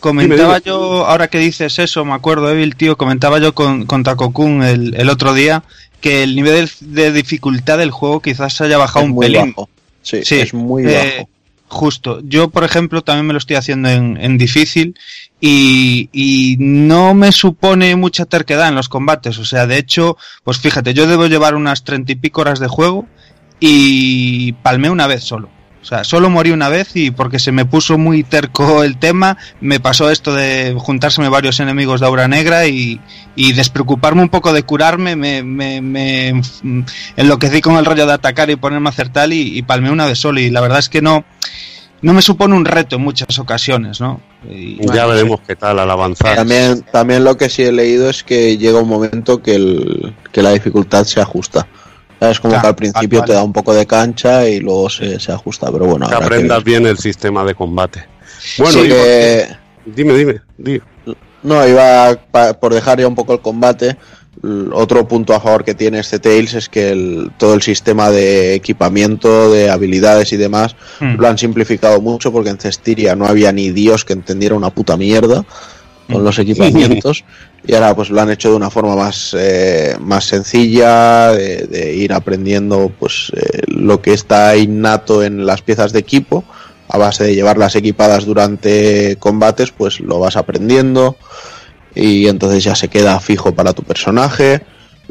D: comentaba
C: Dime, dime.
D: yo ahora que dices eso me acuerdo Evil tío comentaba yo con, con Takokun el, el otro día que el nivel de dificultad del juego quizás haya bajado
B: es
D: un
B: muy
D: pelín
B: bajo. Sí,
D: Sí,
B: es muy
D: eh,
B: bajo.
D: Justo. Yo, por ejemplo, también me lo estoy haciendo en, en difícil y, y no me supone mucha terquedad en los combates. O sea, de hecho, pues fíjate, yo debo llevar unas treinta y pico horas de juego y palmé una vez solo. O sea, solo morí una vez y porque se me puso muy terco el tema, me pasó esto de juntárseme varios enemigos de aura negra y, y despreocuparme un poco de curarme, me, me, me enloquecí con el rollo de atacar y ponerme a hacer tal y, y palmé una vez solo y la verdad es que no, no me supone un reto en muchas ocasiones, ¿no? Y,
C: ya
D: bueno,
C: veremos qué tal al avanzar.
B: También, también lo que sí he leído es que llega un momento que, el, que la dificultad se ajusta. Es como
D: Claro,
B: que al principio
D: vale,
B: te da un poco de cancha y luego se, se ajusta, pero bueno,
C: que
B: que
C: aprendas
B: ver.
C: bien el sistema de combate. Bueno,
B: Sí
C: y
B: que-
C: dime, dime, di.
B: No, iba pa- por dejar ya un poco el combate. Otro punto a favor que tiene este Tales es que el- todo el sistema de equipamiento, de habilidades y demás
D: Hmm.
B: lo han simplificado mucho porque en Cestiria no había ni Dios que entendiera una puta mierda con los equipamientos y ahora pues lo han hecho de una forma más, eh, más sencilla, de, de ir aprendiendo pues eh, lo que está innato en las piezas de equipo a base de llevarlas equipadas durante combates, pues lo vas aprendiendo y entonces ya se queda fijo para tu personaje.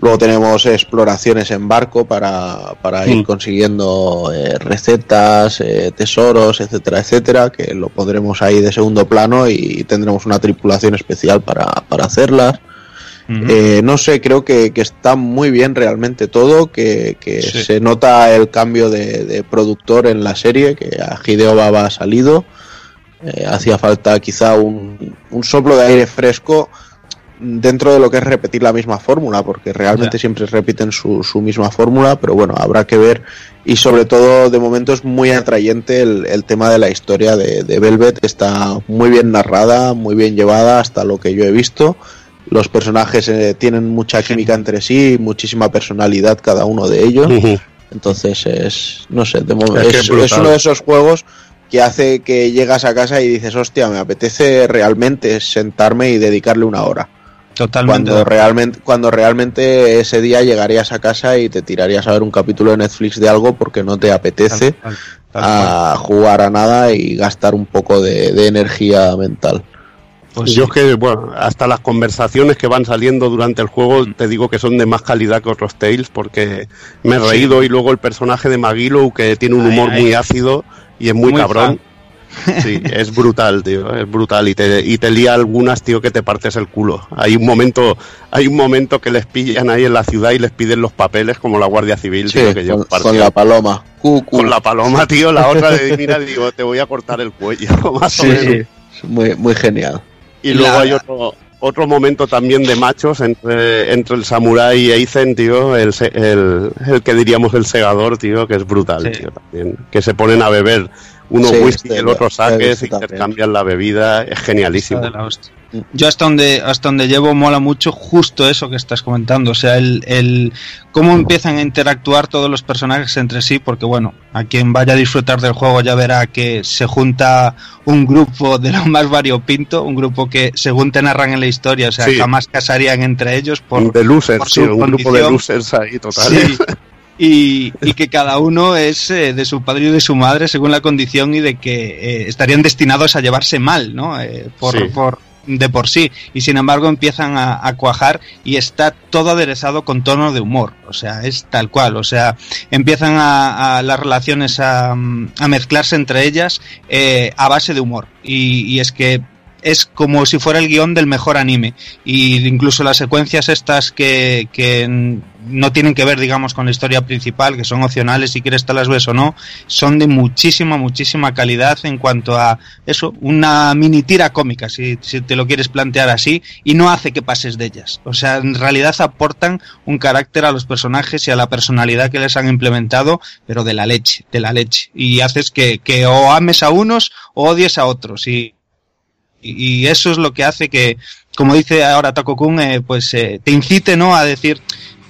B: Luego tenemos exploraciones en barco para, para ir
C: Mm.
B: consiguiendo eh, recetas, eh, tesoros, etcétera, etcétera, que lo pondremos ahí de segundo plano y tendremos una tripulación especial para, para hacerlas. Eh, no sé, creo que, que está muy bien realmente todo, que, que
D: Sí.
B: se nota el cambio de, de productor en la serie, que a Hideo Baba ha salido. Eh, hacía falta quizá un, un soplo de aire fresco dentro de lo que es repetir la misma fórmula, porque realmente siempre repiten su, su misma fórmula, pero bueno, habrá que ver. Y sobre todo, de momento es muy atrayente el, el tema de la historia de, de Velvet, está muy bien narrada, muy bien llevada hasta lo que yo he visto. Los personajes eh, tienen mucha química entre sí, muchísima personalidad cada uno de ellos. Entonces es, no sé, de mo-
C: Es que
B: es,
C: es brutal.
B: es uno de esos juegos que hace que llegas a casa y dices, hostia, me apetece realmente sentarme y dedicarle una hora.
D: Totalmente.
B: Cuando realmente, cuando realmente ese día llegarías a casa y te tirarías a ver un capítulo de Netflix de algo porque no te apetece
D: Tal cual, tal
B: a jugar a nada y gastar un poco de, de energía mental.
D: Pues
C: Yo
D: sí.
C: es que, bueno, hasta las conversaciones que van saliendo durante el juego, te digo que son de más calidad que otros Tales, porque me he reído y luego el personaje de Magilo, que tiene un
D: Ay,
C: humor
D: ay.
C: muy ácido y es muy,
D: Muy
C: cabrón. Sí, es brutal, tío, es brutal y te, y te lía algunas, tío, que te partes el culo. Hay un momento, hay un momento que les pillan ahí en la ciudad y les piden los papeles como la Guardia Civil,
B: Sí,
C: tío, que yo
B: con, con la paloma. Cu, cu.
C: Con la paloma, tío, la otra de mira, digo, te voy a cortar el cuello, más o
D: Sí,
C: menos.
D: sí.
B: Muy, muy genial.
C: Y
D: La-
C: luego hay otro, otro momento también de machos entre, entre el samurái y Aizen, tío, el, se- el, el que diríamos el segador, tío, que es brutal,
D: Sí.
C: tío, también. Que se ponen a beber uno
B: Sí,
C: whisky
B: este
C: y el otro saque,
B: este
C: se intercambian la bebida, es genialísimo.
D: Yo hasta donde hasta donde llevo mola mucho justo eso que estás comentando, o sea, el, el cómo empiezan a interactuar todos los personajes entre sí, porque bueno, a quien vaya a disfrutar del juego ya verá que se junta un grupo de lo más variopinto, un grupo que según te narran en la historia, o sea,
C: Sí.
D: jamás casarían entre ellos por,
C: de losers,
D: por su
C: tío, un grupo de
D: condición.
C: losers ahí, total.
D: Y, y que cada uno es eh, de su padre y de su madre según la condición y de que eh, estarían destinados a llevarse mal, ¿no? Eh, por,
C: Sí.
D: por- de por sí. Y sin embargo empiezan a, a cuajar y está todo aderezado con tono de humor. O sea, es tal cual. O sea, empiezan a, a las relaciones a, mm, a mezclarse entre ellas eh, a base de humor. Y, y es que es como si fuera el guion del mejor anime. Y incluso las secuencias estas que, que no tienen que ver, digamos, con la historia principal, que son opcionales si quieres te las ves o no, son de muchísima, muchísima calidad en cuanto a eso, una mini tira cómica, si, si te lo quieres plantear así, y no hace que pases de ellas. O sea, en realidad aportan un carácter a los personajes y a la personalidad que les han implementado, pero de la leche, de la leche. Y haces que, que o ames a unos o odies a otros. Y, y eso es lo que hace que, como dice ahora Taco Kun, eh, pues eh, te incite ¿no? a decir,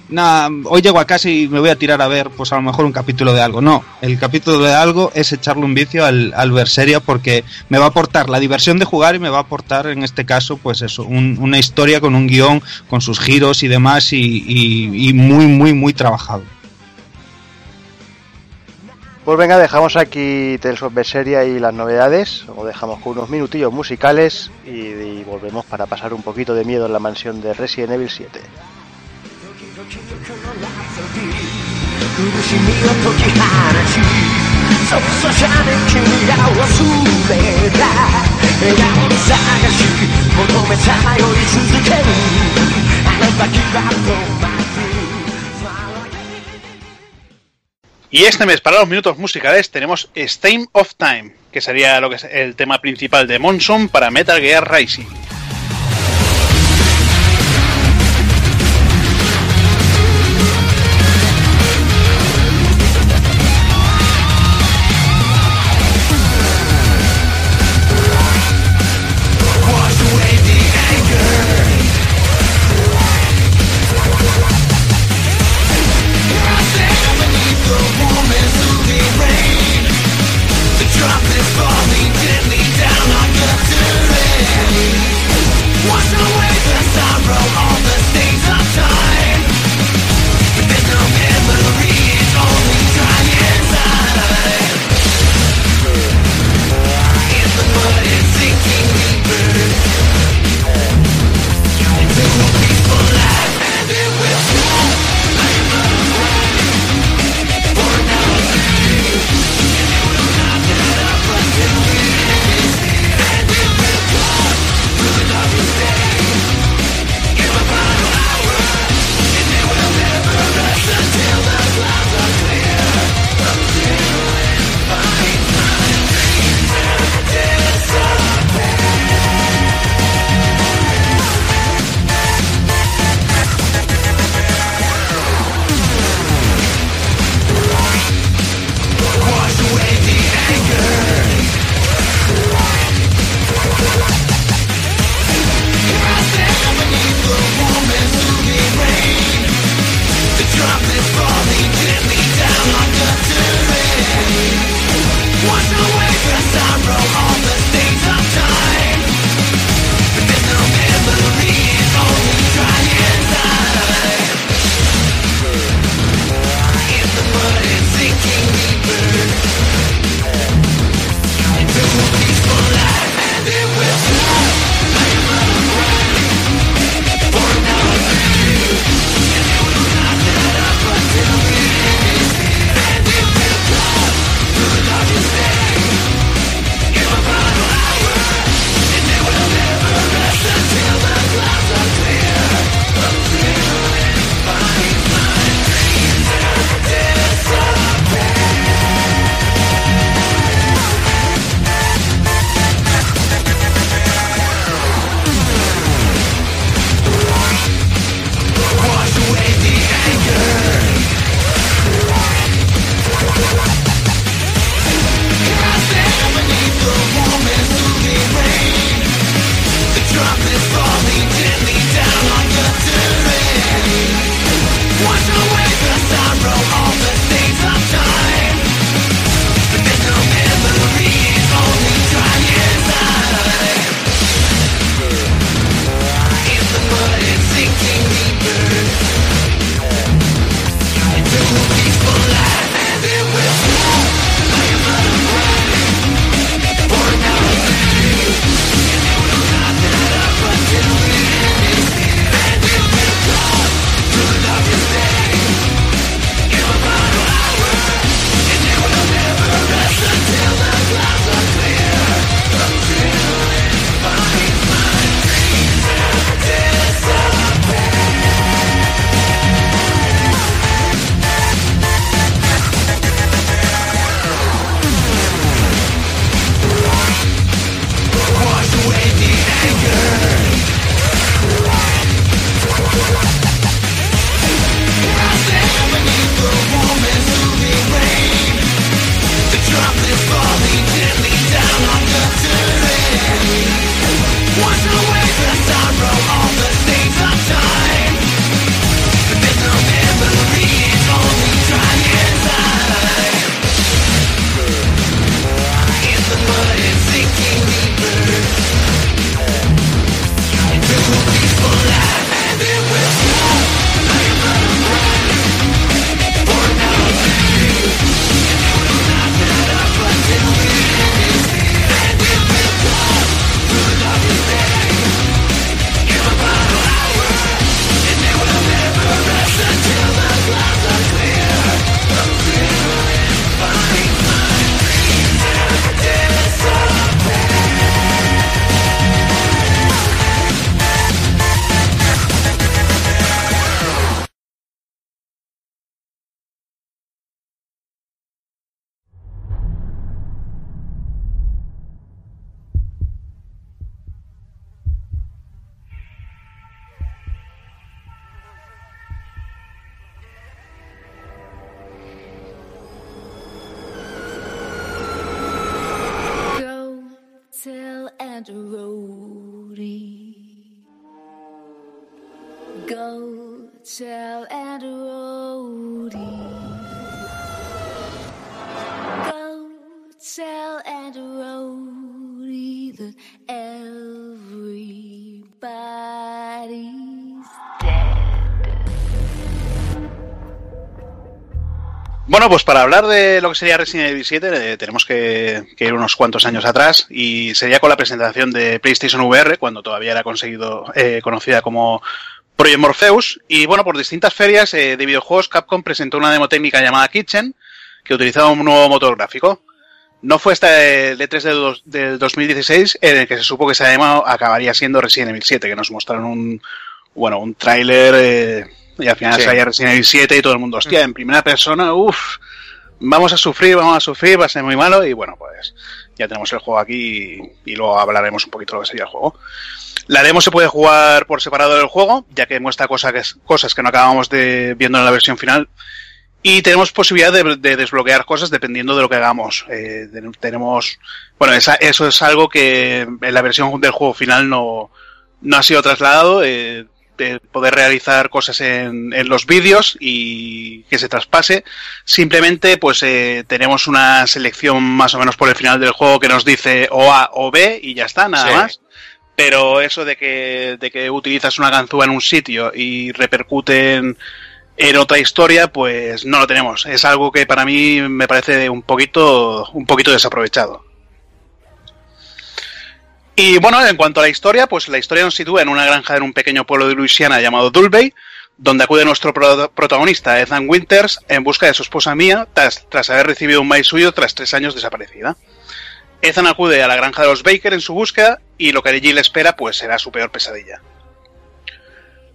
D: nah, hoy llego a casa y me voy a tirar a ver, pues a lo mejor un capítulo de algo. No, el capítulo de algo es echarle un vicio al, al porque me va a aportar la diversión de jugar y me va a aportar, en este caso, pues eso, un- una historia con un guion, con sus giros y demás, y muy, muy, muy trabajado.
A: Pues venga, dejamos aquí Tales of Berseria y las novedades, o dejamos con unos minutillos musicales y, y volvemos para pasar un poquito de miedo en la mansión de Resident Evil 7.
I: 苦しみを解き放ちそうそうじゃね君ら忘れた笑顔の探し求めさまよい続けるあの時は止まる
F: Y este mes, para los minutos musicales, tenemos Stain of Time, que sería lo que es el tema principal de Monson para Metal Gear Rising. Bueno, pues para hablar de lo que sería Resident Evil 7 eh, tenemos que, ir unos cuantos años atrás y sería con la presentación de PlayStation VR, cuando todavía era conseguido, eh, conocida como Project Morpheus. Y bueno, por distintas ferias eh, de videojuegos, Capcom presentó una demo técnica llamada Kitchen, que utilizaba un nuevo motor gráfico. No fue hasta el E3 del, dos- del 2016 en el que se supo que esa demo acabaría siendo Resident Evil 7, que nos mostraron un, bueno, un tráiler eh, y al final
E: Sí.
F: salía Resident Evil 7 y todo el mundo, hostia, en primera persona, uff, vamos a sufrir, vamos a sufrir, va a ser muy malo y bueno, pues ya tenemos el juego aquí y, y luego hablaremos un poquito de lo que sería el juego. La demo se puede jugar por separado del juego, ya que muestra cosas que, cosas que no acabamos de viendo en la versión final. Y tenemos posibilidad de, de desbloquear cosas dependiendo de lo que hagamos. Eh, ten- tenemos, bueno, esa- eso es algo que en la versión del juego final no, no ha sido trasladado. eh, de poder realizar cosas en, en los vídeos y que se traspase. Simplemente, pues eh, tenemos una selección más o menos por el final del juego que nos dice o A o B y ya está, nada
E: Sí.
F: más. Pero eso de que, de que utilizas una ganzúa en un sitio y repercute en, en otra historia, pues no lo tenemos. Es algo que para mí me parece un poquito, un poquito desaprovechado. Y bueno, en cuanto a la historia, pues la historia nos sitúa en una granja en un pequeño pueblo de Luisiana llamado Dulvey, donde acude nuestro pro- protagonista, Ethan Winters, en busca de su esposa Mia, tras, tras haber recibido un maíz suyo tras tres años desaparecida. Ethan acude a la granja de los Baker en su búsqueda y lo que allí le espera pues será su peor pesadilla.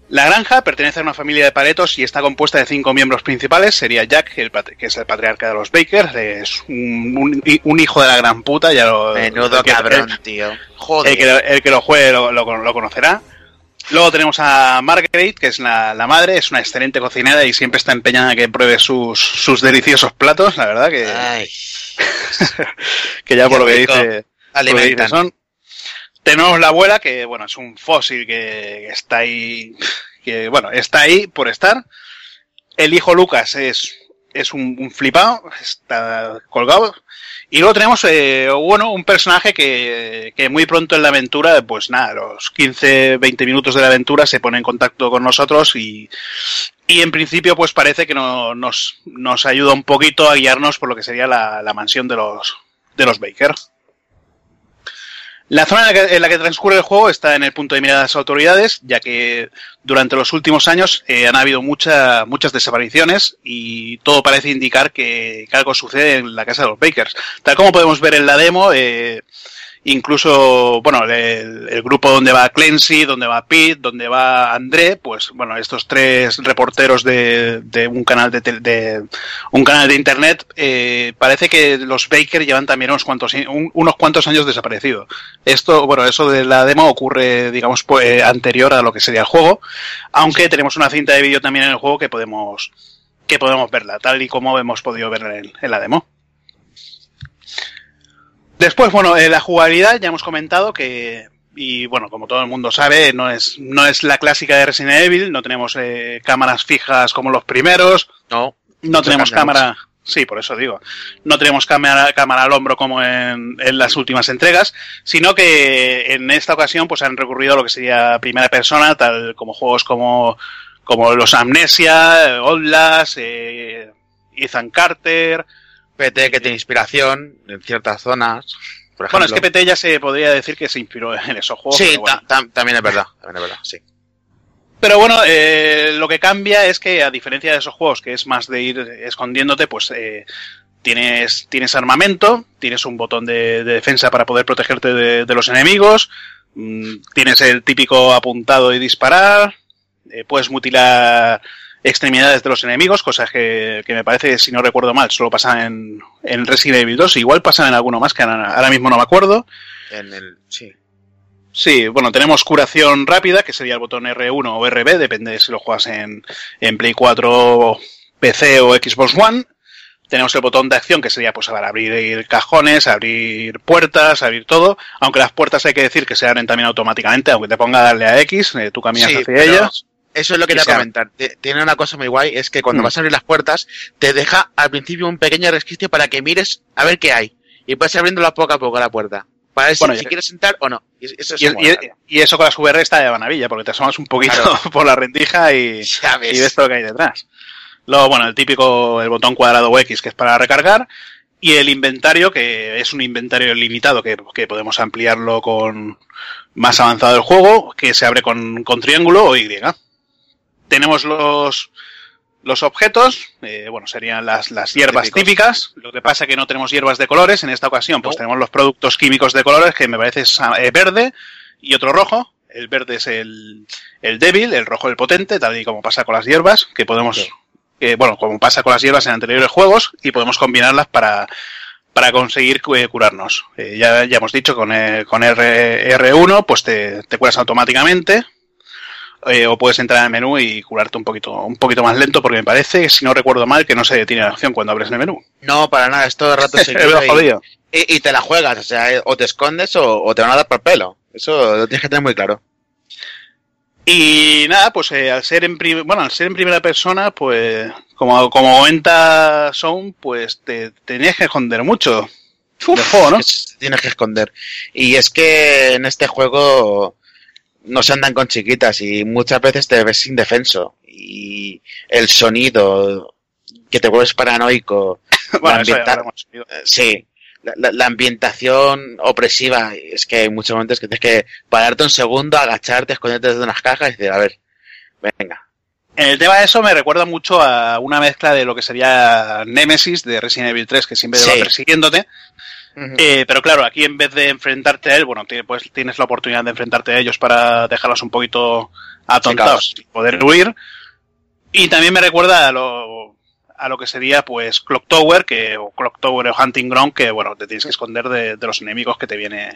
F: La granja pertenece a una familia de paletos y está compuesta de cinco miembros principales. Sería Jack, el que es el patriarca de los Baker, es un, un- un hijo de la gran puta, ya lo...
E: Menudo
F: el que-
E: cabrón,
F: el-
E: tío.
F: el
E: Joder.
F: que, lo- el que lo juegue lo, conocerá. Luego tenemos a Margaret, que es la, la madre, es una excelente cocinera y siempre está empeñada en que pruebe sus, sus deliciosos platos, la verdad que,
E: Ay,
F: que ya por lo que dice, por lo que dice
E: alimentan.
F: son. Tenemos la abuela, que bueno, es un fósil que, está ahí, que bueno, está ahí por estar. El hijo Lucas es, es un, un flipado, está colgado. Y luego tenemos, eh, bueno, un personaje que, que muy pronto en la aventura, pues nada, los 15, 20 minutos de la aventura se pone en contacto con nosotros y, y en principio pues parece que no- nos, nos ayuda un poquito a guiarnos por lo que sería la, la mansión de los, de los Baker. La zona en la, que, en la que transcurre el juego está en el punto de mira de las autoridades, ya que durante los últimos años eh, han habido mucha- muchas desapariciones y todo parece indicar que, que algo sucede en la casa de los Bakers. Tal como podemos ver en la demo, eh, incluso, bueno, el, el grupo donde va Clancy, donde va Pete, donde va André, pues bueno, estos tres reporteros de, de un canal de, tel- de un canal de internet, eh, parece que los Baker llevan también unos cuantos un- unos cuantos años desaparecidos. Esto, bueno, eso de la demo ocurre, digamos, pues, eh, anterior a lo que sería el juego, aunque tenemos una cinta de vídeo también en el juego que podemos que podemos verla, tal y como hemos podido verla en, en la demo. Después, bueno, eh, la jugabilidad ya hemos comentado que, y bueno, como todo el mundo sabe, no es, no es la clásica de Resident Evil, no tenemos eh, cámaras fijas como los primeros,
E: No.
F: no tenemos cámara, sí, por eso digo, no tenemos cámara, cámara al hombro como en, en las últimas entregas, sino que en esta ocasión pues han recurrido a lo que sería primera persona, tal como juegos como, como los Amnesia, Outlast, eh, Ethan Carter,
E: PT que tiene inspiración en ciertas zonas. Por
F: Bueno, es que. PT ya se podría decir que se inspiró en esos juegos.
E: Sí,
F: pero bueno.
E: ta- ta- también es verdad. También es verdad, sí.
F: Pero bueno, eh, lo que cambia es que a diferencia de esos juegos que es más de ir escondiéndote, pues eh, tienes, tienes armamento, tienes un botón de, de defensa para poder protegerte de, de los enemigos, mm, tienes el típico apuntado y disparar, eh, puedes mutilar extremidades de los enemigos, cosas que, que me parece, si no recuerdo mal, solo pasan en, en Resident Evil 2, igual pasan en alguno más que ahora, ahora mismo no me acuerdo.
E: En el, sí.
F: Sí, bueno, tenemos curación rápida, que sería el botón R1 o RB, depende de si lo juegas en, en Play 4, PC o Xbox One. Tenemos el botón de acción que sería pues para abrir cajones, abrir puertas, abrir todo. Aunque las puertas hay que decir que se abren también automáticamente, aunque te ponga a darle a X, eh, tú caminas
E: Sí,
F: hacia ellas.
E: Eso es lo que te voy a comentar. Tiene una cosa muy guay, es que cuando
F: Mm.
E: vas a abrir las puertas, te deja al principio un pequeño resquicio para que mires a ver qué hay. Y puedes abriéndola poco a poco la puerta. Para ver si-
F: Bueno,
E: si,
F: ya-
E: quieres sentar o no. Y Eso es
F: Y, y- y eso con las VR está de maravilla, porque te asomas un poquito
E: Claro.
F: por la rendija y,
E: Ya ves.
F: y ves todo lo que hay detrás. Luego, bueno, el típico, el botón cuadrado o X, que es para recargar, y el inventario, que es un inventario limitado, que, que podemos ampliarlo con más avanzado el juego, que se abre con, con triángulo o Y. Tenemos los, los objetos, eh, bueno, serían las, las hierbas típicas. Lo que pasa que no tenemos hierbas de colores. En esta ocasión, pues tenemos los productos químicos de colores, que me parece es, eh, verde y otro rojo. El verde es el, el débil, el rojo el potente, tal y como pasa con las hierbas, que podemos,
E: Sí.
F: que, bueno, como pasa con las hierbas en anteriores juegos, y podemos combinarlas para, para conseguir eh, curarnos. Eh, ya, ya hemos dicho, con, eh, con R, R1, pues te, te curas automáticamente, eh, o puedes entrar al menú y curarte un poquito, un poquito más lento, porque me parece, si no recuerdo mal, que no se detiene la acción cuando abres el menú.
E: No, para nada, es todo el rato seguido. y, y- y te la juegas, o sea, eh, o te escondes o, o te van a dar por pelo. Eso lo tienes que tener muy claro.
F: Y nada, pues eh, al ser en bueno, al ser en primera persona, pues como, como comenta Sound, pues te tenías que esconder mucho del juego, ¿no?
E: Es- tienes que esconder. Y es que en este juego no se andan con chiquitas y muchas veces te ves indefenso. Y el sonido, que te vuelves paranoico.
F: Bueno,
E: la eh, Sí, la, la- la ambientación opresiva. Es que hay muchos momentos que tienes que pararte un segundo, agacharte, esconderte desde unas cajas y decir, a ver, venga.
F: En el tema de eso me recuerda mucho a una mezcla de lo que sería Nemesis de Resident Evil 3, que siempre
E: Sí.
F: va persiguiéndote. Eh, pero claro, aquí en vez de enfrentarte a él, bueno, pues tienes la oportunidad de enfrentarte a ellos para dejarlos un poquito atontados y poder huir. Y también me recuerda a lo, a lo que sería pues Clock Tower, que, o Clock Tower o Hunting Ground, que bueno, te tienes que esconder de, de los enemigos que te viene,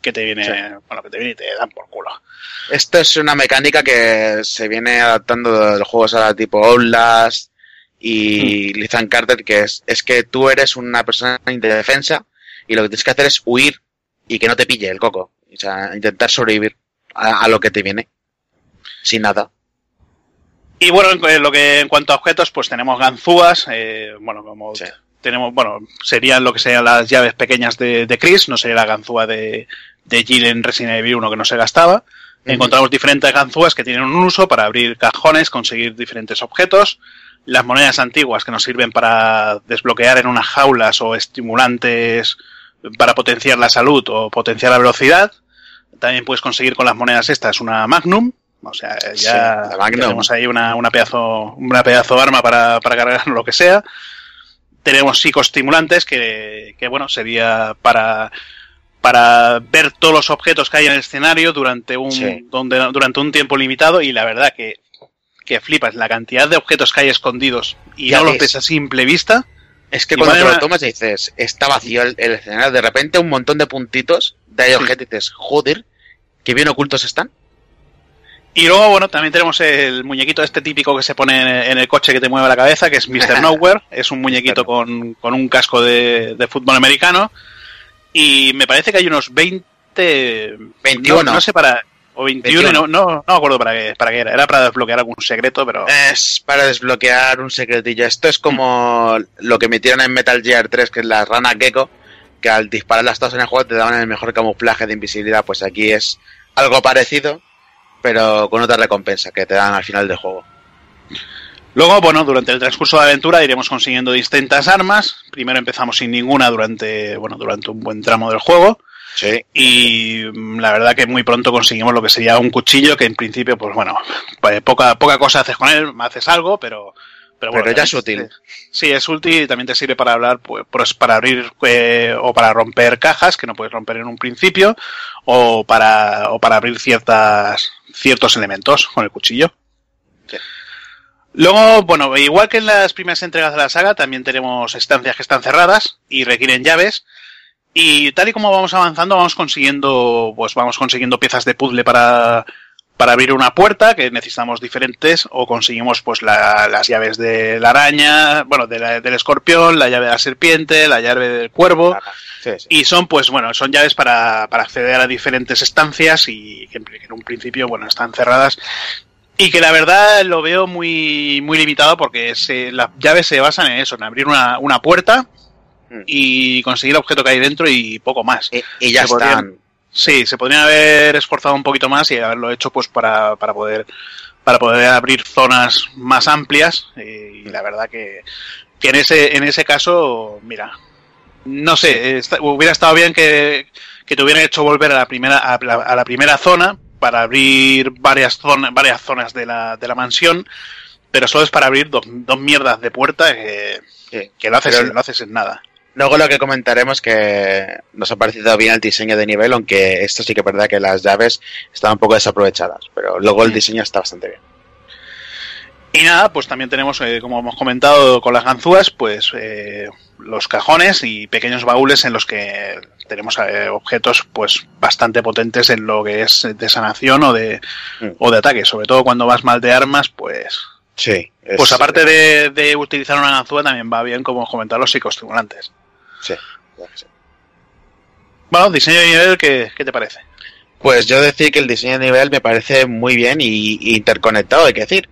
F: que te viene, bueno, que te viene y te dan por culo.
E: Esto es una mecánica que se viene adaptando de los juegos a tipo Outlast y Lizan Carter, que es, es que tú eres una persona indefensa y lo que tienes que hacer es huir y que no te pille el coco. O sea, intentar sobrevivir a, a lo que te viene. Sin nada.
F: Y bueno, en, en lo que en cuanto a objetos, pues tenemos ganzúas, eh, bueno, como
E: Sí.
F: tenemos, bueno, serían lo que serían las llaves pequeñas de, de Chris, no sería la ganzúa de, de Jill en Resident Evil 1 que no se gastaba. Encontramos diferentes ganzúas que tienen un uso para abrir cajones, conseguir diferentes objetos. Las monedas antiguas que nos sirven para desbloquear en unas jaulas o estimulantes para potenciar la salud o potenciar la velocidad. También puedes conseguir con las monedas estas una Magnum. O sea, ya
E: Sí,
F: tenemos ahí una, una pedazo, una pedazo de arma para, para cargar lo que sea. Tenemos psicoestimulantes que, que bueno, sería para, para ver todos los objetos que hay en el escenario durante un,
E: Sí.
F: donde, durante un tiempo limitado y la verdad que, que flipas la cantidad de objetos que hay escondidos y
E: Ya
F: no los
E: ves.
F: a simple vista.
E: Es que cuando te lo tomas y dices, está vacío el, el escenario, de repente un montón de puntitos de ahí objetos y dices, joder, qué bien ocultos están.
F: Y luego, bueno, también tenemos el muñequito este típico que se pone en en el coche que te mueve la cabeza, que es Mr. Nowhere. Es un muñequito con, con un casco de, de fútbol americano. Y me parece que hay unos 20...
E: 21.
F: No, no sé para... O 21,
E: 21.
F: No, no, no me acuerdo para qué, para qué era. Era para desbloquear algún secreto, pero...
E: Es para desbloquear un secretillo. Esto es como lo que metieron en Metal Gear 3, que es la rana gecko, que al dispararlas todas en el juego te daban el mejor camuflaje de invisibilidad. Pues aquí es algo parecido, pero con otra recompensa que te dan al final del juego.
F: Luego, bueno, durante el transcurso de la aventura iremos consiguiendo distintas armas. Primero empezamos sin ninguna durante, bueno, durante un buen tramo del juego.
E: Sí.
F: Y mm, la verdad que muy pronto conseguimos lo que sería un cuchillo que en principio, pues bueno, pues poca, poca cosa haces con él, haces algo, pero... Pero, bueno,
E: Pero ya es útil.
F: te- Sí, es útil y también te sirve para hablar, pues, pues, para abrir eh, o para romper cajas que no puedes romper en un principio o para, o para abrir ciertas, ciertos elementos con el cuchillo.
E: Sí.
F: Luego, bueno, igual que en las primeras entregas de la saga, también tenemos estancias que están cerradas y requieren llaves. Y tal y como vamos avanzando, vamos consiguiendo, pues vamos consiguiendo piezas de puzzle para, para abrir una puerta, que necesitamos diferentes, o conseguimos pues la- las llaves de la araña, bueno, de la- del escorpión, la llave de la serpiente, la llave del cuervo,
E: Sí, sí.
F: y son pues bueno, son llaves para, para acceder a diferentes estancias y que en, que en un principio, bueno, están cerradas. Y que la verdad lo veo muy, muy limitado porque se, las llaves se basan en eso, en abrir una, una puerta
E: Mm.
F: y conseguir el objeto que hay dentro y poco más.
E: Y, y ya
F: Se podrían-
E: están.
F: Sí, se podrían haber esforzado un poquito más y haberlo hecho pues para, para poder para poder abrir zonas más amplias eh, y la verdad que, que en ese en ese caso, mira, no sé, está- hubiera estado bien que, que te hubieran hecho volver a la primera a la, a la primera zona para abrir varias zonas varias zonas de la, de la mansión, pero solo es para abrir dos, dos mierdas de puerta que,
E: Sí.
F: que lo haces
E: Pero-
F: lo haces en nada.
E: Luego lo que comentaremos que nos ha parecido bien el diseño de nivel, aunque esto sí que es verdad que las llaves estaban un poco desaprovechadas, pero luego el
F: Mm.
E: diseño está bastante bien.
F: Y nada, pues también tenemos, eh, como hemos comentado con las ganzúas, pues eh, los cajones y pequeños baúles en los que tenemos eh, objetos pues bastante potentes en lo que es de sanación o de,
E: Mm.
F: o de ataque. Sobre todo cuando vas mal de armas, pues...
E: Sí. es-
F: Pues aparte de, de utilizar una ganzúa también va bien, como hemos comentado, los psicoestimulantes.
E: Sí, sí.
F: Bueno, diseño de nivel, ¿qué, qué te parece?
E: Pues yo decir que el diseño de nivel me parece muy bien y, y interconectado, hay que decir.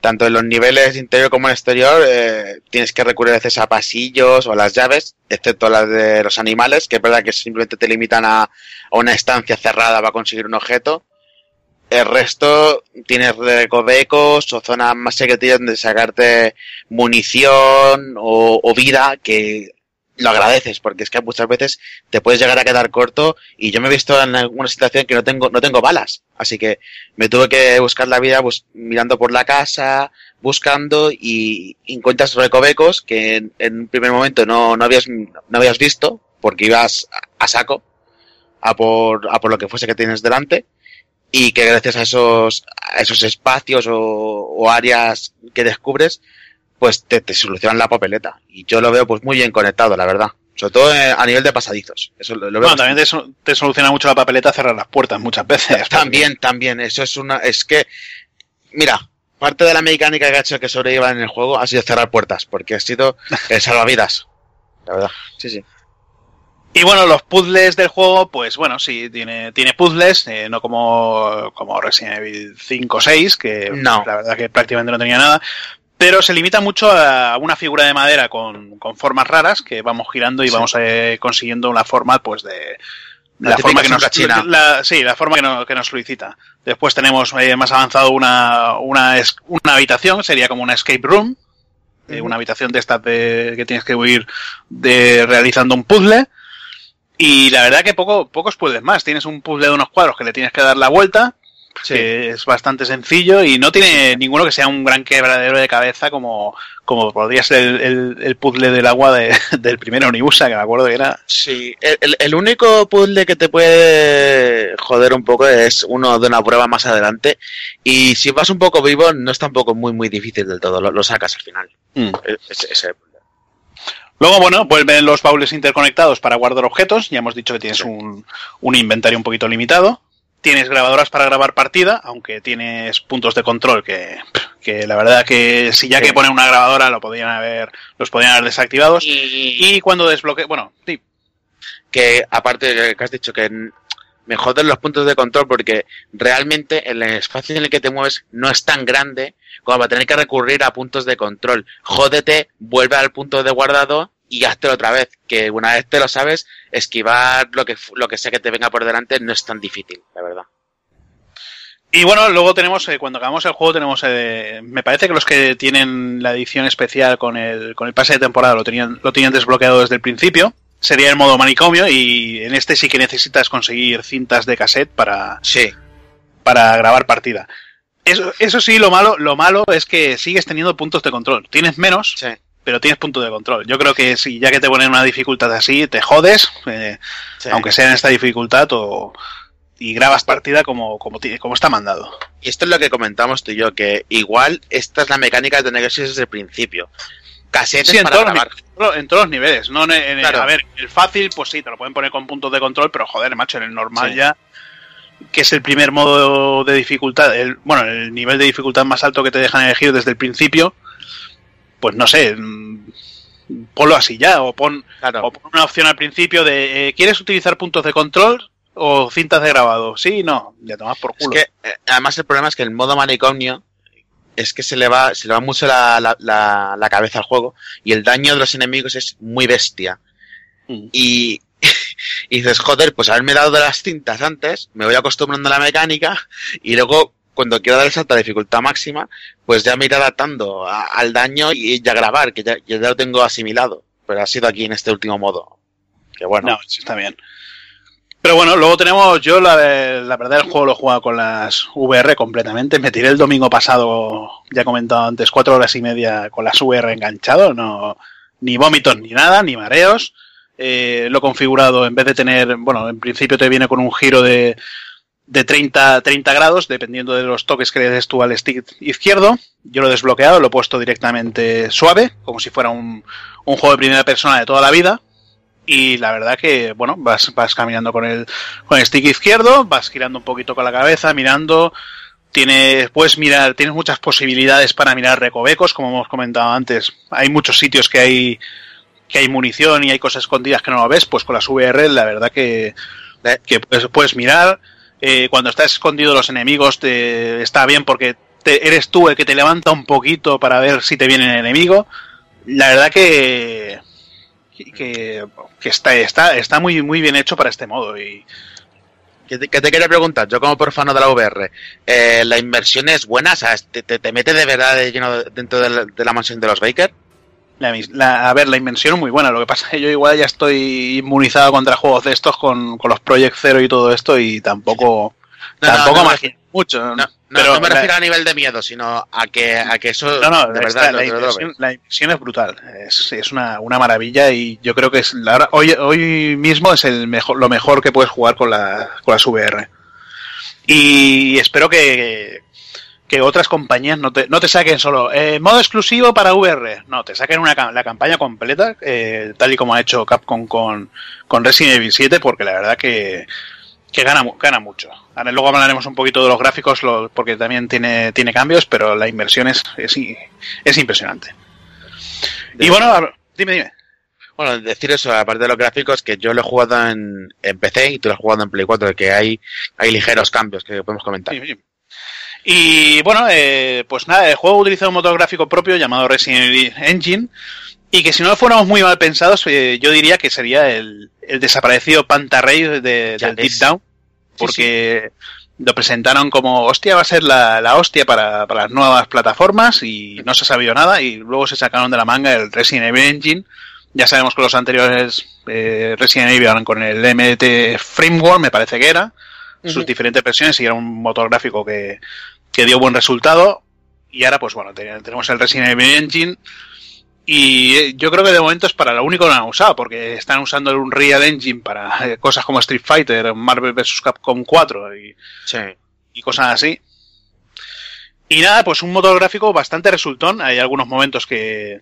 E: Tanto en los niveles interior como en exterior eh, tienes que recurrir a veces a pasillos o a las llaves, excepto las de los animales, que es verdad que simplemente te limitan a, a una estancia cerrada para conseguir un objeto. El resto tienes recovecos o zonas más secretillas donde sacarte munición o, o vida que lo agradeces, porque es que muchas veces te puedes llegar a quedar corto y yo me he visto en alguna situación que no tengo, no tengo balas. Así que me tuve que buscar la vida bus- mirando por la casa, buscando y encuentras recovecos que en, en un primer momento no, no habías, no habías visto porque ibas a, saco a por, a por lo que fuese que tienes delante y que gracias a esos, a esos espacios o áreas que descubres pues te, te solucionan la papeleta. Y yo lo veo pues muy bien conectado, la verdad. Sobre todo eh, a nivel de pasadizos. Eso lo, lo veo
F: Bueno, también te, so- te soluciona mucho la papeleta cerrar las puertas muchas veces.
E: También, también. Eso es una. Es que. Mira, parte de la mecánica que ha hecho que sobreviva en el juego ha sido cerrar puertas, porque ha sido el salvavidas. La verdad. Sí, sí.
F: Y bueno, los puzzles del juego, pues bueno, sí, tiene, tiene puzzles, eh, no como, como Resident Evil 5 o 6, que
E: No.
F: la verdad que prácticamente no tenía nada. Pero se limita mucho a una figura de madera con, con formas raras que vamos girando y
E: Sí.
F: vamos eh, consiguiendo una forma, pues de.
E: La
F: forma que nos,
E: china.
F: la- sí, la forma que, no- que nos solicita. Después tenemos eh, más avanzado una, una, es- una habitación, sería como una escape room, eh, una habitación de estas de, que tienes que huir de realizando un puzzle. Y la verdad que poco, pocos puzzles más. Tienes un puzzle de unos cuadros que le tienes que dar la vuelta, que es bastante sencillo y no tiene ninguno que sea un gran quebradero de cabeza como, como podría ser el, el- el puzzle del agua de- del primer Onibusa, que me acuerdo que era...
E: Sí, el, el- el único puzzle que te puede joder un poco es uno de una prueba más adelante. Y si vas un poco vivo, no es tampoco muy, muy difícil del todo. Lo, lo sacas al final.
F: Mm.
E: Ese- ese-
F: Luego, bueno, vuelven los baúles interconectados para guardar objetos. Ya hemos dicho que tienes
E: Sí.
F: un, un inventario un poquito limitado. Tienes grabadoras para grabar partida, aunque tienes puntos de control que, que la verdad que si ya
E: Sí.
F: que ponen una grabadora lo podrían haber, los podrían haber desactivados.
E: Y,
F: Y cuando desbloque, bueno, sí,
E: que aparte de que has dicho que me joden los puntos de control porque realmente el espacio en el que te mueves no es tan grande como para tener que recurrir a puntos de control. Jódete, vuelve al punto de guardado y háztelo otra vez. Que una vez te lo sabes, esquivar lo que, lo que sea que te venga por delante no es tan difícil, la verdad.
F: Y bueno, luego tenemos, eh, cuando acabamos el juego, tenemos, eh, me parece que los que tienen la edición especial con el, con el pase de temporada lo tenían, lo tenían desbloqueado desde el principio. Sería el modo manicomio y en este sí que necesitas conseguir cintas de cassette para,
E: Sí,
F: para grabar partida. Eso, eso sí, lo malo, lo malo es que sigues teniendo puntos de control. Tienes menos,
E: sí.
F: Pero tienes puntos de control. Yo creo que si ya que te ponen una dificultad así, te jodes, eh,
E: sí.
F: aunque sea en esta dificultad, o, y grabas partida como, como, está mandado.
E: Y esto es lo que comentamos tú y yo, que igual esta es la mecánica de tener ser desde el principio. Casetes
F: Sí, en
E: para
F: todos,
E: grabar.
F: en todos los niveles. No en- en-
E: Claro.
F: A ver, el fácil, pues sí, te lo pueden poner con puntos de control, pero joder, macho, en el normal
E: Sí.
F: ya. que es el primer modo de dificultad, el, bueno, el nivel de dificultad más alto que te dejan elegir desde el principio, pues no sé, mm, ponlo así ya, o pon,
E: Claro.
F: o pon una opción al principio de eh, ¿quieres utilizar puntos de control o cintas de grabado? Sí, no, ya tomas por
E: Es
F: culo.
E: que, eh, además, el problema es que el modo manicomio es que se le va, se le va mucho la, la, la, la cabeza al juego y el daño de los enemigos es muy bestia.
F: Mm.
E: Y, y dices, joder, pues haberme dado de las cintas antes, me voy acostumbrando a la mecánica y luego cuando quiero dar el salto a dificultad máxima, pues ya me iré adaptando al daño y ya grabar, que ya, ya lo tengo asimilado. Pero ha sido aquí en este último modo. Que bueno.
F: No, sí, está bien. Pero bueno, luego tenemos, yo la, la verdad el juego lo he jugado con las VR completamente. Me tiré el domingo pasado, ya he comentado antes, cuatro horas y media con las VR enganchado. No, ni vómitos ni nada, ni mareos. Eh, lo he configurado en vez de tener, bueno, en principio te viene con un giro de, de 30, 30 grados, dependiendo de los toques que le des tú al stick izquierdo. Yo lo he desbloqueado, lo he puesto directamente suave, como si fuera un, un juego de primera persona de toda la vida. Y la verdad que, bueno, vas, vas caminando con el, con el stick izquierdo, vas girando un poquito con la cabeza, mirando. Tienes, puedes mirar, tienes muchas posibilidades para mirar recovecos, como hemos comentado antes. Hay muchos sitios que hay, que hay munición y hay cosas escondidas que no lo ves, pues con las VR la verdad que, que puedes, puedes mirar. Eh, cuando estás escondido los enemigos te, está bien porque te- eres tú el que te levanta un poquito para ver si te viene el enemigo. La verdad que, que, está, está, está muy, muy bien hecho para este modo y,
E: Que te, que te quería preguntar, yo como profano de la VR, eh, ¿la inversión es buena? ¿te, te, te mete de verdad lleno dentro de la, de la mansión de los Baker?
F: La, la- a ver, la invención es muy buena. Lo que pasa es que yo igual ya estoy inmunizado contra juegos de estos con, con los Project Zero y todo esto y tampoco,
E: No,
F: tampoco
E: no, no,
F: imagino mucho.
E: No, no,
F: pero
E: no me
F: la-
E: refiero a nivel de miedo, sino a que, a que eso
F: No, no,
E: de verdad
F: la,
E: lo- ves.
F: la inversión es brutal. Es, es una, una maravilla y yo creo que es la hora- hoy, hoy mismo es el mejor, lo mejor que puedes jugar con, la, con las VR. Y espero que, que otras compañías no te, no te saquen solo eh, modo exclusivo para VR. No, te saquen una, la campaña completa, eh, tal y como ha hecho Capcom con, con Resident Evil 7, porque la verdad que, que gana, gana mucho. Ahora luego hablaremos un poquito de los gráficos, lo- porque también tiene, tiene cambios, pero la inversión es, es, impresionante. Y bueno, a- dime, dime.
E: Bueno, decir eso, aparte de los gráficos, que yo lo he jugado en, en PC y tú lo has jugado en Play 4, que hay, hay ligeros cambios que podemos comentar.
F: Sí, sí. Y bueno, eh, pues nada, el juego utiliza un motor gráfico propio llamado Resident Evil Engine. Y que si no fuéramos muy mal pensados, eh, yo diría que sería el, el desaparecido Pantarrey de, del Deep. Down. Porque lo presentaron como, hostia, va a ser la, la hostia para, para las nuevas plataformas y no se ha sabido nada. Y luego se sacaron de la manga el Resident Evil Engine. Ya sabemos que los anteriores eh, Resident Evil eran con el MT Framework, me parece que era sus diferentes versiones y era un motor gráfico que, que dio buen resultado. Y ahora, pues bueno, te- tenemos el Resident Evil Engine. Y eh, yo creo que de momento es para lo único que lo han usado, porque están usando el Unreal Engine para eh, cosas como Street Fighter, Marvel vs. Capcom 4 y,
E: Sí.
F: y cosas así. Y nada, pues un motor gráfico bastante resultón. Hay algunos momentos que,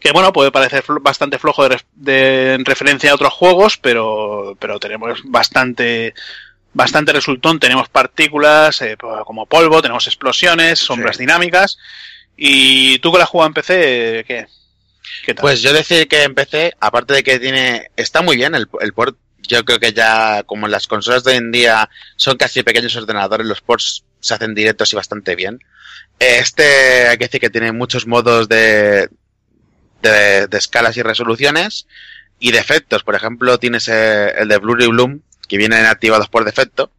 F: que bueno, puede parecer bastante flojo de, de- en referencia a otros juegos, pero, pero tenemos bastante, bastante resultón. Tenemos partículas eh, como polvo, tenemos explosiones, sombras
E: Sí.
F: dinámicas. Y tú que la has jugado en PC, ¿qué? ¿Qué tal?
E: Pues yo decir que en PC, aparte de que tiene, está muy bien el, el port, yo creo que ya como las consolas de hoy en día son casi pequeños ordenadores, los ports se hacen directos y bastante bien. Este, hay que decir que tiene muchos modos de, de, de escalas y resoluciones y de efectos. Por ejemplo, tienes eh, el de Blur y Bloom, que vienen activados por defecto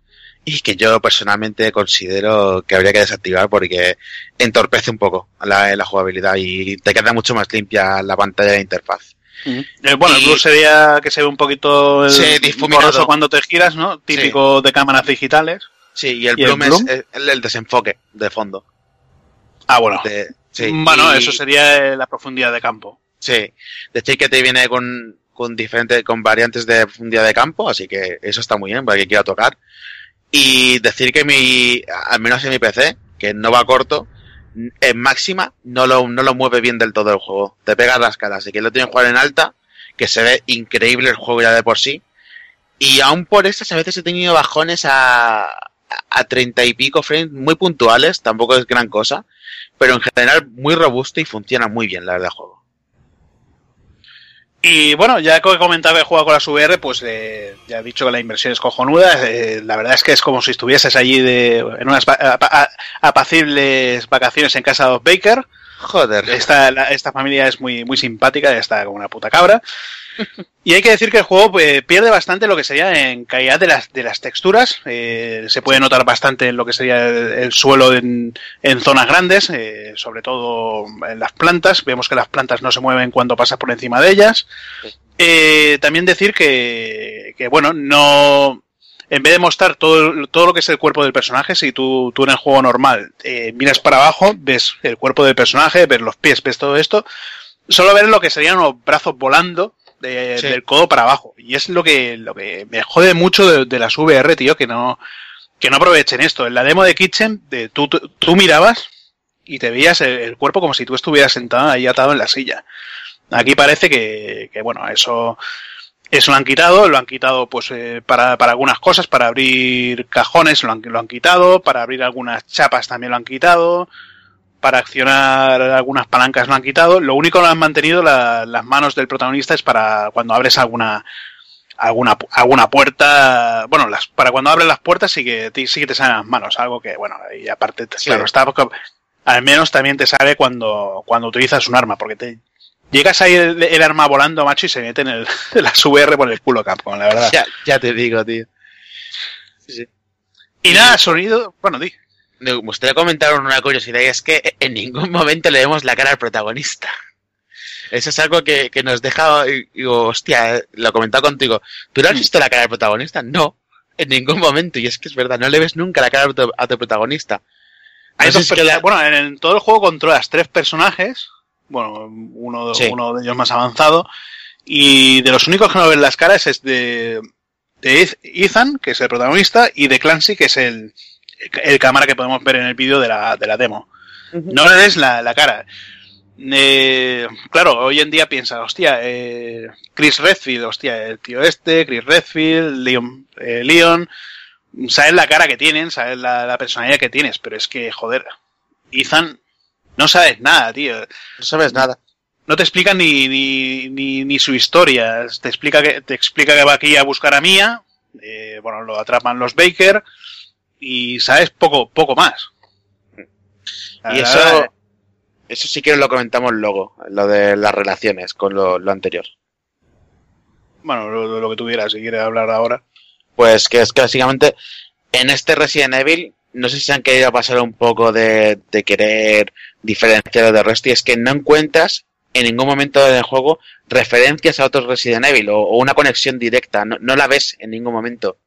E: y que yo personalmente considero que habría que desactivar porque entorpece un poco la, la jugabilidad y te queda mucho más limpia la pantalla de interfaz.
F: Eh, bueno, el blur sería que se ve un poquito el
E: Sí, difuminado.
F: borroso cuando te giras, ¿no? Típico de cámaras digitales.
E: Sí, y el
F: ¿Y el
E: bloom, es el, el desenfoque de fondo.
F: Ah, bueno.
E: De- sí,
F: bueno,
E: y-
F: eso sería la profundidad de campo.
E: Sí, decir que te viene con, con diferentes, con variantes de profundidad de campo, así que eso está muy bien para que quiera tocar. Y decir que mi, al menos en mi PC, que no va corto, en máxima no lo, no lo mueve bien del todo el juego. Te pega las caras, así que lo tienen que jugar en alta, que se ve increíble el juego ya de por sí. Y aún por estas a veces he tenido bajones a, a 30 y pico frames muy puntuales, tampoco es gran cosa, pero en general muy robusto y funciona muy bien la verdad el juego.
F: Y bueno, ya que comentaba el juego con las VR, pues eh, ya he dicho que la inversión es cojonuda. eh, la verdad es que es como si estuvieses allí de, en unas apacibles vacaciones en casa de Baker.
E: Joder.
F: Esta, la- esta familia es muy, muy simpática, está como una puta cabra. Y hay que decir que el juego pues, pierde bastante lo que sería en calidad de las, de las texturas. Eh, se puede notar bastante en lo que sería el, el suelo en, en zonas grandes, eh, sobre todo en las plantas. Vemos que las plantas no se mueven cuando pasas por encima de ellas. Eh, también decir que, que, bueno, no. En vez de mostrar todo, todo lo que es el cuerpo del personaje, si tú, tú en el juego normal eh, miras para abajo, ves el cuerpo del personaje, ves los pies, ves todo esto, solo ver lo que serían los brazos volando de-
E: Sí.
F: del codo para abajo. Y es lo que, lo que me jode mucho de, de las VR, tío, que no, que no aprovechen esto. En la demo de Kitchen, de, tú, tú, tú mirabas y te veías el, el cuerpo como si tú estuvieras sentado ahí atado en la silla. Aquí parece que, que bueno, eso, eso lo han quitado, lo han quitado pues eh, para, para algunas cosas, para abrir cajones lo han, lo han quitado, para abrir algunas chapas también lo han quitado, para accionar algunas palancas lo han quitado. Lo único que lo han mantenido la- las manos del protagonista es para cuando abres alguna alguna alguna puerta, bueno, las, para cuando abres las puertas sí que te- sí que te salen las manos, algo que bueno, y aparte
E: Sí.
F: claro, está al menos también te sale cuando cuando utilizas un arma, porque te llegas ahí el, el arma volando, macho, y se mete en el las VR por el culo Capcom, la verdad.
E: Ya, ya te digo, tío. Sí, sí.
F: Y nada, sonido, bueno, di.
E: Me gustaría comentar una curiosidad y es que en ningún momento le vemos la cara al protagonista. Eso es algo que, que nos deja, y digo, hostia, eh, lo he comentado contigo. ¿Tú no has visto la cara del protagonista? No, en ningún momento. Y es que es verdad, no le ves nunca la cara a tu, a tu protagonista. No
F: dos
E: si la-
F: Bueno, en, el- todo el juego controlas tres personajes. Bueno, uno,
E: Sí.
F: uno de ellos más avanzado. Y de los únicos que no ven las caras es de, de Eth- Ethan, que es el protagonista, y de Clancy, que es el, el cámara que podemos ver en el vídeo de la, de la demo. No le ves la, la cara. Eh, claro, hoy en día piensas, hostia, eh, Chris Redfield, hostia, el tío este, Chris Redfield, Leon, eh, Leon, sabes la cara que tienen, sabes la, la personalidad que tienes, pero es que, joder, Ethan, no sabes nada, tío.
E: No sabes nada.
F: No te explica ni, ni, ni, ni su historia. Te explica que, te explica que va aquí a buscar a Mia. eh, bueno, lo atrapan los Baker. Y sabes poco, poco más.
E: Y eso, eso sí que lo comentamos luego, lo de las relaciones con lo, lo anterior.
F: Bueno, lo, lo que tuviera, si quieres hablar ahora.
E: Pues que es que básicamente en este Resident Evil, no sé si se han querido pasar un poco de, de querer diferenciar del resto, y es que no encuentras en ningún momento del juego referencias a otros Resident Evil o, o una conexión directa, no, no la ves en ningún momento.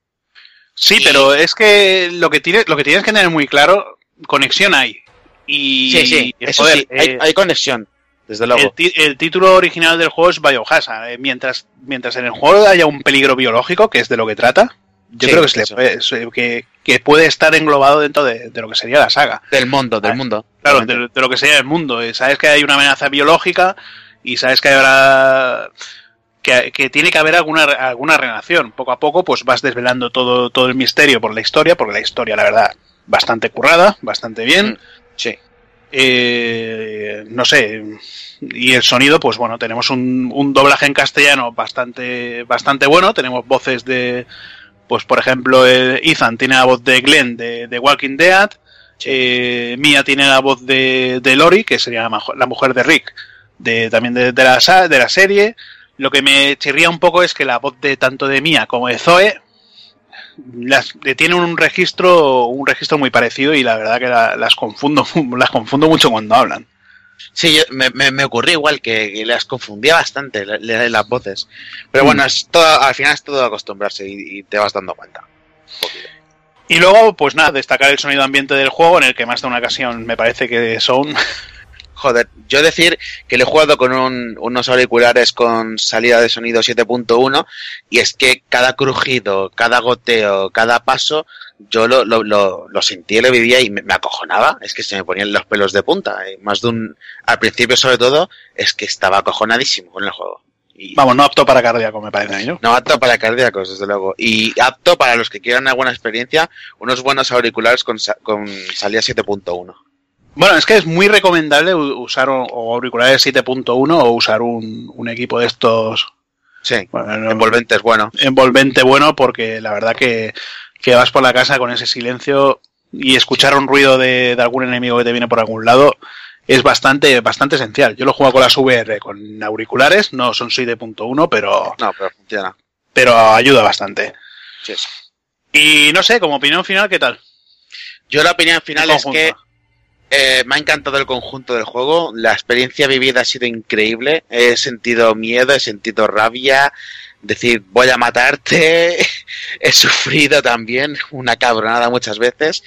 F: Sí, pero es que lo que tienes, lo que tienes que tener muy claro, conexión hay. Y,
E: Sí, sí, eso
F: joder,
E: sí, hay,
F: eh,
E: hay conexión, desde luego.
F: El, el título original del juego es Biohazard. eh, mientras, mientras en el juego haya un peligro biológico, que es de lo que trata, yo
E: Sí,
F: creo que, se puede, que, que puede estar englobado dentro de, de lo que sería la saga.
E: Del mundo, del
F: Ah,
E: mundo.
F: Claro, de, de lo que sería el mundo. Sabes que hay una amenaza biológica y sabes que habrá. Que, que tiene que haber alguna, alguna relación. Poco a poco, pues vas desvelando todo, todo el misterio por la historia, porque la historia, la verdad, bastante currada, bastante bien.
E: Sí.
F: Eh, no sé. Y el sonido, pues bueno, tenemos un, un doblaje en castellano bastante, bastante bueno. Tenemos voces de, pues por ejemplo, eh, Ethan tiene la voz de Glenn de, de Walking Dead. Eh, Mia tiene la voz de, de Lori, que sería la, la mujer de Rick, de, también de, de la, de la serie. Lo que me chirría un poco es que la voz de tanto de Mia como de Zoe las, tienen un registro un registro muy parecido y la verdad que la- las confundo las confundo mucho cuando hablan.
E: Sí, yo- me, me, me ocurrió igual que, que las confundía bastante las voces. Pero
F: Mm.
E: bueno, es todo, al final es todo acostumbrarse y, y te vas dando cuenta.
F: Y luego, pues nada, destacar el sonido ambiente del juego, en el que más de una ocasión me parece que son.
E: Joder, yo decir que le he jugado con un- unos auriculares con salida de sonido 7.1 y es que cada crujido, cada goteo, cada paso, yo lo, lo, lo, lo sentía lo vivía y me, me acojonaba. Es que se me ponían los pelos de punta. eh, Más de un, al principio sobre todo, es que estaba acojonadísimo con el juego. Y,
F: Vamos, no apto para cardíaco, me parece a mí, ¿no?
E: No, apto para cardíacos, desde luego. Y apto para los que quieran una buena experiencia, unos buenos auriculares con, con salida 7.1.
F: Bueno, es que es muy recomendable usar o, o auriculares 7.1 o usar un, un equipo de estos
E: Sí,
F: bueno, no-
E: envolvente es bueno.
F: envolvente bueno porque la verdad que, que vas por la casa con ese silencio y escuchar un ruido de, de algún enemigo que te viene por algún lado es bastante bastante esencial. Yo lo juego con las VR con auriculares, no son 7.1, pero,
E: No, pero funciona.
F: pero ayuda bastante.
E: Sí.
F: Y no sé, como opinión final, ¿qué tal?
E: Yo la opinión final es que eh, me ha encantado el conjunto del juego. La experiencia vivida ha sido increíble. He sentido miedo, he sentido rabia. Decir, voy a matarte. he sufrido también una cabronada muchas veces.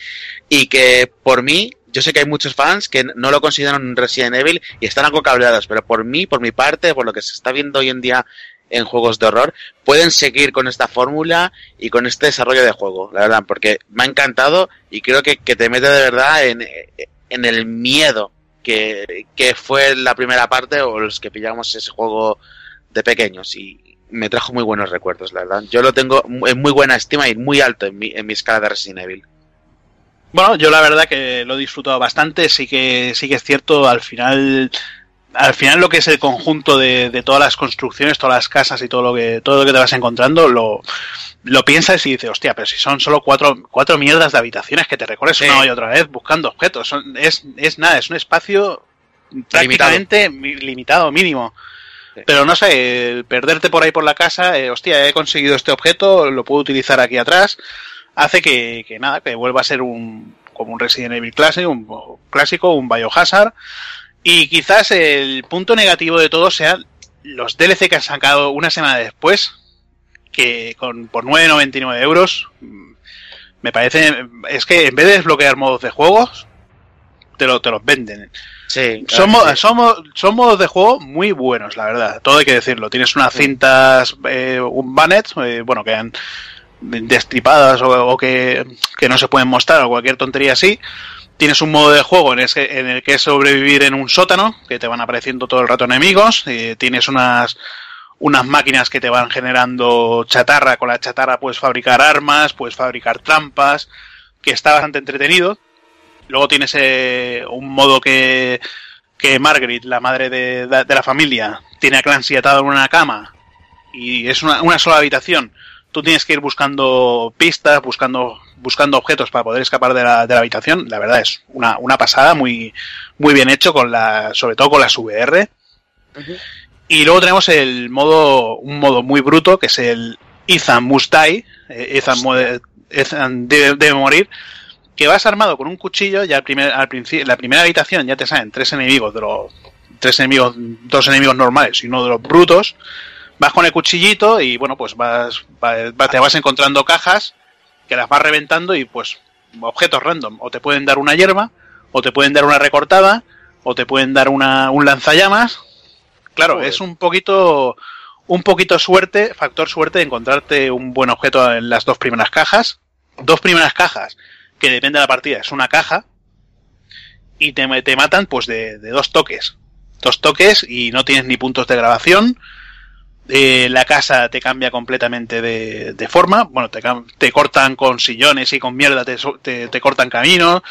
E: Y que por mí, yo sé que hay muchos fans que no lo consideran un Resident Evil y están algo. Pero por mí, por mi parte, por lo que se está viendo hoy en día en juegos de horror, pueden seguir con esta fórmula y con este desarrollo de juego, la verdad, porque me ha encantado y creo que, que te mete de verdad en, en el miedo que, que fue la primera parte o los que pillamos ese juego de pequeños y me trajo muy buenos recuerdos, la verdad. Yo lo tengo en muy buena estima y muy alto en mi, en mi escala de Resident Evil.
F: Bueno, yo la verdad que lo he disfrutado bastante, sí que, sí que es cierto, al final, al final lo que es el conjunto de, de todas las construcciones, todas las casas y todo lo que, todo lo que te vas encontrando, lo, lo piensas y dices, hostia, pero si son solo cuatro, cuatro mierdas de habitaciones que te recorres
E: Sí.
F: una y otra vez buscando objetos, son- es, es nada, es un espacio prácticamente mi- limitado, mínimo.
E: Sí.
F: Pero no sé, el perderte por ahí por la casa, eh, hostia, he conseguido este objeto, lo puedo utilizar aquí atrás, hace que, que nada, que vuelva a ser un como un Resident Evil clásico, un clásico, un Biohazard. Y quizás el punto negativo de todo sea los DLC que han sacado una semana después, que con por 9,99 euros, mm, me parece, es que en vez de desbloquear modos de juegos, te, lo, te los venden.
E: Sí,
F: Son,
E: claro sí.
F: son, mo- son modos de juego muy buenos, la verdad. Todo hay que decirlo. Tienes unas cintas, eh, un banet, eh, bueno, que han destripadas o, o que, que no se pueden mostrar o cualquier tontería así. Tienes un modo de juego en, ese- en el que es sobrevivir en un sótano, que te van apareciendo todo el rato enemigos. eh, tienes unas, unas máquinas que te van generando chatarra. Con la chatarra puedes fabricar armas, puedes fabricar trampas, que está bastante entretenido. Luego tienes eh, un modo que, que Margaret, la madre de, de- la familia, tiene a Clancy atado en una cama y es una, una sola habitación. Tú tienes que ir buscando pistas, buscando, buscando objetos para poder escapar de la, de la habitación. La verdad es una, una pasada, muy, muy bien hecho, con la, sobre todo con las VR. Y luego tenemos el modo, un modo muy bruto, que es el Ethan Must Die, eh, Ethan, Ethan debe, debe morir, que vas armado con un cuchillo, ya al primer, al la primera habitación ya te salen tres enemigos de los, tres enemigos, dos enemigos normales y uno de los brutos, vas con el cuchillito y bueno, pues vas, va- va- te vas encontrando cajas que las vas reventando y pues objetos random, o te pueden dar una hierba, o te pueden dar una recortada, o te pueden dar una, un lanzallamas. Claro,
E: Joder.
F: es un poquito, un poquito suerte, factor suerte de encontrarte un buen objeto en las dos primeras cajas. Dos primeras cajas, que depende de la partida, es una caja, y te, te matan pues de, de dos toques. Dos toques y no tienes ni puntos de grabación. Eh, la casa te cambia completamente de, de forma. Bueno, te, te cortan con sillones y con mierda, te, te, te cortan caminos.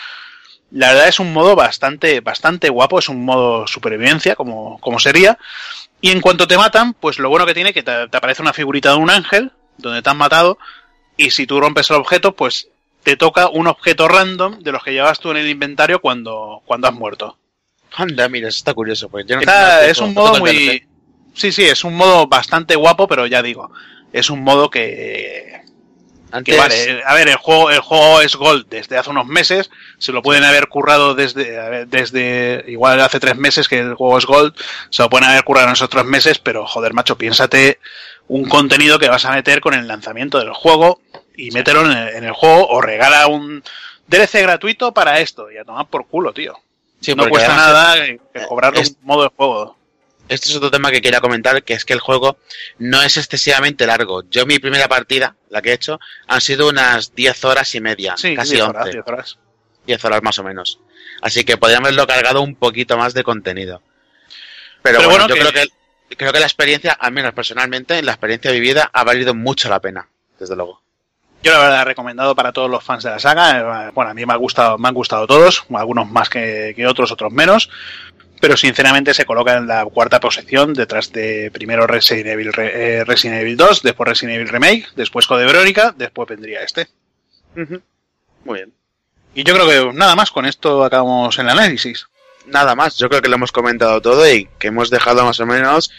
F: La verdad es un modo bastante, bastante guapo, es un modo supervivencia, como, como sería. Y en cuanto te matan, pues lo bueno que tiene es que te, te aparece una figurita de un ángel, donde te han matado, y si tú rompes el objeto, pues te toca un objeto random de los que llevas tú en el inventario cuando, cuando has muerto.
E: Anda, mira, eso está curioso. Porque yo no-
F: Está- es un modo muy... Sí, sí, es un modo bastante guapo, pero ya digo, es un modo que...
E: Antes,
F: Que vale, a ver, el juego, el juego es Gold desde hace unos meses, se lo pueden haber currado desde, desde igual hace tres meses que el juego es Gold, se lo pueden haber currado en esos tres meses, pero joder, macho, piénsate un contenido que vas a meter con el lanzamiento del juego y mételo en el, en el juego o regala un DLC gratuito para esto y a tomar por culo, tío.
E: Sí,
F: no cuesta nada que, que cobrarle
E: es-
F: un modo de juego.
E: Este es otro tema que quería comentar, que es que el juego no es excesivamente largo. Yo mi primera partida, la que he hecho, han sido unas 10 horas y media,
F: Sí,
E: casi
F: 10
E: 11.
F: horas, 10 horas.
E: 10 horas más o menos. Así que podrían haberlo cargado un poquito más de contenido. Pero,
F: Pero
E: bueno,
F: bueno,
E: yo
F: que-
E: creo que creo que la experiencia, al menos personalmente, la experiencia vivida ha valido mucho la pena, desde luego.
F: Yo la verdad he recomendado para todos los fans de la saga. eh, Bueno, a mí me ha gustado, me han gustado todos, algunos más que, que otros, otros menos. Pero sinceramente se coloca en la cuarta posición, detrás de primero Resident Evil, Re- eh, Resident Evil 2, después Resident Evil Remake, después Code Verónica, después vendría este.
E: Muy bien.
F: Y yo creo que nada más, con esto acabamos el análisis.
E: Nada más, yo creo que lo hemos comentado todo y que hemos dejado más o menos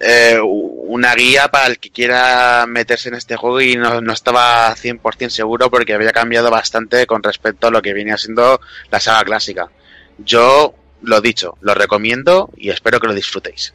E: eh, una guía para el que quiera meterse en este juego y no, no estaba 100% seguro porque había cambiado bastante con respecto a lo que venía siendo la saga clásica. Yo, lo dicho, lo recomiendo y espero que lo disfrutéis.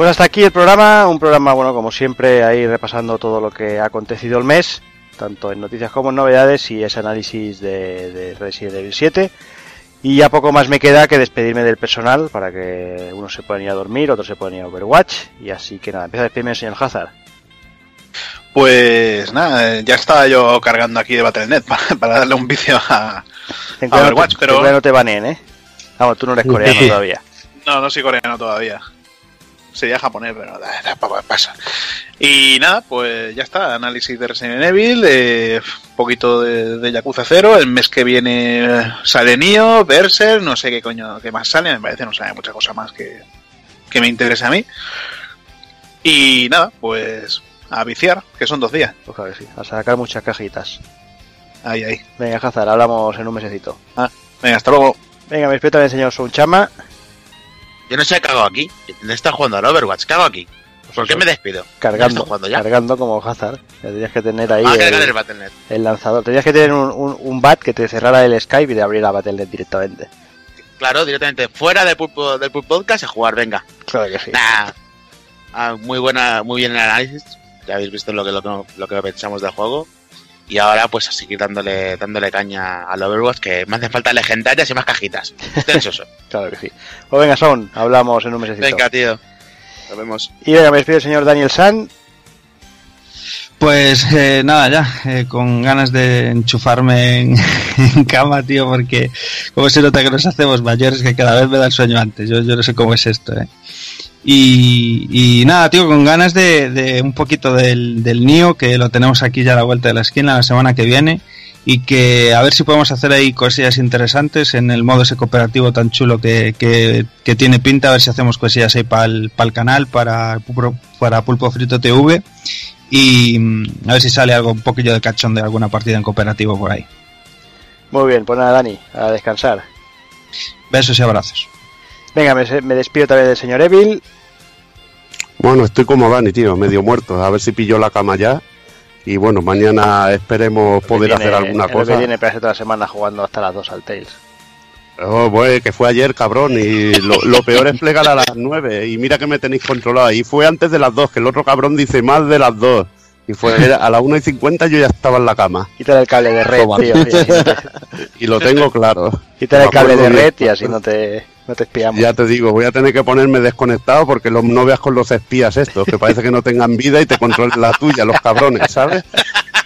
A: Pues hasta aquí el programa, un programa, bueno, como siempre, ahí repasando todo lo que ha acontecido el mes, tanto en noticias como en novedades y ese análisis de, de Resident Evil 7. Y ya poco más me queda que despedirme del personal para que unos se puedan ir a dormir, otros se pueden ir a Overwatch. Y así que nada, empieza a despedirme el señor Hazard.
F: Pues nada, eh, ya estaba yo cargando aquí de Battle.net para, para darle un vicio a, Overwatch,
A: ten
F: pero
A: no te baneen, ¿eh? Vamos, tú no eres coreano todavía.
F: no, no soy coreano todavía. Sería japonés, pero da- tampoco pasa. Y nada, pues ya está, análisis de Resident Evil, eh, poquito de, de Yakuza 0, el mes que viene eh, sale Nioh, Berser, no sé qué coño qué más sale, me parece no sale mucha cosa más que, que me interesa a mí. Y nada, pues a viciar, que son dos días.
A: Pues claro que sí, a sacar muchas cajitas.
F: Ahí, ahí.
A: Venga, Hazard, hablamos en un mesecito.
F: Venga, hasta luego.
A: Venga, me despido también, señor Sunchama.
E: Yo no sé qué hago aquí. ¿Dónde está jugando al Overwatch? ¿Qué hago aquí? ¿Por qué me despido?
A: Cargando,
E: ¿Ya
A: cargando como Hazard. Tenías que tener ahí
E: Va a
A: el, lanzador. Tenías que tener un, un, un bat que te cerrara el Skype y te abriera Battle.net directamente.
E: Claro, directamente fuera del Pulpo, del Pulp Podcast a jugar, venga.
A: Claro que sí.
E: Nah. Ah, muy buena, muy bien el análisis. Ya habéis visto lo que, lo, que- lo que pensamos del juego. Y ahora pues a seguir dándole, dándole caña al Overwatch, que me hacen falta legendarias y más cajitas. Estoy ansioso.
A: Claro que sí. Pues venga, Son, hablamos en un mesecito.
E: venga, tío. Nos vemos.
A: Y venga, me despido el señor Daniel San.
D: Pues eh, nada, ya, eh, con ganas de enchufarme en, en cama, tío, porque como se nota que nos hacemos mayores que cada vez me da el sueño antes. Yo, yo no sé cómo es esto, eh. Y, y nada, tío, con ganas de, de un poquito del, del NIO, que lo tenemos aquí ya a la vuelta de la esquina la semana que viene, y que a ver si podemos hacer ahí cosillas interesantes en el modo ese cooperativo tan chulo que, que, que tiene pinta, a ver si hacemos cosillas ahí para el, canal, para, para Pulpo Frito TV y mm, a ver si sale algo un poquillo de cachón de alguna partida en cooperativo por ahí.
A: Muy bien, pues nada, Dani, a descansar.
D: Besos y abrazos.
A: Venga, me, me despido también del señor Evil.
C: Bueno, estoy como Dani, tío, medio muerto. A ver si pillo la cama ya. Y bueno, mañana esperemos poder hacer alguna
A: el
C: cosa.
A: que viene parece toda la semana jugando hasta las 2 al Tales.
C: Oh, pues, que fue ayer, cabrón, y lo, lo peor es plegar a las 9. Y mira que me tenéis controlado. Y fue antes de las 2, que el otro cabrón dice más de las 2. Y fue a las 1 y 50 yo ya estaba en la cama.
A: Quítale el cable de red, tío. y
C: lo tengo claro.
A: Quítale el cable de red y así no te, no te espiamos.
C: Ya te digo, voy a tener que ponerme desconectado porque los, no veas con los espías estos, que parece que no tengan vida y te controlen la tuya, los cabrones, ¿sabes?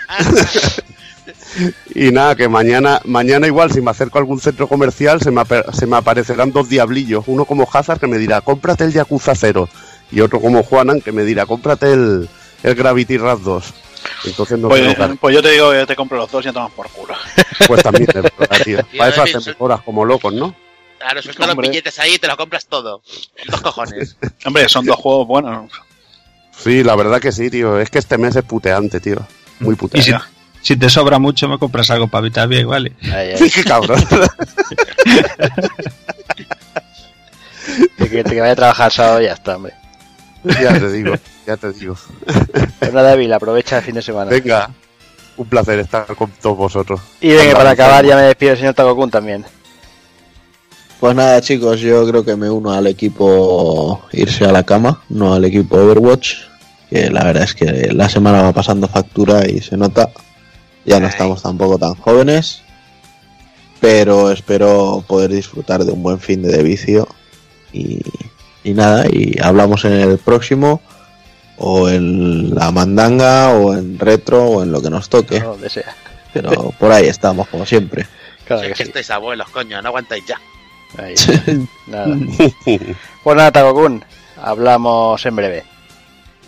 C: y nada, que mañana, mañana igual, si me acerco a algún centro comercial, se me, se me aparecerán dos diablillos. Uno como Hazard que me dirá, cómprate el Yakuza 0. Y otro como Juanan que me dirá, cómprate el, el Gravity Rush 2. Entonces no
F: Pues, pues yo te digo que yo te compro los dos y ya tomas por culo.
C: Pues también es verdad, tío. Para eso hacemos horas como locos, ¿no?
E: Claro, suelta los billetes ahí y te lo compras todo. Dos cojones.
F: Hombre, son dos juegos buenos.
C: Sí, la verdad que sí, tío. Es que este mes es puteante, tío. Muy
D: Y si,
C: puteante.
D: si te sobra mucho, me compras algo para evitar bien, ¿vale?
A: Ahí, ahí.
C: Qué cabrón.
A: De que, que vaya a trabajar sábado y ya está, hombre.
C: ya te digo, ya te digo.
A: Nada, David, aprovecha el fin de semana.
C: Venga, un placer estar con todos vosotros.
A: Y venga, para acabar ya me despido el señor Takokun también.
B: Pues nada, chicos, yo creo que me uno al equipo irse a la cama, no al equipo Overwatch, que la verdad es que la semana va pasando factura y se nota. Ya no estamos tampoco tan jóvenes, pero espero poder disfrutar de un buen fin de vicio. Y, y nada, y hablamos en el próximo, o en la mandanga, o en retro, o en lo que nos toque.
A: Donde sea.
B: Pero por ahí estamos, como siempre.
A: Claro
E: Si
A: que
E: es que estáis abuelos, coño, no aguantáis ya.
A: Ahí. Nada. Pues nada, Takokun, hablamos en breve.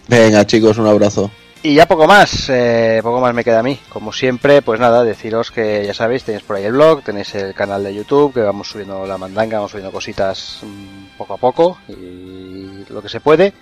B: Venga, chicos, un abrazo.
A: Y ya poco más, eh, poco más me queda a mí. Como siempre, pues nada, deciros que ya sabéis, tenéis por ahí el blog, tenéis el canal de YouTube, que vamos subiendo la mandanga, vamos subiendo cositas mm, poco a poco y lo que se puede.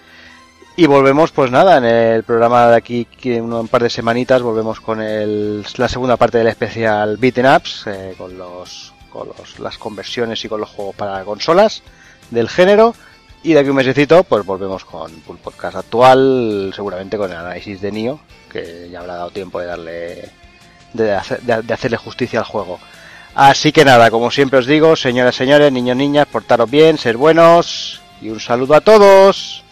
A: Y volvemos, pues nada, en el programa de aquí, en un par de semanitas, volvemos con el, la segunda parte del especial Beaten Ups, eh, con los, con las conversiones y con los juegos para consolas del género. Y de aquí un mesecito, pues volvemos con Pool Podcast actual, seguramente con el análisis de Nio, que ya habrá dado tiempo de darle, de, hacer- de- de hacerle justicia al juego. Así que nada, como siempre os digo, señoras, señores, niños, niñas, portaros bien, ser buenos y un saludo a todos.